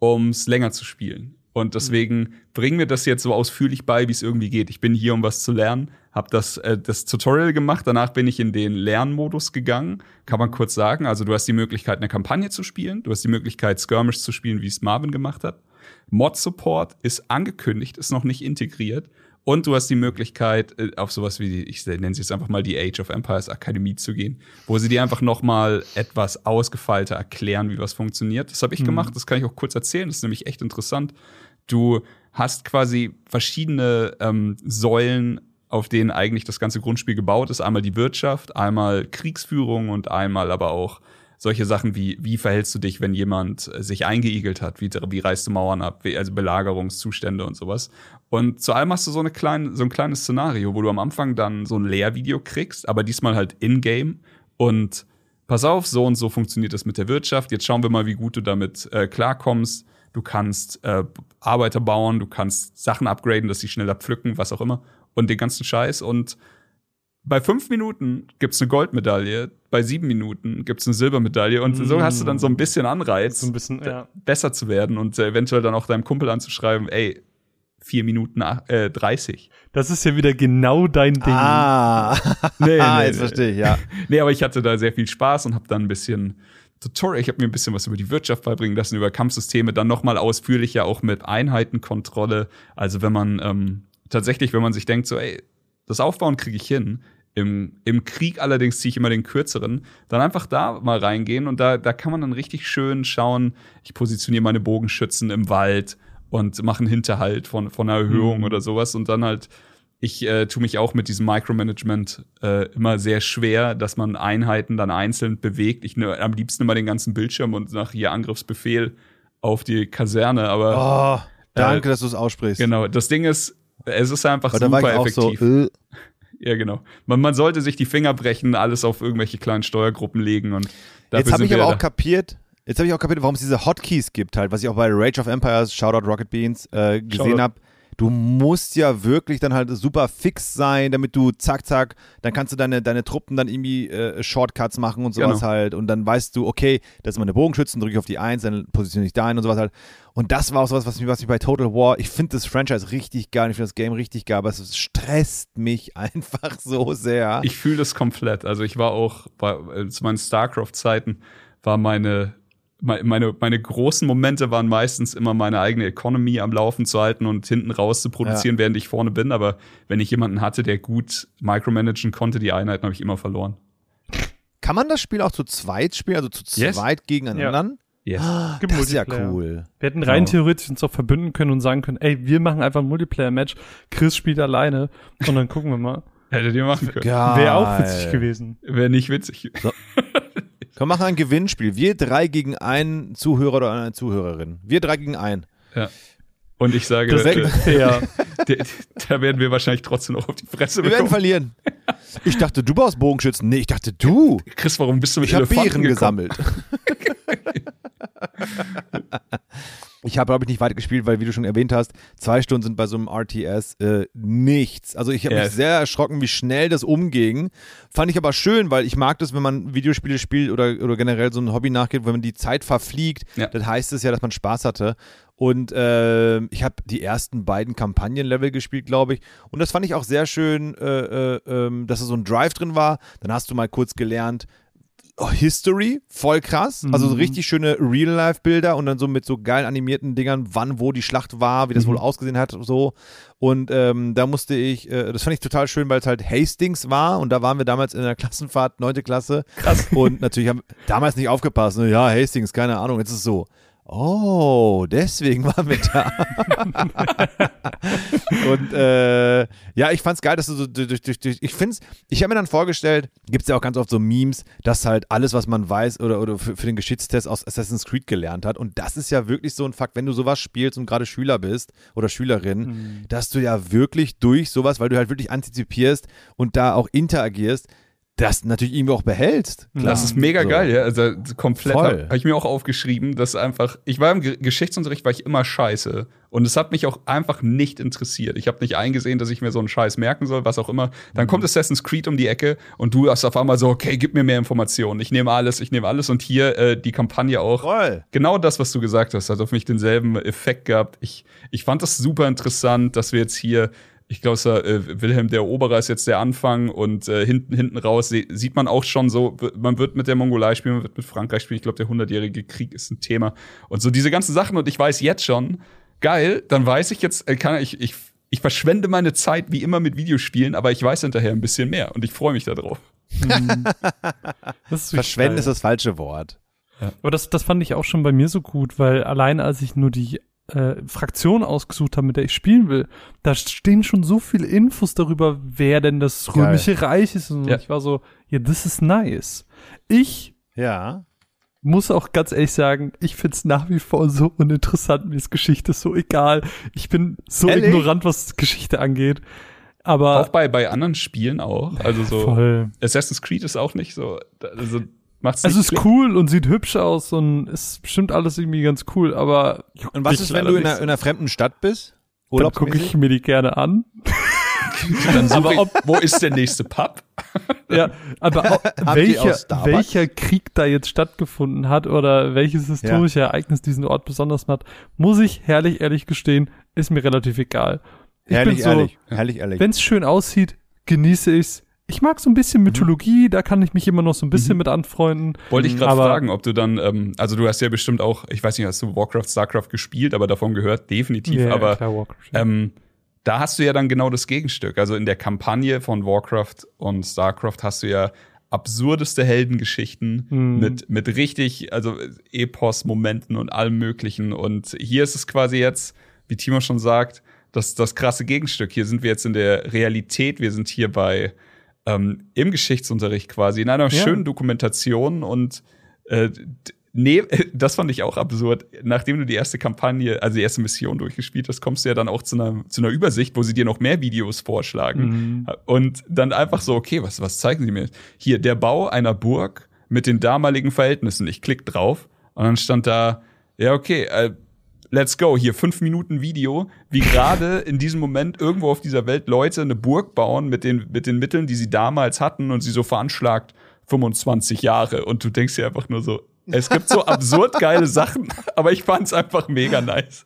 ums länger zu spielen. Und deswegen bringen mir das jetzt so ausführlich bei, wie es irgendwie geht. Ich bin hier, um was zu lernen, habe das, äh, das Tutorial gemacht, danach bin ich in den Lernmodus gegangen, kann man kurz sagen. Also du hast die Möglichkeit, eine Kampagne zu spielen, du hast die Möglichkeit, Skirmish zu spielen, wie es Marvin gemacht hat. Mod-Support ist angekündigt, ist noch nicht integriert. Und du hast die Möglichkeit, äh, auf sowas wie, ich nenne es jetzt einfach mal die Age of Empires Akademie zu gehen, wo sie dir einfach noch mal etwas ausgefeilter erklären, wie was funktioniert. Das habe ich gemacht, das kann ich auch kurz erzählen, das ist nämlich echt interessant. Du hast quasi verschiedene ähm, Säulen, auf denen eigentlich das ganze Grundspiel gebaut ist. Einmal die Wirtschaft, einmal Kriegsführung und einmal aber auch solche Sachen wie, wie verhältst du dich, wenn jemand äh, sich eingeigelt hat? Wie, wie reißt du Mauern ab? Wie, also Belagerungszustände und sowas. Und zu allem hast du so, eine kleine, so ein kleines Szenario, wo du am Anfang dann so ein Lehrvideo kriegst, aber diesmal halt in-game. Und pass auf, so und so funktioniert das mit der Wirtschaft. Jetzt schauen wir mal, wie gut du damit äh, klarkommst. Du kannst äh, Arbeiter bauen, du kannst Sachen upgraden, dass sie schneller pflücken, was auch immer. Und den ganzen Scheiß. Und bei fünf Minuten gibt's eine Goldmedaille, bei sieben Minuten gibt's eine Silbermedaille und so hast du dann so ein bisschen Anreiz,
So ein bisschen, ja.
besser zu werden und eventuell dann auch deinem Kumpel anzuschreiben, ey, vier Minuten äh, 30.
Das ist ja wieder genau dein Ding.
Ah,
Nee,
ah
nee,
jetzt
nee.
verstehe ich, ja.
Nee, aber ich hatte da sehr viel Spaß und habe dann ein bisschen Tutorial, ich habe mir ein bisschen was über die Wirtschaft beibringen lassen, über Kampfsysteme, dann noch mal ausführlicher auch mit Einheitenkontrolle. Also wenn man ähm, tatsächlich, wenn man sich denkt, so, ey, das Aufbauen kriege ich hin. Im, Im Krieg allerdings ziehe ich immer den kürzeren. Dann einfach da mal reingehen und da, da kann man dann richtig schön schauen. Ich positioniere meine Bogenschützen im Wald und mache einen Hinterhalt von, von einer Erhöhung
Mhm.
oder sowas und dann halt ich äh, tue mich auch mit diesem Micromanagement äh, immer sehr schwer, dass man Einheiten dann einzeln bewegt. Ich ne, am liebsten immer den ganzen Bildschirm und nach hier Angriffsbefehl auf die Kaserne. Aber
Oh, danke, dass du es aussprichst.
genau, das Ding ist, es ist einfach
war
super effektiv.
so, äh,
Ja, genau. Man, man sollte sich die Finger brechen, alles auf irgendwelche kleinen Steuergruppen legen und
Jetzt habe ich aber auch
da.
kapiert, jetzt habe ich auch kapiert, warum es diese Hotkeys gibt halt, was ich auch bei Rage of Empires, Shoutout Rocket Beans, äh, gesehen habe. Du musst ja wirklich dann halt super fix sein, damit du zack, zack, dann kannst du deine, deine Truppen dann irgendwie äh, Shortcuts machen und sowas
Genau.
halt. Und dann weißt du, okay, das ist meine Bogenschützen, drücke ich auf die Eins, dann positioniere ich da ein und sowas halt. Und das war auch sowas, was mich, was mich bei Total War, ich finde das Franchise richtig geil, ich finde das Game richtig geil, aber es stresst mich einfach so sehr.
Ich fühle das komplett. Also ich war auch bei zu meinen StarCraft-Zeiten war meine me- meine, meine großen Momente waren meistens immer meine eigene Economy am Laufen zu halten und hinten raus zu produzieren, während ich vorne bin. Aber wenn ich jemanden hatte, der gut micromanagen konnte, die Einheiten habe ich immer verloren.
Kann man das Spiel auch zu zweit spielen, also zu
Yes.
zweit gegeneinander?
Yes.
Gibt
Das ist ja cool.
Wir hätten rein
Genau.
theoretisch uns auch verbünden können und sagen können, ey, wir machen einfach ein Multiplayer-Match, Chris spielt alleine und dann gucken wir mal.
Hättet ihr machen können.
Wäre auch witzig gewesen.
Wäre nicht witzig.
Komm, machen ein Gewinnspiel. Wir drei gegen einen Zuhörer oder eine Zuhörerin. Wir drei gegen einen.
Ja. Und ich sage, äh, der- da werden wir wahrscheinlich trotzdem noch auf die Fresse
Wir werden
bekommen.
verlieren. Ich dachte, du baust Bogenschützen. Nee, ich dachte, du.
Chris, warum bist du mit
Ich habe
Elefanten
Beeren
gekommen?
gesammelt. Ich habe, glaube ich, nicht weit gespielt, weil, wie du schon erwähnt hast, zwei Stunden sind bei so einem RTS äh, nichts. Also ich habe
Ja.
mich sehr erschrocken, wie schnell das umging. Fand ich aber schön, weil ich mag das, wenn man Videospiele spielt oder, oder generell so ein Hobby nachgeht, wenn man die Zeit verfliegt,
Ja.
dann heißt es ja, dass man Spaß hatte. Und äh, ich habe die ersten beiden Kampagnenlevel gespielt, glaube ich. Und das fand ich auch sehr schön, äh, äh, ähm, dass da so ein Drive drin war. Dann hast du mal kurz gelernt, History, voll krass. Also so
Mhm.
richtig schöne Real-Life-Bilder und dann so mit so geil animierten Dingern, wann, wo die Schlacht war, wie das
Mhm.
wohl ausgesehen hat, so. Und ähm, da musste ich, äh, das fand ich total schön, weil es halt Hastings war und da waren wir damals in der Klassenfahrt, neunte Klasse. Krass. Und natürlich haben damals nicht aufgepasst. Ne? Ja, Hastings, keine Ahnung, jetzt ist es so. Oh, deswegen waren wir da. und äh, ja, ich fand's geil, dass du so durch, durch, durch ich find's, ich habe mir dann vorgestellt, gibt's ja auch ganz oft so Memes, dass halt alles, was man weiß oder, oder für, für den Geschichtstest aus Assassin's Creed gelernt hat. Und das ist ja wirklich so ein Fakt, wenn du sowas spielst und gerade Schüler bist oder Schülerin, dass du ja wirklich durch sowas, weil du halt wirklich antizipierst und da auch interagierst, das natürlich irgendwie auch behältst.
Das ist mega
So.
geil, ja. Also komplett habe hab ich mir auch aufgeschrieben, dass einfach, ich war im Ge Geschichtsunterricht, war ich immer scheiße. Und es hat mich auch einfach nicht interessiert. Ich habe nicht eingesehen, dass ich mir so einen Scheiß merken soll, was auch immer. Dann
Mhm.
kommt Assassin's Creed um die Ecke und du hast auf einmal so, okay, gib mir mehr Informationen. Ich nehme alles, ich nehme alles. Und hier äh, die Kampagne auch.
Voll.
Genau das, was du gesagt hast, hat auf mich denselben Effekt gehabt. Ich, ich fand das super interessant, dass wir jetzt hier, ich glaube, äh, Wilhelm der Eroberer ist jetzt der Anfang und äh, hinten, hinten raus se- sieht man auch schon so, man wird mit der Mongolei spielen, man wird mit Frankreich spielen. Ich glaube, der hundertjährige Krieg ist ein Thema. Und so diese ganzen Sachen. Und ich weiß jetzt schon, geil, dann weiß ich jetzt, äh, kann ich, ich, ich verschwende meine Zeit wie immer mit Videospielen, aber ich weiß hinterher ein bisschen mehr und ich freue mich darauf.
Wirklich
Verschwenden ist das falsche Wort.
Aber das, das fand ich auch schon bei mir so gut, weil allein als ich nur die äh, Fraktion ausgesucht habe, mit der ich spielen will, da stehen schon so viele Infos darüber, wer denn das
Geil.
römische Reich ist. Und
Ja.
ich war so, ja, this is nice. Ich
Ja.
muss auch ganz ehrlich sagen, ich find's nach wie vor so uninteressant, mir ist Geschichte so egal. Ich bin so
Ehrlich?
ignorant, was Geschichte angeht. Aber
Auch bei, bei anderen Spielen auch. Also so.
voll.
Assassin's Creed ist auch nicht so. Also macht's
Also
nicht
ist cool und sieht hübsch aus und ist bestimmt alles irgendwie ganz cool, aber
Und was ist, wenn du in einer, in einer fremden Stadt bist?
dann gucke ich mir die gerne an.
Dann
Aber ob-
wo ist der nächste Pub?
Ja, aber welcher, welcher Krieg da jetzt stattgefunden hat oder welches historische Ereignis diesen Ort besonders macht, muss ich herrlich ehrlich gestehen, ist mir relativ egal. Ich
Herrlich
bin so,
ehrlich. Herrlich ehrlich.
wenn es schön aussieht, genieße ich's. Ich mag so ein
Mhm.
bisschen Mythologie, da kann ich mich immer noch so ein bisschen mit anfreunden.
Wollte ich gerade fragen, ob du dann, ähm, also du hast ja bestimmt auch, ich weiß nicht, hast du Warcraft, Starcraft gespielt, aber davon gehört definitiv.
Ja,
aber
klar,
ähm, da hast du ja dann genau das Gegenstück. Also in der Kampagne von Warcraft und Starcraft hast du ja absurdeste Heldengeschichten
Mhm.
mit, mit richtig, also Epos-Momenten und allem Möglichen. Und hier ist es quasi jetzt, wie Timo schon sagt, das, das krasse Gegenstück. Hier sind wir jetzt in der Realität, wir sind hier bei ähm, im Geschichtsunterricht quasi, in einer
Ja.
schönen Dokumentation und äh, nee, das fand ich auch absurd. Nachdem du die erste Kampagne, also die erste Mission durchgespielt hast, kommst du ja dann auch zu einer, zu einer Übersicht, wo sie dir noch mehr Videos vorschlagen. Und dann einfach so, okay, was, was zeigen sie mir? Hier, der Bau einer Burg mit den damaligen Verhältnissen. Ich klick drauf und dann stand da, ja, okay, äh, let's go, hier fünf Minuten Video, wie gerade in diesem Moment irgendwo auf dieser Welt Leute eine Burg bauen mit den, mit den Mitteln, die sie damals hatten und sie so veranschlagt 25 Jahre. Und du denkst dir einfach nur so, es gibt so absurd geile Sachen, aber ich fand's einfach mega nice.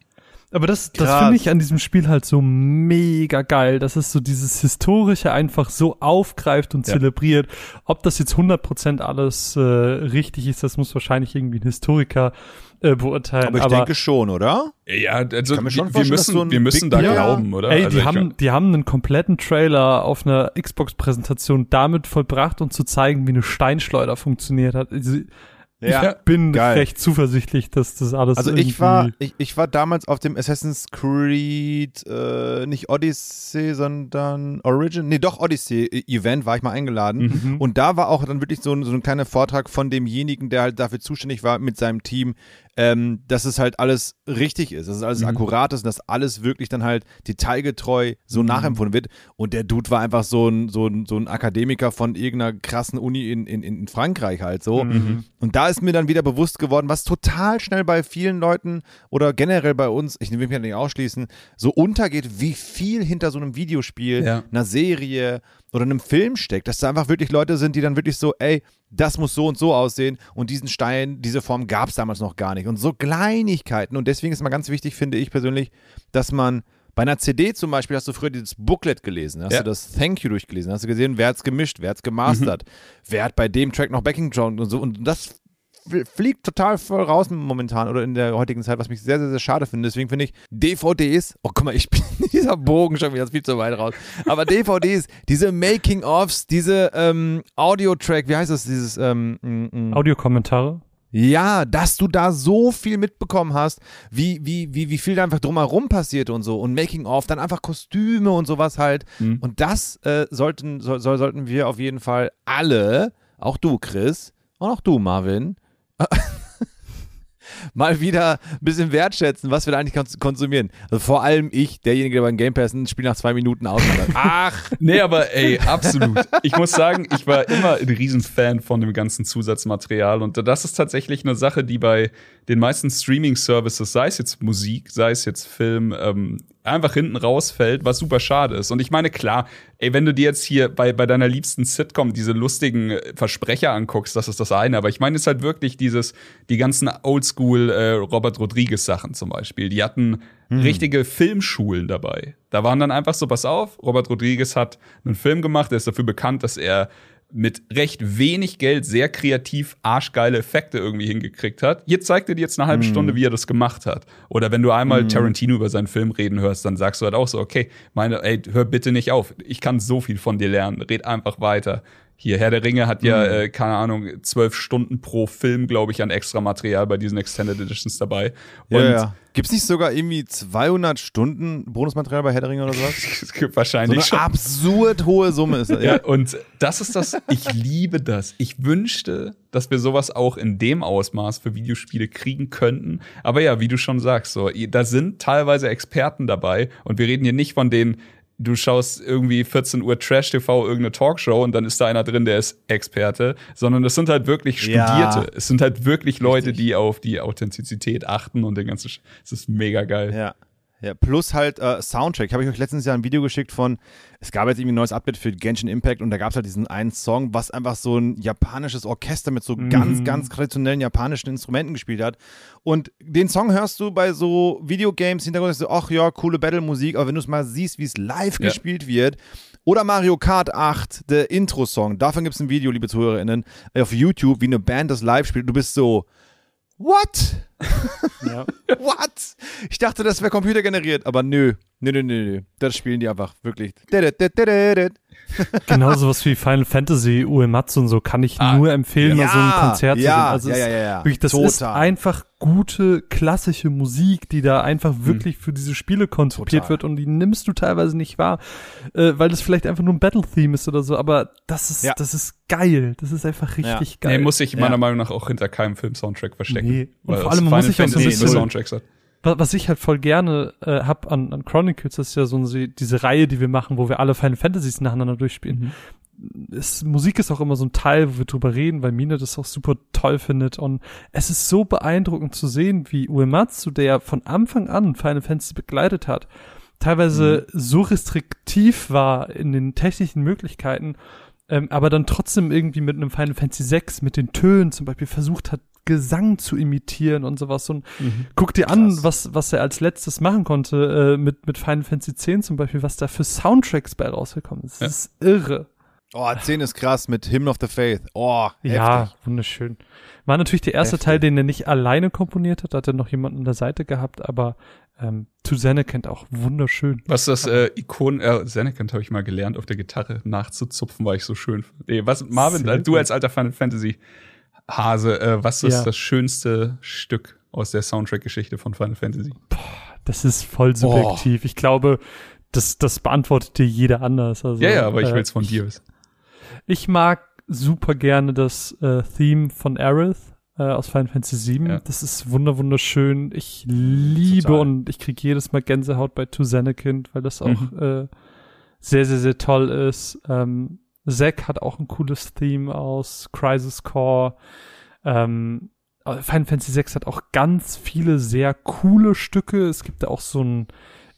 Aber das, das finde ich an diesem Spiel halt so mega geil, dass es so dieses Historische einfach so aufgreift und
Ja.
zelebriert. Ob das jetzt 100% alles äh, richtig ist, das muss wahrscheinlich irgendwie ein Historiker äh, beurteilen.
aber ich denke schon, oder?
Ja, also wir, wir müssen,
so
wir müssen da
Deal-
glauben, oder?
Ey,
Also
die haben, die haben einen kompletten Trailer auf einer Xbox-Präsentation damit vollbracht, um zu zeigen, wie eine Steinschleuder funktioniert hat. Also, ich bin geil. recht zuversichtlich, dass das alles.
Also ich war, ich, ich war damals auf dem Assassin's Creed, äh, nicht Odyssey, sondern Origin, nee, doch Odyssey-Event war ich mal eingeladen. Mhm. Und da war auch dann wirklich so, so ein kleiner Vortrag von demjenigen, der halt dafür zuständig war, mit seinem Team ähm, dass es halt alles richtig ist, dass es alles mhm. akkurat ist und dass alles wirklich dann halt detailgetreu so mhm. nachempfunden wird. Und der Dude war einfach so ein, so ein, so ein Akademiker von irgendeiner krassen Uni in, in, in Frankreich halt so. Mhm. Und da ist mir dann wieder bewusst geworden, was total schnell bei vielen Leuten oder generell bei uns, ich will mich ja nicht ausschließen, so untergeht, wie viel hinter so einem Videospiel, ja. einer Serie, oder einem Film steckt, dass da einfach wirklich Leute sind, die dann wirklich so, ey, das muss so und so aussehen und diesen Stein, diese Form gab es damals noch gar nicht. Und so Kleinigkeiten. Und deswegen ist mal ganz wichtig, finde ich persönlich, dass man bei einer CD zum Beispiel hast du früher dieses Booklet gelesen, hast ja. du das Thank You durchgelesen, hast du gesehen, wer hat's gemischt, wer hat's gemastert, mhm. wer hat bei dem Track noch Backing Sound und so. Und das fliegt total voll raus momentan oder in der heutigen Zeit, was mich sehr, sehr, sehr schade finde. Deswegen finde ich DVDs, oh guck mal, ich bin dieser Bogen schon wieder viel zu weit raus. Aber DVDs, diese Making-ofs, diese ähm, Audio-Track, wie heißt das, dieses ähm,
mm, mm. Audiokommentare?
Ja, dass du da so viel mitbekommen hast, wie, wie, wie, wie viel da einfach drumherum passiert und so. Und Making-of, dann einfach Kostüme und sowas halt. Mhm. Und das äh, sollten, so, sollten wir auf jeden Fall alle, auch du, Chris, und auch du, Marvin, mal wieder ein bisschen wertschätzen, was wir da eigentlich konsumieren. Also vor allem ich, derjenige, der beim Game Pass ein Spiel nach zwei Minuten ausmacht.
Ach! nee, aber ey, absolut. Ich muss sagen, ich war immer ein Riesenfan von dem ganzen Zusatzmaterial und das ist tatsächlich eine Sache, die bei den meisten Streaming-Services, sei es jetzt Musik, sei es jetzt Film, ähm, einfach hinten rausfällt, was super schade ist. Und ich meine, klar, ey, wenn du dir jetzt hier bei, bei deiner liebsten Sitcom diese lustigen Versprecher anguckst, das ist das eine. Aber ich meine, es ist halt wirklich dieses, die ganzen Oldschool äh, Robert Rodriguez Sachen zum Beispiel. Die hatten hm. richtige Filmschulen dabei. Da waren dann einfach so, pass auf, Robert Rodriguez hat einen Film gemacht, der ist dafür bekannt, dass er mit recht wenig Geld sehr kreativ arschgeile Effekte irgendwie hingekriegt hat. Jetzt zeigt er dir jetzt eine halbe mm. Stunde, wie er das gemacht hat. Oder wenn du einmal mm. Tarantino über seinen Film reden hörst, dann sagst du halt auch so, okay, meine, ey, hör bitte nicht auf. Ich kann so viel von dir lernen. Red einfach weiter. Hier, Herr der Ringe hat ja, mhm. äh, keine Ahnung, zwölf Stunden pro Film, glaube ich, an extra Material bei diesen Extended Editions dabei.
Und ja, ja. Gibt es nicht sogar irgendwie 200 Stunden Bonusmaterial bei Herr der Ringe oder sowas?
Wahrscheinlich
so eine schon. absurd hohe Summe ist das.
Ja. ja, und das ist das, ich liebe das. Ich wünschte, dass wir sowas auch in dem Ausmaß für Videospiele kriegen könnten. Aber ja, wie du schon sagst, so, da sind teilweise Experten dabei und wir reden hier nicht von den du schaust irgendwie 14 Uhr Trash TV irgendeine Talkshow und dann ist da einer drin, der ist Experte, sondern es sind halt wirklich Studierte. Ja. Es sind halt wirklich Leute, Richtig. die auf die Authentizität achten und den ganzen, Sch es ist mega geil.
Ja. Ja, plus halt äh, Soundtrack. Habe ich euch letztens ja ein Video geschickt von, es gab jetzt irgendwie ein neues Update für Genshin Impact und da gab es halt diesen einen Song, was einfach so ein japanisches Orchester mit so mhm. ganz, ganz traditionellen japanischen Instrumenten gespielt hat. Und den Song hörst du bei so Videogames hintergrund, so, ach ja, coole Battle-Musik, aber wenn du es mal siehst, wie es live ja. gespielt wird, oder Mario Kart 8, der Intro-Song, davon gibt es ein Video, liebe ZuhörerInnen, auf YouTube, wie eine Band das live spielt. Du bist so, What? Ja. What? Ich dachte, das wäre computergeneriert, aber nö. Nö, nö, nö, nö. Das spielen die einfach wirklich.
genau sowas wie Final Fantasy, Uematsu und so kann ich ah, nur empfehlen, ja, mal so ein Konzert
ja, zu sehen. Also ja, ja, ja, ja.
Wirklich, das Total. ist einfach gute klassische Musik, die da einfach hm. wirklich hm. für diese Spiele konzipiert wird und die nimmst du teilweise nicht wahr, äh, weil das vielleicht einfach nur ein Battle-Theme ist oder so, aber das ist, ja. das ist geil. Das ist einfach richtig geil.
Nee, muss sich meiner Meinung nach auch hinter keinem Film-Soundtrack verstecken. Nee.
Und vor allem muss sich auch so ein bisschen Soundtracks hat was ich halt voll gerne äh, hab an, an Chronicles, das ist ja so eine, diese Reihe, die wir machen, wo wir alle Final Fantasies nacheinander durchspielen. Mhm. Ist, Musik ist auch immer so ein Teil, wo wir drüber reden, weil Mine das auch super toll findet. Und es ist so beeindruckend zu sehen, wie Uematsu, der von Anfang an Final Fantasy begleitet hat, teilweise mhm. so restriktiv war in den technischen Möglichkeiten, ähm, aber dann trotzdem irgendwie mit einem Final Fantasy 6, mit den Tönen zum Beispiel versucht hat, Gesang zu imitieren und sowas. Und mhm. guck dir Krass. an, was, was er als letztes machen konnte, äh, mit, mit Final Fantasy X zum Beispiel, was da für Soundtracks bei rausgekommen ist. Das ja. ist irre.
Oh, 10 ist krass mit Hymn of the Faith. Oh, heftig.
Ja, wunderschön. War natürlich der erste heftig. Teil, den er nicht alleine komponiert hat, da hat er noch jemanden an der Seite gehabt, aber ähm, zu Senekent auch wunderschön.
Was das äh, Ikon, äh, Senekent habe ich mal gelernt, auf der Gitarre nachzuzupfen, war ich so schön. Nee, was, Marvin, Sehr du als alter Final Fantasy Hase, äh, was ist
Ja.
das schönste Stück aus der Soundtrack-Geschichte von Final Fantasy?
Das ist voll subjektiv. Ich glaube, das, das beantwortet dir jeder anders. Also,
ja, ja, aber ich
äh,
will's von dir wissen.
Ich mag super gerne das äh, Theme von Aerith äh, aus Final Fantasy VII.
Ja.
Das ist wunder wunderschön. Ich liebe
Total.
und ich kriege jedes Mal Gänsehaut bei To Zenekind, weil das auch
Mhm.
äh, sehr, sehr, sehr toll ist. Ähm, Zack hat auch ein cooles Theme aus Crisis Core. Ähm, Final Fantasy VI hat auch ganz viele sehr coole Stücke. Es gibt da auch so ein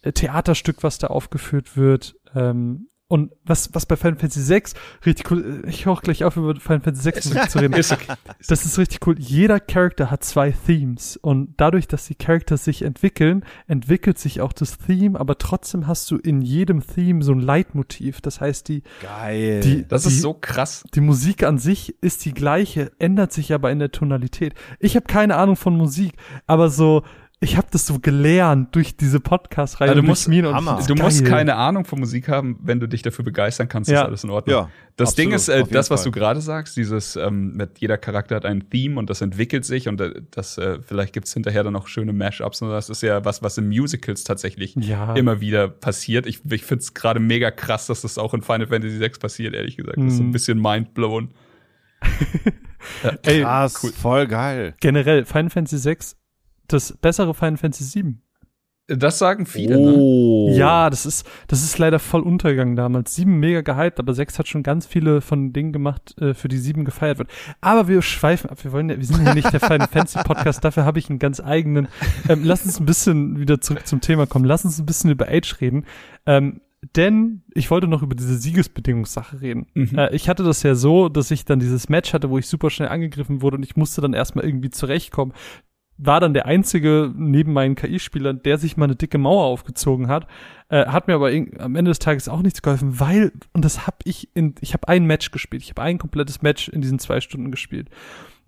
äh, Theaterstück, was da aufgeführt wird. Ähm, und was, was bei Final Fantasy VI richtig cool, ich höre auch gleich auf, über Final Fantasy VI Musik zu reden. Das ist richtig cool. Jeder Charakter hat zwei Themes und dadurch, dass die Characters sich entwickeln, entwickelt sich auch das Theme, aber trotzdem hast du in jedem Theme so ein Leitmotiv. Das heißt, die,
Geil.
die,
Das
die,
ist so krass.
die Musik an sich ist die gleiche, ändert sich aber in der Tonalität. Ich habe keine Ahnung von Musik, aber so, ich habe das so gelernt durch diese Podcast-Reihe.
Also du musst- Du musst keine Ahnung von Musik haben, wenn du dich dafür begeistern kannst,
Ja.
ist alles in Ordnung.
Ja,
das
absolut,
Ding ist, äh, das, was
Fall.
du gerade sagst, dieses, ähm, mit jeder Charakter hat ein Theme und das entwickelt sich und äh, das, äh, vielleicht gibt's hinterher dann auch schöne Mashups und das ist ja was, was in Musicals tatsächlich
Ja.
immer wieder passiert. Ich, ich find's gerade mega krass, dass das auch in Final Fantasy VI passiert, ehrlich gesagt. Das ist ein
Mhm.
bisschen mindblown.
Ey,
Krass, voll geil.
generell, Final Fantasy VI, das bessere Final Fantasy VII.
Das sagen viele, ne?
Oh.
Ja, das ist, das ist leider voll untergegangen damals. Sieben mega gehypt, aber sechs hat schon ganz viele von den Dingen gemacht, äh, für die sieben gefeiert wird. Aber wir schweifen ab. Wir wollen ja, wir sind ja nicht der Final Fantasy Podcast. Dafür habe ich einen ganz eigenen. Ähm, lass uns ein bisschen wieder zurück zum Thema kommen. Lass uns ein bisschen über Age reden. Ähm, denn ich wollte noch über diese Siegesbedingungssache reden.
Mhm.
Äh, ich hatte das ja so, dass ich dann dieses Match hatte, wo ich super schnell angegriffen wurde und ich musste dann erstmal irgendwie zurechtkommen. War dann der einzige neben meinen KI-Spielern, der sich mal eine dicke Mauer aufgezogen hat. Äh, hat mir aber am Ende des Tages auch nichts geholfen, weil, und das habe ich in, ich habe ein Match gespielt. Ich habe ein komplettes Match in diesen zwei Stunden gespielt.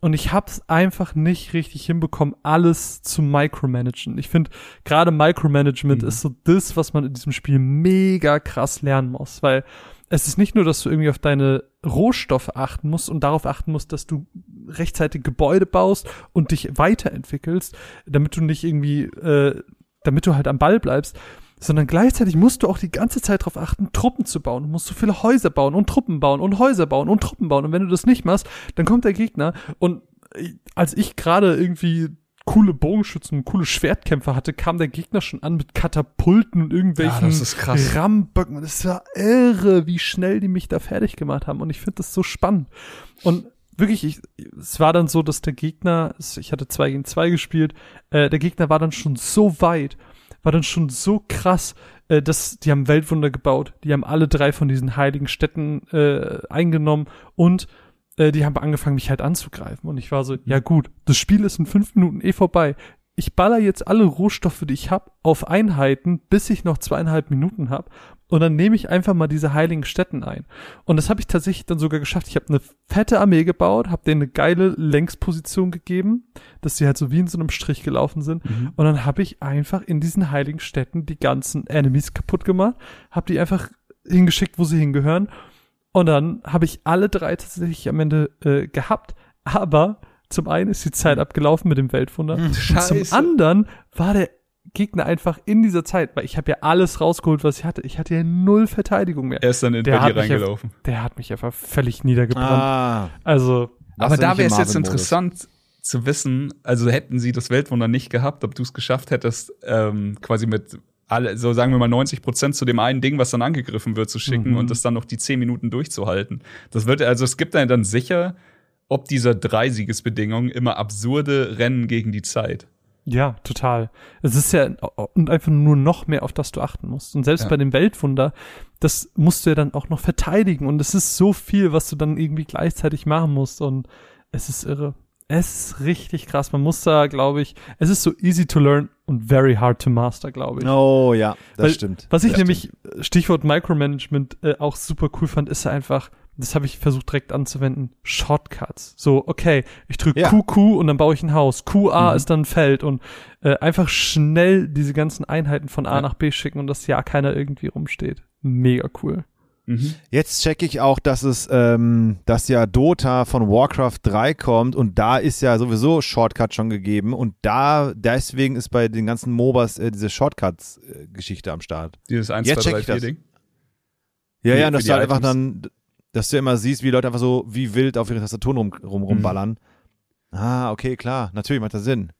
Und ich habe es einfach nicht richtig hinbekommen, alles zu micromanagen. Ich finde, gerade Micromanagement ist so das, was man in diesem Spiel mega krass lernen muss, weil es ist nicht nur, dass du irgendwie auf deine Rohstoffe achten musst und darauf achten musst, dass du rechtzeitig Gebäude baust und dich weiterentwickelst, damit du nicht irgendwie, äh, damit du halt am Ball bleibst, sondern gleichzeitig musst du auch die ganze Zeit darauf achten, Truppen zu bauen. Du musst so viele Häuser bauen und Truppen bauen und Häuser bauen und Truppen bauen. Und wenn du das nicht machst, dann kommt der Gegner und äh, als ich gerade irgendwie coole Bogenschützen coole Schwertkämpfer hatte, kam der Gegner schon an mit Katapulten und irgendwelchen
Ja, das ist krass.
Ramböcken. Das war irre, wie schnell die mich da fertig gemacht haben. Und ich finde das so spannend. Und wirklich, ich, es war dann so, dass der Gegner, ich hatte zwei gegen zwei gespielt, äh, der Gegner war dann schon so weit, war dann schon so krass, äh, dass die haben Weltwunder gebaut. Die haben alle drei von diesen heiligen Städten äh, eingenommen und äh, die haben angefangen, mich halt anzugreifen. Und ich war so, ja gut, das Spiel ist in fünf Minuten eh vorbei. Ich baller jetzt alle Rohstoffe, die ich hab, auf Einheiten, bis ich noch zweieinhalb Minuten hab. Und dann nehme ich einfach mal diese heiligen Städten ein. Und das habe ich tatsächlich dann sogar geschafft. Ich habe eine fette Armee gebaut, habe denen eine geile Längsposition gegeben, dass sie halt so wie in so einem Strich gelaufen sind.
Mhm.
Und dann habe ich einfach in diesen heiligen Städten die ganzen Enemies kaputt gemacht, habe die einfach hingeschickt, wo sie hingehören. Und dann habe ich alle drei tatsächlich am Ende äh, gehabt. Aber zum einen ist die Zeit abgelaufen mit dem Weltwunder. Und zum anderen war der Gegner einfach in dieser Zeit, weil ich habe ja alles rausgeholt, was ich hatte. Ich hatte ja null Verteidigung mehr.
Er ist dann in
Der
bei dir
mich ja-
reingelaufen.
Der hat mich einfach völlig niedergebrannt.
Ah.
Also,
Aber da wäre es jetzt interessant zu wissen, also hätten sie das Weltwunder nicht gehabt, ob du es geschafft hättest, ähm, quasi mit alle, so sagen wir mal 90 Prozent zu dem einen Ding, was dann angegriffen wird, zu schicken
Mhm.
und das dann noch die 10 Minuten durchzuhalten. Das wird, also es gibt dann, dann sicher, ob dieser Drei-Siegesbedingung immer absurde Rennen gegen die Zeit.
Ja, total. Es ist ja und einfach nur noch mehr, auf das du achten musst. Und selbst
Ja.
bei dem Weltwunder, das musst du ja dann auch noch verteidigen. Und es ist so viel, was du dann irgendwie gleichzeitig machen musst. Und es ist irre. Es ist richtig krass. Man muss da, glaube ich, es ist so easy to learn und very hard to master, glaube ich.
Oh ja, das
Weil-
stimmt.
Was ich
das
nämlich, äh, Stichwort Micromanagement, äh, auch super cool fand, ist einfach, das habe ich versucht direkt anzuwenden, Shortcuts. So, okay, ich drücke
Ja.
QQ und dann baue ich ein Haus. QA
Mhm.
ist dann ein Feld und äh, einfach schnell diese ganzen Einheiten von A
Ja.
nach B schicken und dass ja keiner irgendwie rumsteht. Mega cool.
Jetzt checke ich auch, dass es, ähm, dass ja Dota von Warcraft 3 kommt und da ist ja sowieso Shortcut schon gegeben und da, deswegen ist bei den ganzen MOBAs äh, diese Shortcuts-Geschichte am Start.
Dieses 1,
Jetzt
2,
check
3,
ich
4
das.
Ding.
Ja, ja, und dass du halt einfach dann, dass du immer siehst, wie Leute einfach so wie wild auf ihre Tastaturen rum, rum, rumballern. Ah, okay, klar, natürlich macht das Sinn.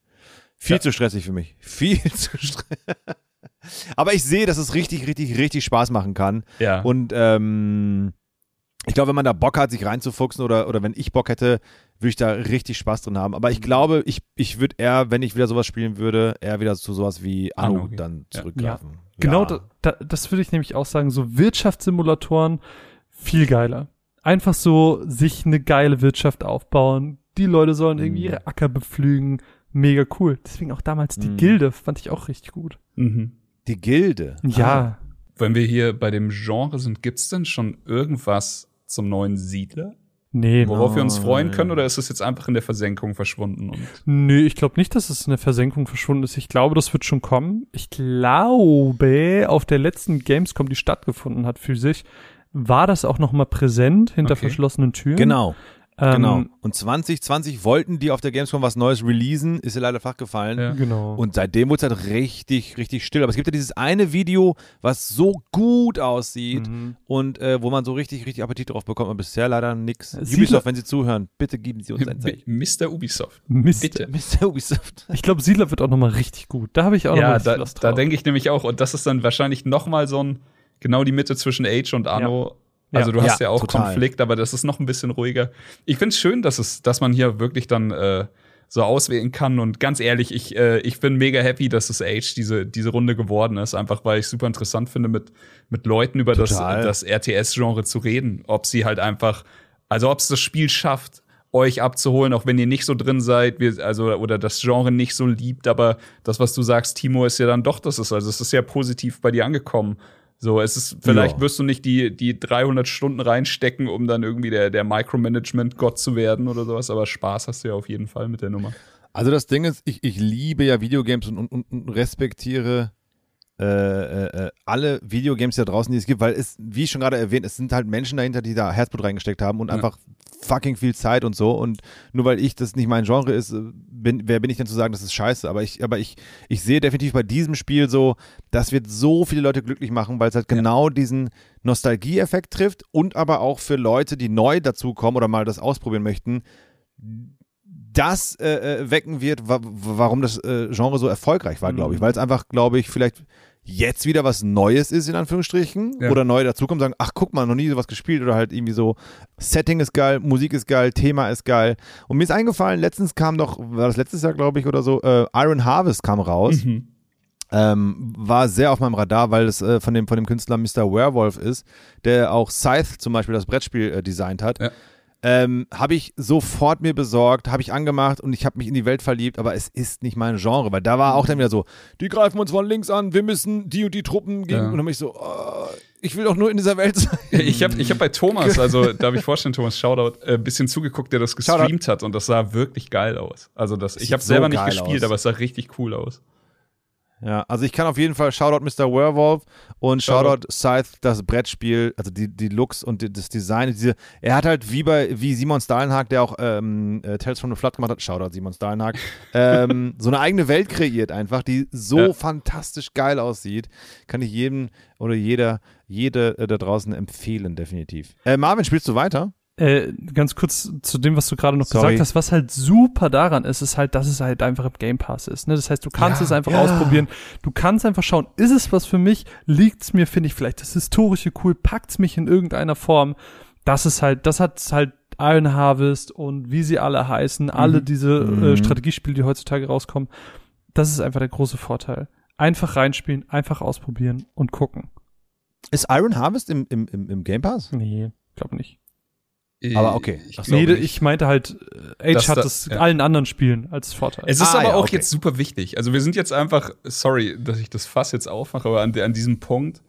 Viel
Ja.
zu stressig für mich. Viel zu stressig. Aber ich sehe, dass es richtig, richtig, richtig Spaß machen kann.
Ja.
Und ähm, ich glaube, wenn man da Bock hat, sich reinzufuchsen oder, oder wenn ich Bock hätte, würde ich da richtig Spaß drin haben. Aber ich glaube, ich, ich würde eher, wenn ich wieder sowas spielen würde, eher wieder zu sowas wie Anno,
Anno gehen.
dann
Ja.
zurückgreifen.
Genau,
Ja.
da, da, das würde ich nämlich auch sagen. So Wirtschaftssimulatoren viel geiler. Einfach so sich eine geile Wirtschaft aufbauen. Die Leute sollen irgendwie
Mhm.
ihre Acker bepflügen. Mega cool. Deswegen auch damals die
Mhm.
Gilde fand ich auch richtig gut.
Mhm.
Die Gilde.
Ja.
Wenn wir hier bei dem Genre sind, gibt's denn schon irgendwas zum neuen Siedler?
Nee,
Worauf wir uns freuen können, oder ist es jetzt einfach in der Versenkung verschwunden? Und
Nö, ich glaube nicht, dass es in der Versenkung verschwunden ist. Ich glaube, das wird schon kommen. Ich glaube, auf der letzten Gamescom, die stattgefunden hat physisch, war das auch noch mal präsent hinter
Okay.
verschlossenen Türen.
Genau,
Ähm,
genau. Und 2020 wollten die auf der Gamescom was Neues releasen, ist ja leider flach gefallen.
Ja.
Genau.
Und seitdem wurde es halt richtig, richtig still. Aber es gibt ja dieses eine Video, was so gut aussieht
Mhm.
und äh, wo man so richtig, richtig Appetit drauf bekommt. Und bisher leider nix.
Siedler-
Ubisoft, wenn Sie zuhören, bitte geben Sie uns ein Zeichen.
Mr. Ubisoft.
Mist.
Bitte.
Mr. Ubisoft.
Ich glaube, Siedler wird auch noch mal richtig gut. Da habe ich auch noch mal
Ja,
richtig
da,
Lust
da
drauf.
denke ich nämlich auch. Und das ist dann wahrscheinlich noch mal so ein, genau die Mitte zwischen Age und Anno.
Ja.
Also du hast ja,
Ja,
auch
total.
Konflikt, aber das ist noch ein bisschen ruhiger. Ich finde es schön, dass es, dass man hier wirklich dann äh, so auswählen kann. Und ganz ehrlich, ich, äh, ich bin mega happy, dass es Age diese, diese Runde geworden ist. Einfach weil ich super interessant finde, mit, mit Leuten über das,
Total.
das RTS-Genre zu reden. Ob sie halt einfach, also ob es das Spiel schafft, euch abzuholen, auch wenn ihr nicht so drin seid, wir, also oder das Genre nicht so liebt, aber das, was du sagst, Timo, ist ja dann doch, das ist, also es ist ja positiv bei dir angekommen. So, es ist, vielleicht
Ja.
wirst du nicht die, die 300 Stunden reinstecken, um dann irgendwie der, der Micromanagement-Gott zu werden oder sowas, aber Spaß hast du ja auf jeden Fall mit der Nummer.
Also das Ding ist, ich, ich liebe ja Videogames und, und, und, respektiere äh, äh, äh, alle Videogames da draußen, die es gibt, weil es, wie schon gerade erwähnt, es sind halt Menschen dahinter, die da Herzblut reingesteckt haben und
Ja.
einfach fucking viel Zeit und so. Und nur weil ich das nicht mein Genre ist, äh, bin, wer bin ich denn zu sagen, das ist scheiße? Aber ich, aber ich, ich sehe definitiv bei diesem Spiel so, das wird so viele Leute glücklich machen, weil es halt
Ja.
genau diesen Nostalgie-Effekt trifft und aber auch für Leute, die neu dazukommen oder mal das ausprobieren möchten, das äh, äh, wecken wird, wa warum das äh, Genre so erfolgreich war, glaube ich.
Mhm.
Weil es einfach, glaube ich, vielleicht jetzt wieder was Neues ist, in Anführungsstrichen,
Ja.
oder neu dazukommt, sagen, ach guck mal, noch nie sowas gespielt oder halt irgendwie so, Setting ist geil, Musik ist geil, Thema ist geil. Und mir ist eingefallen, letztens kam doch, war das letztes Jahr, glaube ich, oder so, äh, Iron Harvest kam raus.
Mhm.
Ähm, war sehr auf meinem Radar, weil es äh, von, dem, von dem Künstler Mr. Werewolf ist, der auch Scythe zum Beispiel das Brettspiel äh, designt hat.
Ja.
Ähm, habe ich sofort mir besorgt, habe ich angemacht und ich habe mich in die Welt verliebt, aber es ist nicht mein Genre, weil da war auch dann wieder so, die greifen uns von links an, wir müssen die und die Truppen gegen
Ja.
und dann bin ich so, oh, ich will doch nur in dieser Welt sein.
Ich habe ich hab bei Thomas, also darf ich vorstellen, Thomas Shoutout, ein bisschen zugeguckt, der das gestreamt hat und das sah wirklich geil aus. Also das, ich
Sieht
habe
so
selber nicht gespielt,
aus.
aber es sah richtig cool aus.
Ja, also ich kann auf jeden Fall Shoutout Mr. Werewolf und Shoutout,
Shoutout.
Scythe, das Brettspiel, also die, die Looks und die, das Design. Diese, er hat halt wie bei wie Simon Stalenhag, der auch ähm, äh, Tales from the Flood gemacht hat, Shoutout Simon Stalenhag, ähm, so eine eigene Welt kreiert einfach, die so
Ja.
fantastisch geil aussieht. Kann ich jedem oder jeder, jede äh, da draußen empfehlen, definitiv. Äh, Marvin, spielst du weiter?
Äh, ganz kurz zu dem, was du gerade noch
Sorry.
gesagt hast, was halt super daran ist, ist halt, dass es halt einfach im Game Pass ist. Ne? Das heißt, du kannst
Ja,
es einfach
ja.
ausprobieren. Du kannst einfach schauen, ist es was für mich? Liegt's mir, finde ich vielleicht das Historische cool? Packt's mich in irgendeiner Form? Das ist halt, das hat halt Iron Harvest und wie sie alle heißen, alle diese
Mhm.
äh, Strategiespiele, die heutzutage rauskommen. Das ist einfach der große Vorteil. Einfach reinspielen, einfach ausprobieren und gucken.
Ist Iron Harvest im, im, im, im Game Pass?
Nee, glaube nicht.
Aber okay.
Ich
Nee, ich meinte halt, äh, Age
Dass
hat es
ja.
allen anderen Spielen als Vorteil.
Es ist
Ah,
aber
ja,
auch
okay.
jetzt super wichtig. Also wir sind jetzt einfach, sorry, dass ich das Fass jetzt aufmache, aber an, an diesem Punkt,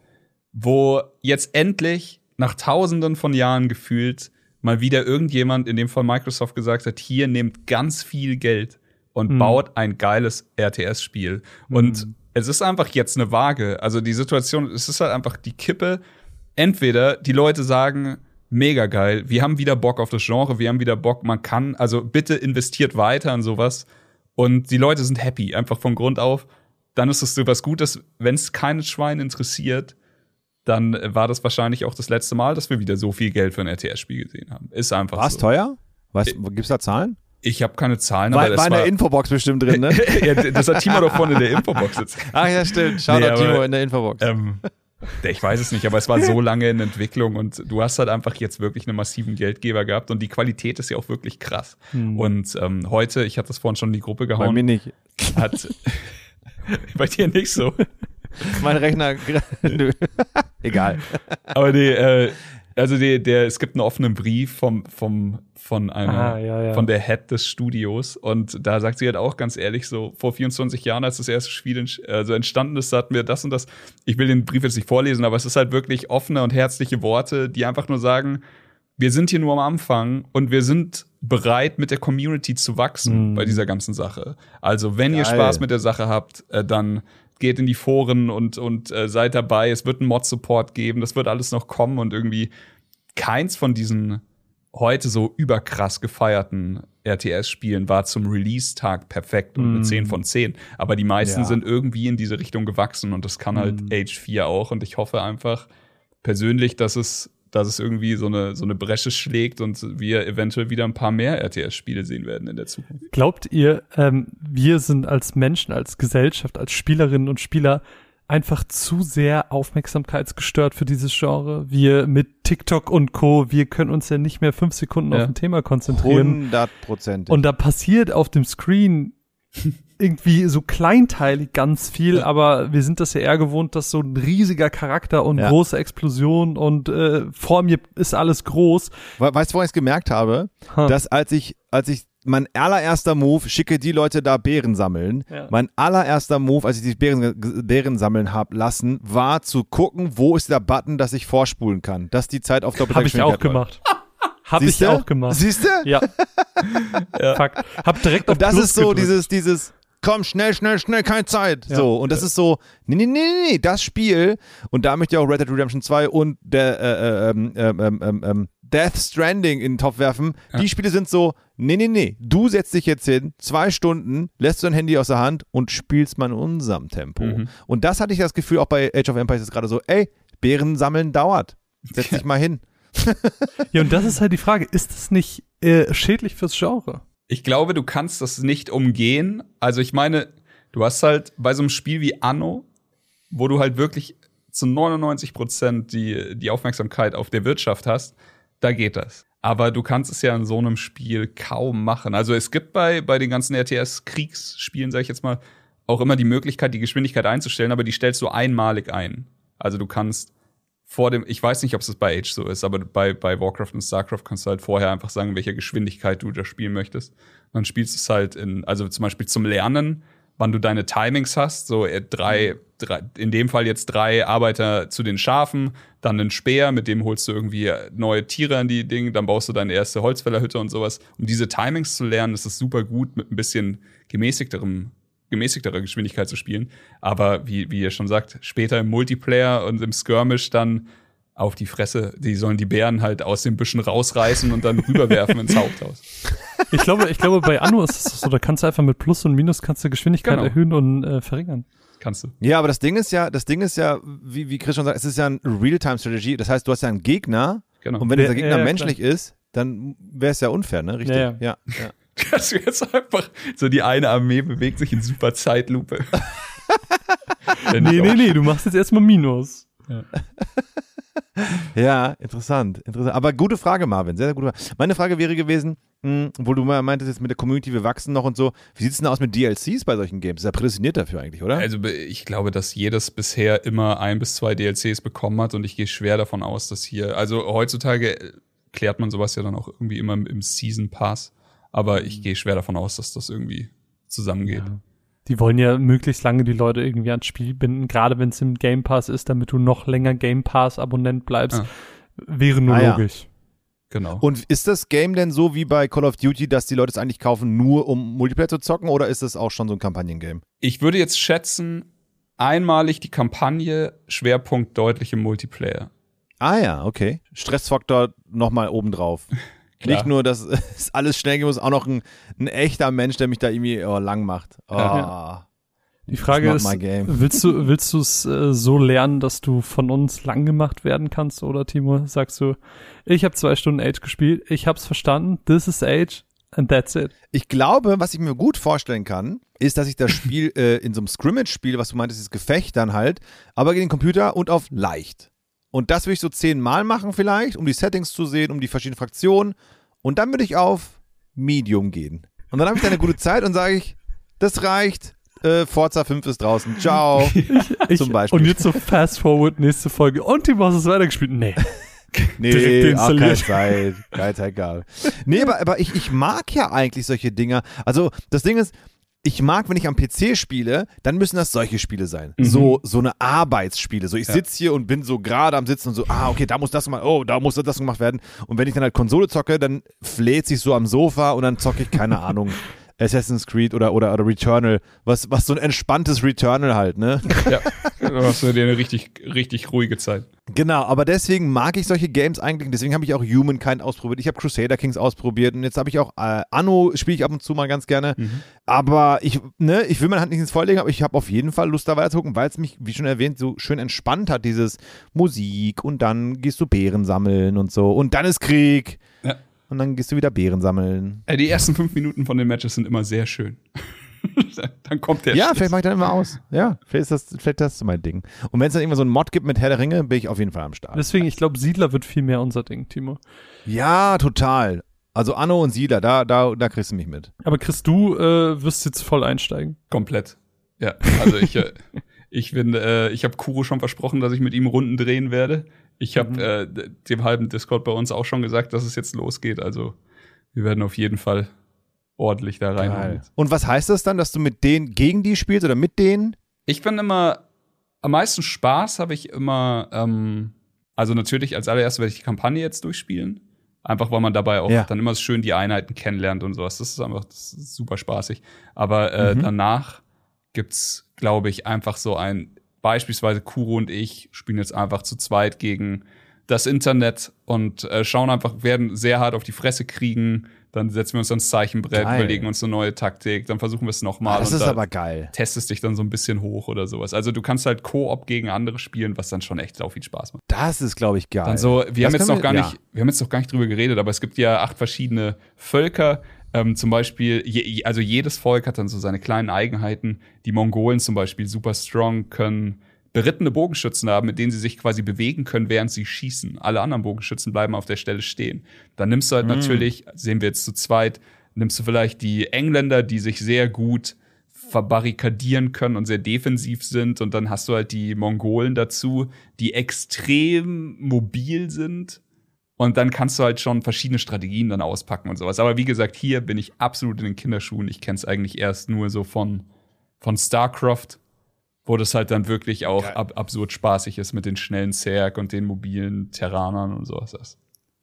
wo jetzt endlich nach tausenden von Jahren gefühlt mal wieder irgendjemand, in dem Fall Microsoft, gesagt hat, hier nehmt ganz viel Geld und
Mhm.
baut ein geiles RTS-Spiel. Und
Mhm.
es ist einfach jetzt eine Waage. Also die Situation, es ist halt einfach die Kippe. entweder die Leute sagen, mega geil, wir haben wieder Bock auf das Genre, wir haben wieder Bock, man kann, also bitte investiert weiter in sowas und die Leute sind happy, einfach von Grund auf. Dann ist es so was Gutes, wenn es keinen Schwein interessiert, dann war das wahrscheinlich auch das letzte Mal, dass wir wieder so viel Geld für ein RTS-Spiel gesehen haben. Ist einfach
War es
so.
teuer? Weißt, gibt's da Zahlen?
Ich habe keine Zahlen,
War,
aber
war
es
in der Infobox bestimmt drin, ne?
ja, das hat Timo doch vorne in der Infobox sitzen.
Ach ja, stimmt. Shoutout
Nee,
Timo in der Infobox.
Ähm, ich weiß es nicht, aber es war so lange in Entwicklung und du hast halt einfach jetzt wirklich einen massiven Geldgeber gehabt und die Qualität ist ja auch wirklich krass. Und ähm, heute, ich hatte das vorhin schon in die Gruppe
Bei
gehauen,
mir nicht.
hat bei dir nicht so.
Mein Rechner. Egal.
Aber die, äh, also die, der, es gibt einen offenen Brief vom, vom, von einer,
Ah, ja, ja.
von der Head des Studios und da sagt sie halt auch ganz ehrlich so, vor 24 Jahren, als das erste Spiel also entstanden ist, hatten wir das und das. Ich will den Brief jetzt nicht vorlesen, aber es ist halt wirklich offene und herzliche Worte, die einfach nur sagen, wir sind hier nur am Anfang und wir sind bereit, mit der Community zu wachsen
Mhm.
bei dieser ganzen Sache. Also, wenn ihr
Geil.
Spaß mit der Sache habt, äh, dann geht in die Foren und, und äh, seid dabei. Es wird einen Mod-Support geben, das wird alles noch kommen und irgendwie keins von diesen heute so überkrass gefeierten RTS-Spielen war zum Release-Tag perfekt und eine 10 von 10. Aber die meisten
Ja.
sind irgendwie in diese Richtung gewachsen und das kann halt Age 4 auch. Und ich hoffe einfach persönlich, dass es, dass es irgendwie so eine, so eine Bresche schlägt und wir eventuell wieder ein paar mehr RTS-Spiele sehen werden in der Zukunft.
Glaubt ihr, ähm, wir sind als Menschen, als Gesellschaft, als Spielerinnen und Spieler einfach zu sehr aufmerksamkeitsgestört für dieses Genre? Wir mit TikTok und Co., wir können uns ja nicht mehr fünf Sekunden
Ja.
auf ein Thema konzentrieren.
100 Prozent.
Und da passiert auf dem Screen irgendwie so kleinteilig ganz viel, aber wir sind das ja eher gewohnt, dass so ein riesiger Charakter und
Ja.
große Explosion und äh, vor mir ist alles groß.
We weißt du, woran ich es gemerkt habe?
Ha.
Dass als ich, als ich mein allererster Move, schicke die Leute da Beeren sammeln.
Ja.
Mein allererster Move, als ich die Beeren, Beeren sammeln hab lassen, war zu gucken, wo ist der Button, dass ich vorspulen kann. Dass die Zeit auf doppelter
Habe ich auch
Geschwindigkeit
gemacht. Habe ich auch gemacht.
Siehst du?
Ja. Fakt. Hab direkt auf
Und das
Plus
ist so
gedrückt.
dieses, dieses, komm, schnell, schnell, schnell, keine Zeit.
Ja.
So, und das ist so, nee, nee, nee, nee, das Spiel, und da möchte ich auch Red Dead Redemption 2 und der, äh, ähm, ähm, ähm, ähm, ähm, Death Stranding in den Topf werfen. Die Spiele sind so, nee, nee, nee, du setzt dich jetzt hin, zwei Stunden, lässt dein Handy aus der Hand und spielst mal in unserem Tempo.
Mhm.
Und das hatte ich das Gefühl auch bei Age of Empires ist gerade so, ey, Beeren sammeln dauert. Setz dich mal hin.
Ja, und das ist halt die Frage, ist das nicht äh, schädlich fürs Genre?
Ich glaube, du kannst das nicht umgehen. Also ich meine, du hast halt bei so einem Spiel wie Anno, wo du halt wirklich zu 99 Prozent die, die Aufmerksamkeit auf der Wirtschaft hast, da geht das. Aber du kannst es ja in so einem Spiel kaum machen. Also es gibt bei, bei den ganzen RTS-Kriegsspielen, sag ich jetzt mal, auch immer die Möglichkeit, die Geschwindigkeit einzustellen, aber die stellst du einmalig ein. Also du kannst vor dem, ich weiß nicht, ob es bei Age so ist, aber bei, bei Warcraft und StarCraft kannst du halt vorher einfach sagen, in welcher Geschwindigkeit du das spielen möchtest. dann spielst du es halt in, also zum Beispiel zum Lernen, wann du deine Timings hast, so äh, drei, drei, in dem Fall jetzt drei Arbeiter zu den Schafen, dann einen Speer, mit dem holst du irgendwie neue Tiere an die Dinge, dann baust du deine erste Holzfällerhütte und sowas. Um diese Timings zu lernen, ist es super gut, mit ein bisschen gemäßigterem gemäßigtere Geschwindigkeit zu spielen. Aber wie, wie ihr schon sagt, später im Multiplayer und im Skirmish dann auf die Fresse. Die sollen die Bären halt aus den Büschen rausreißen und dann rüberwerfen ins Haupthaus.
Ich glaube, ich glaube, bei Anno ist es so, da kannst du einfach mit Plus und Minus kannst du Geschwindigkeit
Genau.
erhöhen und äh, verringern.
Kannst du.
Ja, aber das Ding ist ja, das Ding ist ja, wie, wie Chris schon sagt, es ist ja ein Real-Time-Strategy. Das heißt, du hast ja einen Gegner
Genau.
und wenn
Ja,
dieser Gegner
ja, ja,
menschlich ist, dann wäre es ja unfair, ne? Richtig.
Ja,
ja.
ja.
Ja.
Dass du jetzt einfach so die eine Armee bewegt sich in super Zeitlupe.
Nee, nee, nee, du machst jetzt erstmal Minus.
Ja, interessant, interessant. Aber gute Frage, Marvin. Sehr, sehr gute Frage. Meine Frage wäre gewesen, mh, wo du mal meintest, jetzt mit der Community, wir wachsen noch und so. Wie sieht's denn aus mit DLCs bei solchen Games? Ist ja prädestiniert dafür eigentlich, oder?
Also ich glaube, dass jedes bisher immer ein bis zwei DLCs bekommen hat und ich gehe schwer davon aus, dass hier, also heutzutage äh, klärt man sowas ja dann auch irgendwie immer im- im Season Pass, aber ich gehe schwer davon aus, dass das irgendwie zusammengeht.
Die wollen ja möglichst lange die Leute irgendwie ans Spiel binden, gerade wenn es im Game Pass ist, damit du noch länger Game Pass Abonnent bleibst.
Ah.
Wäre nur
Ah, ja.
logisch.
Genau.
Und ist das Game denn so wie bei Call of Duty, dass die Leute es eigentlich kaufen, nur um Multiplayer zu zocken, oder ist das auch schon so ein Kampagnengame?
Ich würde jetzt schätzen, einmalig die Kampagne, Schwerpunkt deutlich im Multiplayer.
Ah ja, okay. Stressfaktor nochmal obendrauf.
Klar.
Nicht nur, dass es alles schnell gehen muss, auch noch ein, ein echter Mensch, der mich da irgendwie oh, lang macht. Oh.
Ja. Die Frage ist, willst du willst du es äh, so lernen, dass du von uns lang gemacht werden kannst, oder Timo? Sagst du, ich habe zwei Stunden Age gespielt, ich hab's verstanden, this is Age and that's it.
Ich glaube, was ich mir gut vorstellen kann, ist, dass ich das Spiel äh, in so einem Scrimmage spiele, was du meintest, dieses Gefecht dann halt, aber gegen den Computer und auf leicht. Und das würde ich so zehnmal machen vielleicht, um die Settings zu sehen, um die verschiedenen Fraktionen. Und dann würde ich auf Medium gehen. Und dann habe ich da eine gute Zeit und sage ich, das reicht. Äh, Forza 5 ist draußen. Ciao.
Ich,
Zum Beispiel.
Und jetzt so fast forward, nächste Folge. Und Timo hast es weitergespielt? Nee.
Nee,
Direkt
keine. Zeit. Keine Zeit gehabt. Nee, aber, aber ich, ich mag ja eigentlich solche Dinger. Also, das Ding ist, ich mag, wenn ich am PC spiele, dann müssen das solche Spiele sein. So, so eine Arbeitsspiele. So, ich sitze hier und bin so gerade am Sitzen und so, ah, okay, da muss das mal, oh, da muss das gemacht werden. Und wenn ich dann halt Konsole zocke, dann fläht sich so am Sofa und dann zocke ich, keine Ahnung, Assassin's Creed oder, oder, oder Returnal. Was, was so ein entspanntes Returnal halt, ne?
Ja, du hast du dir eine richtig, richtig ruhige Zeit.
Genau, aber deswegen mag ich solche Games eigentlich. Deswegen habe ich auch Humankind ausprobiert. Ich habe Crusader Kings ausprobiert und jetzt habe ich auch äh, Anno spiele ich ab und zu mal ganz gerne. Aber ich, ne, ich will meine Hand nicht ins Feuer legen, aber ich habe auf jeden Fall Lust da weiterzugucken, weil es mich, wie schon erwähnt, so schön entspannt hat, dieses Musik und dann gehst du Beeren sammeln und so und dann ist Krieg
Ja.
Und dann gehst du wieder Beeren sammeln.
Äh, Die ersten fünf Minuten von den Matches sind immer sehr schön. dann kommt der
ja,
Stress.
vielleicht mache ich dann immer aus. Ja, vielleicht ist das, vielleicht das ist mein Ding. Und wenn es dann irgendwann so einen Mod gibt mit Herr der Ringe, bin ich auf jeden Fall am Start.
Deswegen, ich glaube, Siedler wird viel mehr unser Ding, Timo.
Ja, total. Also Anno und Siedler, da, da, da kriegst du mich mit.
Aber Chris, du äh, wirst jetzt voll einsteigen.
Komplett. Ja, also ich, äh, ich bin, äh, ich habe Kuro schon versprochen, dass ich mit ihm Runden drehen werde. Ich habe
Mhm.
äh, dem halben Discord bei uns auch schon gesagt, dass es jetzt losgeht. Also wir werden auf jeden Fall ordentlich da rein.
Und was heißt das dann, dass du mit denen gegen die spielst oder mit denen?
Ich bin immer, am meisten Spaß habe ich immer, ähm, also natürlich als allererstes werde ich die Kampagne jetzt durchspielen. Einfach weil man dabei auch
Ja.
dann immer schön die Einheiten kennenlernt und sowas. Das ist einfach das ist super spaßig. Aber äh,
Mhm.
danach gibt's, glaube ich, einfach so ein, beispielsweise Kuro und ich spielen jetzt einfach zu zweit gegen das Internet und äh, schauen einfach, werden sehr hart auf die Fresse kriegen. Dann setzen wir uns ans Zeichenbrett,
Geil.
überlegen uns eine neue Taktik, dann versuchen wir es nochmal.
das
und
ist aber geil.
testest dich dann so ein bisschen hoch oder sowas. Also du kannst halt Koop gegen andere spielen, was dann schon echt sau viel Spaß macht.
Das ist, glaube ich, geil.
Dann so, wir haben
Das
jetzt
können
noch gar
wir-
nicht, wir haben jetzt noch gar nicht drüber geredet, aber es gibt ja acht verschiedene Völker. Ähm, zum Beispiel, je, also jedes Volk hat dann so seine kleinen Eigenheiten. Die Mongolen zum Beispiel super strong können berittene Bogenschützen haben, mit denen sie sich quasi bewegen können, während sie schießen. Alle anderen Bogenschützen bleiben auf der Stelle stehen. Dann nimmst du halt natürlich, sehen wir jetzt zu zweit, nimmst du vielleicht die Engländer, die sich sehr gut verbarrikadieren können und sehr defensiv sind. Und dann hast du halt die Mongolen dazu, die extrem mobil sind. Und dann kannst du halt schon verschiedene Strategien dann auspacken und sowas. Aber wie gesagt, hier bin ich absolut in den Kinderschuhen. Ich kenne es eigentlich erst nur so von, von StarCraft, wo das halt dann wirklich auch ab, absurd spaßig ist mit den schnellen Zerg und den mobilen Terranern und sowas.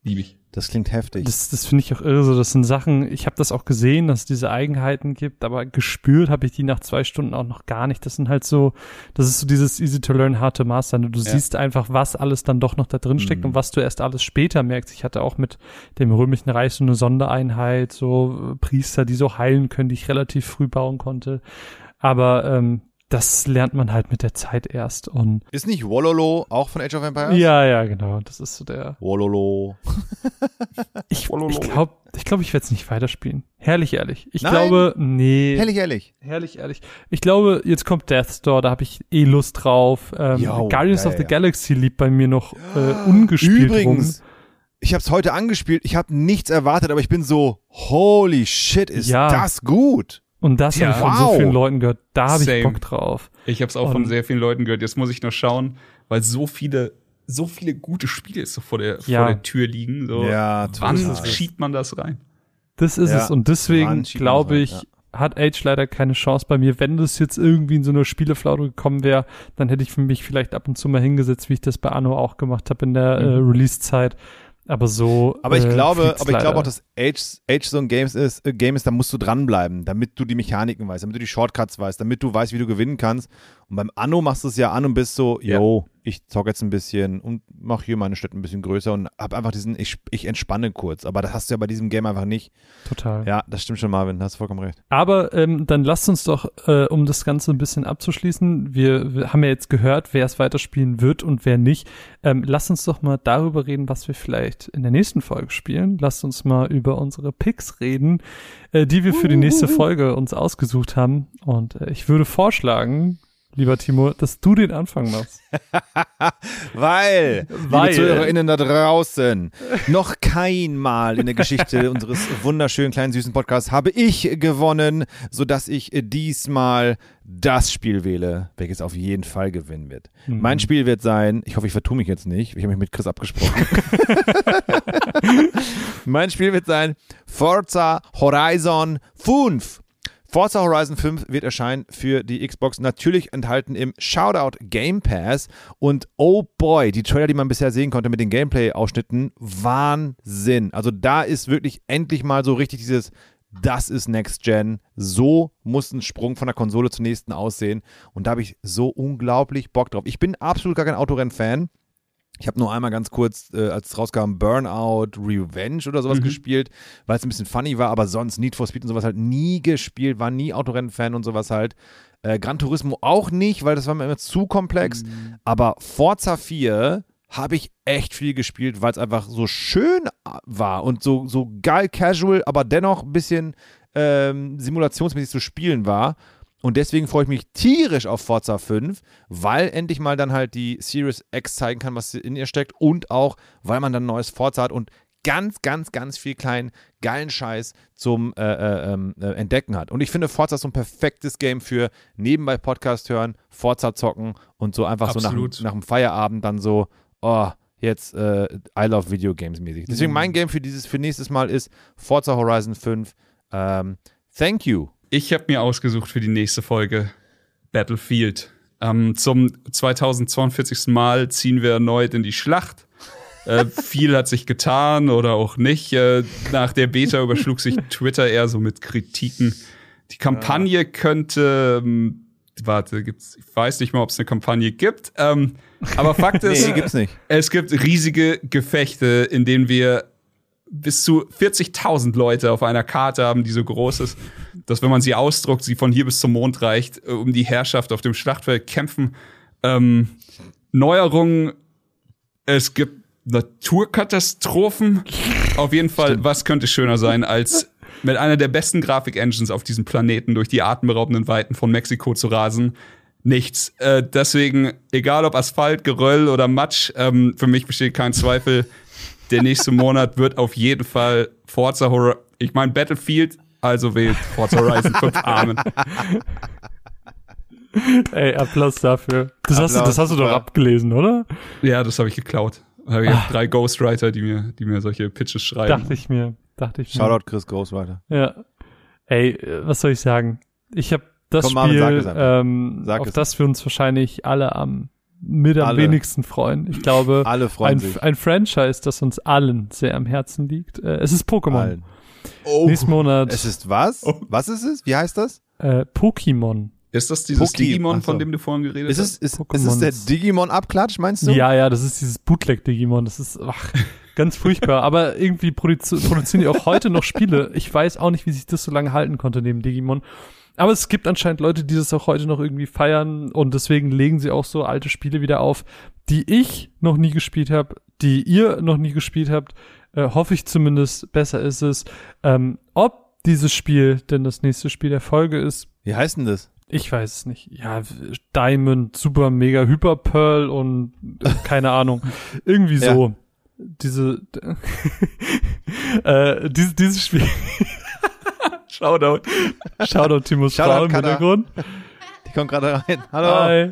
Das liebe ich.
Das klingt heftig.
Das, das finde ich auch irre. So, das sind Sachen, ich habe das auch gesehen, dass es diese Eigenheiten gibt, aber gespürt habe ich die nach zwei Stunden auch noch gar nicht. Das sind halt so, das ist so dieses easy to learn, hard to master. Du
Ja.
siehst einfach, was alles dann doch noch da drin steckt
Mhm.
und was du erst alles später merkst. Ich hatte auch mit dem römischen Reich so eine Sondereinheit, so Priester, die so heilen können, die ich relativ früh bauen konnte. Aber ähm, das lernt man halt mit der Zeit erst. Und
ist nicht Wololo auch von Age of Empires?
ja, ja, genau. Das ist so der.
Wololo.
Ich, ich glaube, ich, glaub, ich werde es nicht weiterspielen. Herrlich, ehrlich. Ich
Nein?
glaube, nee.
Ehrlich, ehrlich.
Herrlich, ehrlich. Ich glaube, jetzt kommt Death's Door, da habe ich eh Lust drauf. Ähm,
Jo,
Guardians
ja,
of the
ja.
Galaxy liegt bei mir noch äh, ungespielt
Übrigens,
rum.
ich habe es heute angespielt. Ich habe nichts erwartet, aber ich bin so, holy shit, ist
Ja.
das gut.
Und das
Ja.
habe ich von so
Wow.
vielen Leuten gehört. Da habe ich. Bock drauf.
Ich habe es auch von
Und-
sehr vielen Leuten gehört. Jetzt muss ich noch schauen, weil so viele, so viele gute Spiele jetzt so vor der,
Ja.
vor der Tür liegen. So,
Ja,
wann
total.
schiebt man das rein?
Das ist
Ja.
es. Und deswegen glaube ich,
so,
hat Age leider keine Chance bei mir. Wenn das jetzt irgendwie in so eine Spieleflaute gekommen wäre, dann hätte ich für mich vielleicht ab und zu mal hingesetzt, wie ich das bei Anno auch gemacht habe in der äh, Release-Zeit. Aber so.
Aber ich
äh,
glaube, aber ich glaube auch, dass Age, Age so ein Games ist, äh, Game ist, da musst du dranbleiben, damit du die Mechaniken weißt, damit du die Shortcuts weißt, damit du weißt, wie du gewinnen kannst. Und beim Anno machst du es ja an und bist so,
Ja.
Ich zocke jetzt ein bisschen und mache hier meine Städte ein bisschen größer und habe einfach diesen, ich, ich entspanne kurz. Aber das hast du ja bei diesem Game einfach nicht.
Total.
Ja, das stimmt schon, Marvin, hast vollkommen recht.
Aber ähm, dann lasst uns doch, äh, um das Ganze ein bisschen abzuschließen, wir, wir haben ja jetzt gehört, wer es weiterspielen wird und wer nicht. Ähm, lasst uns doch mal darüber reden, was wir vielleicht in der nächsten Folge spielen. Lasst uns mal über unsere Picks reden, äh, die wir für die nächste Folge uns ausgesucht haben. Und äh, ich würde vorschlagen, lieber Timo, dass du den Anfang machst.
Weil,
Weil-
liebe ZuhörerInnen da draußen, noch kein Mal in der Geschichte unseres wunderschönen kleinen süßen Podcasts habe ich gewonnen, sodass ich diesmal das Spiel wähle, welches auf jeden Fall gewinnen wird.
Mhm.
Mein Spiel wird sein, ich hoffe, ich vertue mich jetzt nicht, ich habe mich mit Chris abgesprochen. mein Spiel wird sein Forza Horizon 5. Forza Horizon 5 wird erscheinen für die Xbox, natürlich enthalten im Shoutout Game Pass. Und oh boy, die Trailer, die man bisher sehen konnte mit den Gameplay-Ausschnitten, Wahnsinn. Also da ist wirklich endlich mal so richtig dieses, das ist Next Gen. So muss ein Sprung von der Konsole zur nächsten aussehen. Und da habe ich so unglaublich Bock drauf. Ich bin absolut gar kein Autorennen-Fan. Ich habe nur einmal ganz kurz, äh, als es rauskam, Burnout Revenge oder sowas gespielt, weil es ein bisschen funny war, aber sonst Need for Speed und sowas halt nie gespielt, war nie Autorennen-Fan und sowas halt. Äh, Gran Turismo auch nicht, weil das war mir immer zu komplex. Aber Forza 4 habe ich echt viel gespielt, weil es einfach so schön war und so, so geil casual, aber dennoch ein bisschen ähm, simulationsmäßig zu spielen war. Und deswegen freue ich mich tierisch auf Forza 5, weil endlich mal dann halt die Series X zeigen kann, was in ihr steckt und auch, weil man dann ein neues Forza hat und ganz, ganz, ganz viel kleinen, geilen Scheiß zum äh, äh, ähm, äh, Entdecken hat. Und ich finde, Forza ist so ein perfektes Game für nebenbei Podcast hören, Forza zocken und so einfach
Absolut.
so nach, nach dem Feierabend dann so, oh, jetzt äh, I love Video Games mäßig. Deswegen mein Game für dieses, für nächstes Mal ist Forza Horizon 5. Ähm, thank you.
Ich habe mir ausgesucht für die nächste Folge Battlefield. Ähm, zum 2042. Mal ziehen wir erneut in die Schlacht. Äh, viel hat sich getan oder auch nicht. Äh, nach der Beta überschlug sich Twitter eher so mit Kritiken. Die Kampagne könnte, ähm, warte, gibt's, ich weiß nicht mal, ob es eine Kampagne gibt. Ähm, aber Fakt ist,
Nee,
es gibt riesige Gefechte, in denen wir bis zu 40.000 Leute auf einer Karte haben, die so groß ist, dass wenn man sie ausdruckt, sie von hier bis zum Mond reicht, äh, um die Herrschaft auf dem Schlachtfeld kämpfen. Ähm, Neuerungen, es gibt Naturkatastrophen. Auf jeden Fall, was könnte schöner sein, als mit einer der besten Grafik-Engines auf diesem Planeten durch die atemberaubenden Weiten von Mexiko zu rasen? Nichts. Äh, deswegen, egal ob Asphalt, Geröll oder Matsch, ähm, für mich besteht kein Zweifel. Der nächste Monat wird auf jeden Fall Forza Horror. Ich meine Battlefield, also wählt Forza Horizon 5 Amen.
Ey, Applaus dafür. Das, hast, du,
Applaus,
das hast du doch abgelesen, oder?
Ja, das habe ich geklaut. Hab Ich habe drei Ghostwriter, die mir, die mir solche Pitches schreiben.
Dachte ich mir. Dachte ich mir.
Shoutout Chris Ghostwriter.
Ja. Ey, äh, was soll ich sagen? Ich habe das
Komm, Marvin, sag
Spiel,
es einfach.
ähm,
Sag
auf
es.
das wir uns wahrscheinlich alle am mit am
Alle.
wenigsten freuen. Ich glaube,
Alle freuen
ein,
sich.
ein Franchise, das uns allen sehr am Herzen liegt. Äh, es ist Pokémon.
Allen.
Oh.
Nächsten Monat
Es ist was? Was ist es? Wie heißt das?
äh, Pokémon.
Ist das dieses
Poki-
Digimon,
so.
von dem du vorhin geredet
Ist es, ist, ist es der Digimon-Abklatsch, meinst du?
Ja, ja, das ist dieses Bootleg-Digimon. Das ist ach, ganz furchtbar. Aber irgendwie produzi produzieren die auch heute noch Spiele. Ich weiß auch nicht, wie sich das so lange halten konnte neben Digimon. Aber es gibt anscheinend Leute, die das auch heute noch irgendwie feiern und deswegen legen sie auch so alte Spiele wieder auf, die ich noch nie gespielt habe, die ihr noch nie gespielt habt. Äh, hoffe ich zumindest, besser ist es. Ähm, ob dieses Spiel denn das nächste Spiel der Folge ist,
Wie heißt denn das?
ich weiß es nicht. Ja, Diamond, Super Mega Hyper Pearl und äh, keine Ahnung. Irgendwie
Ja.
so. Diese äh, dieses, dieses Spiel. Shoutout. Shoutout
Shoutout,
Frau im. Hintergrund.
Die kommt gerade rein. Hallo.
Hi.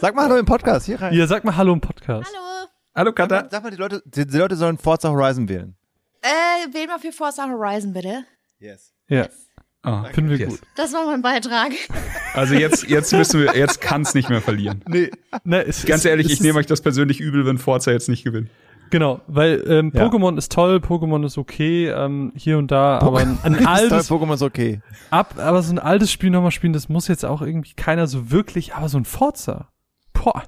Sag mal Hallo im Podcast. Hier rein.
Ihr sagt mal Hallo im Podcast.
Hallo.
Hallo
Sag mal,
Kata.
sag mal, die Leute, die, die Leute sollen Forza Horizon wählen.
Äh, wähl mal für Forza Horizon, bitte.
Yes.
Ja,
Ah,
finden wir
yes.
gut.
Das war mein Beitrag.
Also jetzt, jetzt müssen wir, jetzt kann es nicht mehr verlieren.
Nee, ne, es,
Ganz ehrlich,
es
ich nehme euch das persönlich übel, wenn Forza jetzt nicht gewinnt.
Genau, weil ähm,
Ja.
Pokémon ist toll, Pokémon ist okay, ähm, hier und da, aber ein, ein altes
Pokémon ist okay.
ab, aber so ein altes Spiel nochmal spielen, das muss jetzt auch irgendwie keiner so wirklich, aber so ein Forza. Boah.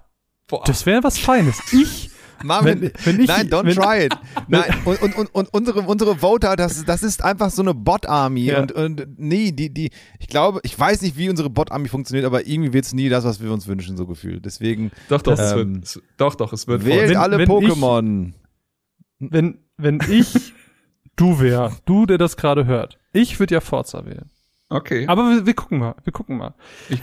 Boah.
Das wäre was Feines. Ich,
Marvin,
Wenn- wenn ich-
nein, don't
wenn-
try it. Nein, und, und, und, und unsere, unsere Voter, das, das ist einfach so eine Bot-Army.
Ja.
Und, und nee, die, die, ich glaube, ich weiß nicht, wie unsere Bot-Army funktioniert, aber irgendwie wird es nie das, was wir uns wünschen, so gefühlt. Deswegen
Doch, doch, es
Ähm,
wird, es, doch, doch, es wird
wählt
wenn-
alle
wenn ich-
Pokémon.
wenn, wenn ich du wär, du, der das gerade hört, ich würde ja Forza wählen.
Okay.
Aber wir, wir gucken mal, wir gucken mal.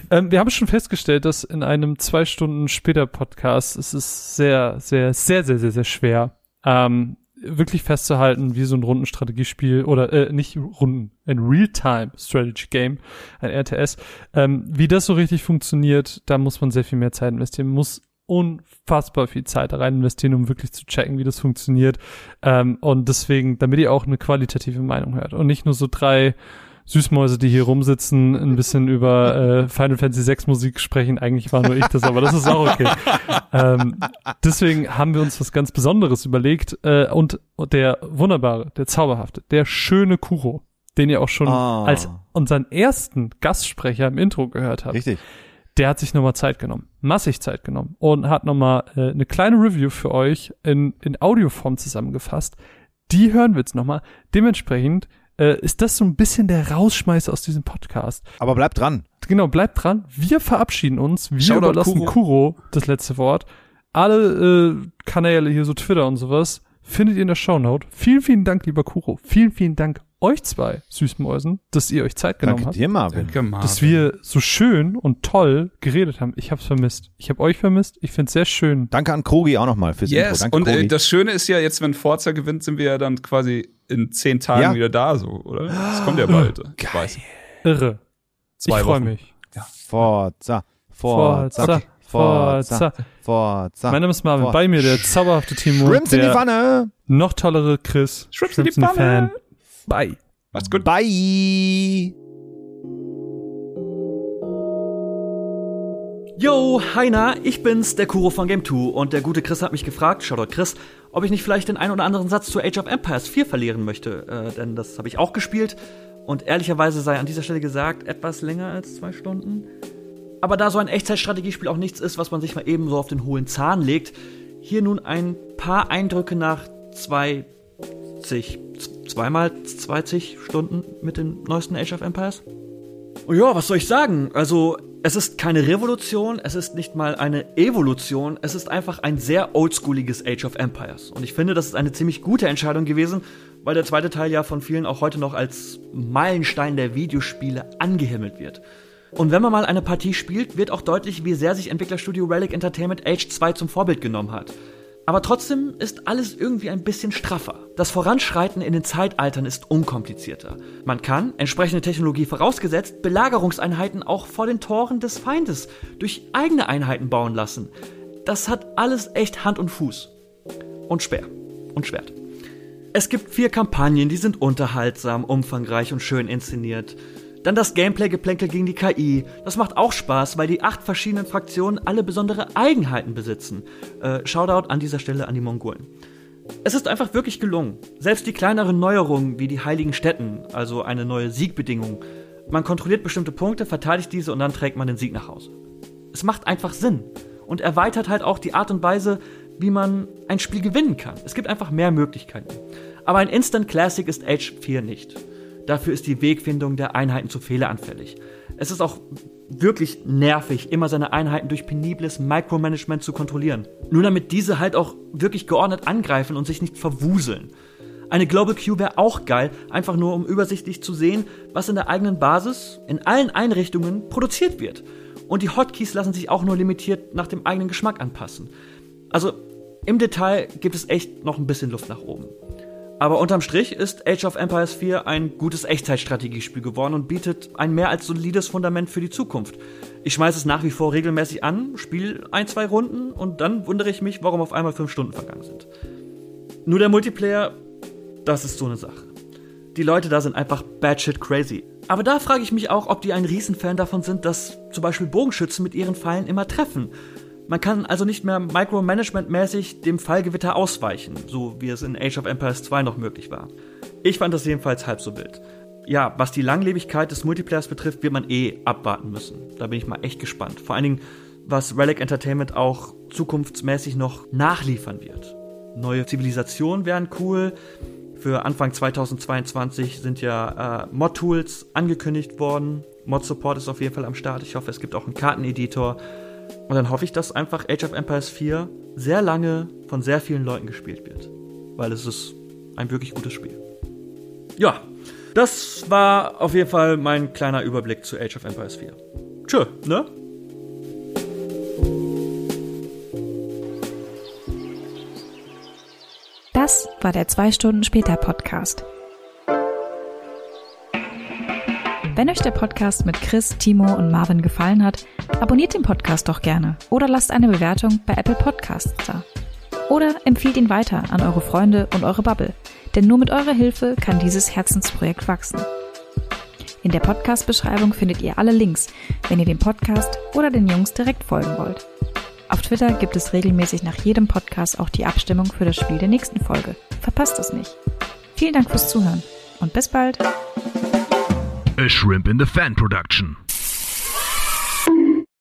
Ähm, wir haben schon festgestellt, dass in einem zwei Stunden später Podcast es ist sehr, sehr, sehr, sehr, sehr, sehr schwer, ähm, wirklich festzuhalten, wie so ein Rundenstrategiespiel oder äh, nicht Runden, ein Real-Time Strategy Game, ein RTS, ähm, wie das so richtig funktioniert, da muss man sehr viel mehr Zeit investieren, man muss unfassbar viel Zeit rein investieren, um wirklich zu checken, wie das funktioniert. Ähm, und deswegen, damit ihr auch eine qualitative Meinung hört und nicht nur so drei Süßmäuse, die hier rumsitzen, ein bisschen über äh, Final Fantasy 6 Musik sprechen. Eigentlich war nur ich das, aber das ist auch okay. ähm, deswegen haben wir uns was ganz Besonderes überlegt äh, und der wunderbare, der zauberhafte, der schöne Kuro, den ihr auch schon
Ah.
als unseren ersten Gastsprecher im Intro gehört habt,
Richtig.
der hat sich nochmal Zeit genommen, massig Zeit genommen und hat nochmal äh, eine kleine Review für euch in, in Audioform zusammengefasst. Die hören wir jetzt nochmal. Dementsprechend äh, ist das so ein bisschen der Rausschmeißer aus diesem Podcast.
Aber bleibt dran.
Genau, bleibt dran. Wir verabschieden uns. Wir
Shoutout
überlassen
Kuro.
Kuro. das letzte Wort. Alle äh, Kanäle hier, so Twitter und sowas, findet ihr in der Shownote. Vielen, vielen Dank, lieber Kuro. Vielen, vielen Dank euch zwei Süßmäusen, dass ihr euch Zeit genommen
Danke
habt
dir, Marvin.
Danke, Marvin.
dass wir so schön und toll geredet haben. Ich hab's vermisst. Ich hab euch vermisst. Ich find's sehr schön.
Danke an Krogi auch nochmal fürs Intro.
Yes,
Danke,
und äh, das Schöne ist ja, jetzt, wenn Forza gewinnt, sind wir ja dann quasi in zehn Tagen
Ja.
wieder da, so, oder? Das kommt ja bald. Ich weiß.
Irre.
Zwei
ich freue mich.
Forza, Forza,
Forza,
Forza,
Forza.
Forza.
Mein Name ist Bye.
Macht's gut.
Bye.
Yo, Heiner, ich bin's, der Kuro von Game 2 und der gute Chris hat mich gefragt, Shoutout Chris, ob ich nicht vielleicht den ein oder anderen Satz zu Age of Empires 4 verlieren möchte, äh, denn das habe ich auch gespielt und ehrlicherweise sei an dieser Stelle gesagt, etwas länger als zwei Stunden. Aber da so ein Echtzeitstrategiespiel auch nichts ist, was man sich mal eben so auf den hohlen Zahn legt, hier nun ein paar Eindrücke nach zwei, zig, z- zweimal 20 Stunden mit dem neuesten Age of Empires. Oh ja, was soll ich sagen? Also, es ist keine Revolution, es ist nicht mal eine Evolution, es ist einfach ein sehr oldschooliges Age of Empires. Und ich finde, das ist eine ziemlich gute Entscheidung gewesen, weil der zweite Teil ja von vielen auch heute noch als Meilenstein der Videospiele angehimmelt wird. Und wenn man mal eine Partie spielt, wird auch deutlich, wie sehr sich Entwicklerstudio Relic Entertainment Age 2 zum Vorbild genommen hat. Aber trotzdem ist alles irgendwie ein bisschen straffer. Das Voranschreiten in den Zeitaltern ist unkomplizierter. Man kann, entsprechende Technologie vorausgesetzt, Belagerungseinheiten auch vor den Toren des Feindes durch eigene Einheiten bauen lassen. Das hat alles echt Hand und Fuß. Und Speer. Und Schwert. Es gibt vier Kampagnen, die sind unterhaltsam, umfangreich und schön inszeniert. Dann das Gameplay-Geplänkel gegen die KI. Das macht auch Spaß, weil die acht verschiedenen Fraktionen alle besondere Eigenheiten besitzen. Äh, Shoutout an dieser Stelle an die Mongolen. Es ist einfach wirklich gelungen. Selbst die kleineren Neuerungen wie die heiligen Städten, also eine neue Siegbedingung. Man kontrolliert bestimmte Punkte, verteidigt diese und dann trägt man den Sieg nach Hause. Es macht einfach Sinn und erweitert halt auch die Art und Weise, wie man ein Spiel gewinnen kann. Es gibt einfach mehr Möglichkeiten. Aber ein Instant Classic ist Age 4 nicht. Dafür ist die Wegfindung der Einheiten zu fehleranfällig. Es ist auch wirklich nervig, immer seine Einheiten durch penibles Micromanagement zu kontrollieren. Nur damit diese halt auch wirklich geordnet angreifen und sich nicht verwuseln. Eine Global Queue wäre auch geil, einfach nur um übersichtlich zu sehen, was in der eigenen Basis, in allen Einrichtungen produziert wird. Und die Hotkeys lassen sich auch nur limitiert nach dem eigenen Geschmack anpassen. Also im Detail gibt es echt noch ein bisschen Luft nach oben. Aber unterm Strich ist Age of Empires 4 ein gutes Echtzeitstrategiespiel geworden und bietet ein mehr als solides Fundament für die Zukunft. Ich schmeiße es nach wie vor regelmäßig an, spiele ein, zwei Runden und dann wundere ich mich, warum auf einmal fünf Stunden vergangen sind. Nur der Multiplayer, das ist so eine Sache. Die Leute da sind einfach batshit crazy. Aber da frage ich mich auch, ob die ein Riesenfan davon sind, dass zum Beispiel Bogenschützen mit ihren Pfeilen immer treffen. Man kann also nicht mehr Micromanagement-mäßig dem Fallgewitter ausweichen, so wie es in Age of Empires 2 noch möglich war. Ich fand das jedenfalls halb so wild. Ja, was die Langlebigkeit des Multiplayers betrifft, wird man eh abwarten müssen. Da bin ich mal echt gespannt. Vor allen Dingen, was Relic Entertainment auch zukunftsmäßig noch nachliefern wird. Neue Zivilisationen wären cool. Für Anfang 2022 sind ja äh, Mod-Tools angekündigt worden. Mod-Support ist auf jeden Fall am Start. Ich hoffe, es gibt auch einen Karteneditor. Und dann hoffe ich, dass einfach Age of Empires 4 sehr lange von sehr vielen Leuten gespielt wird. Weil es ist ein wirklich gutes Spiel. Ja, das war auf jeden Fall mein kleiner Überblick zu Age of Empires 4. Tschö, ne?
Das war der 2 Stunden später Podcast. Wenn euch der Podcast mit Chris, Timo und Marvin gefallen hat, abonniert den Podcast doch gerne oder lasst eine Bewertung bei Apple Podcasts da. Oder empfiehlt ihn weiter an eure Freunde und eure Bubble, denn nur mit eurer Hilfe kann dieses Herzensprojekt wachsen. In der Podcast-Beschreibung findet ihr alle Links, wenn ihr dem Podcast oder den Jungs direkt folgen wollt. Auf Twitter gibt es regelmäßig nach jedem Podcast auch die Abstimmung für das Spiel der nächsten Folge. Verpasst es nicht. Vielen Dank fürs Zuhören und bis bald.
A Shrimp in the Fan Production.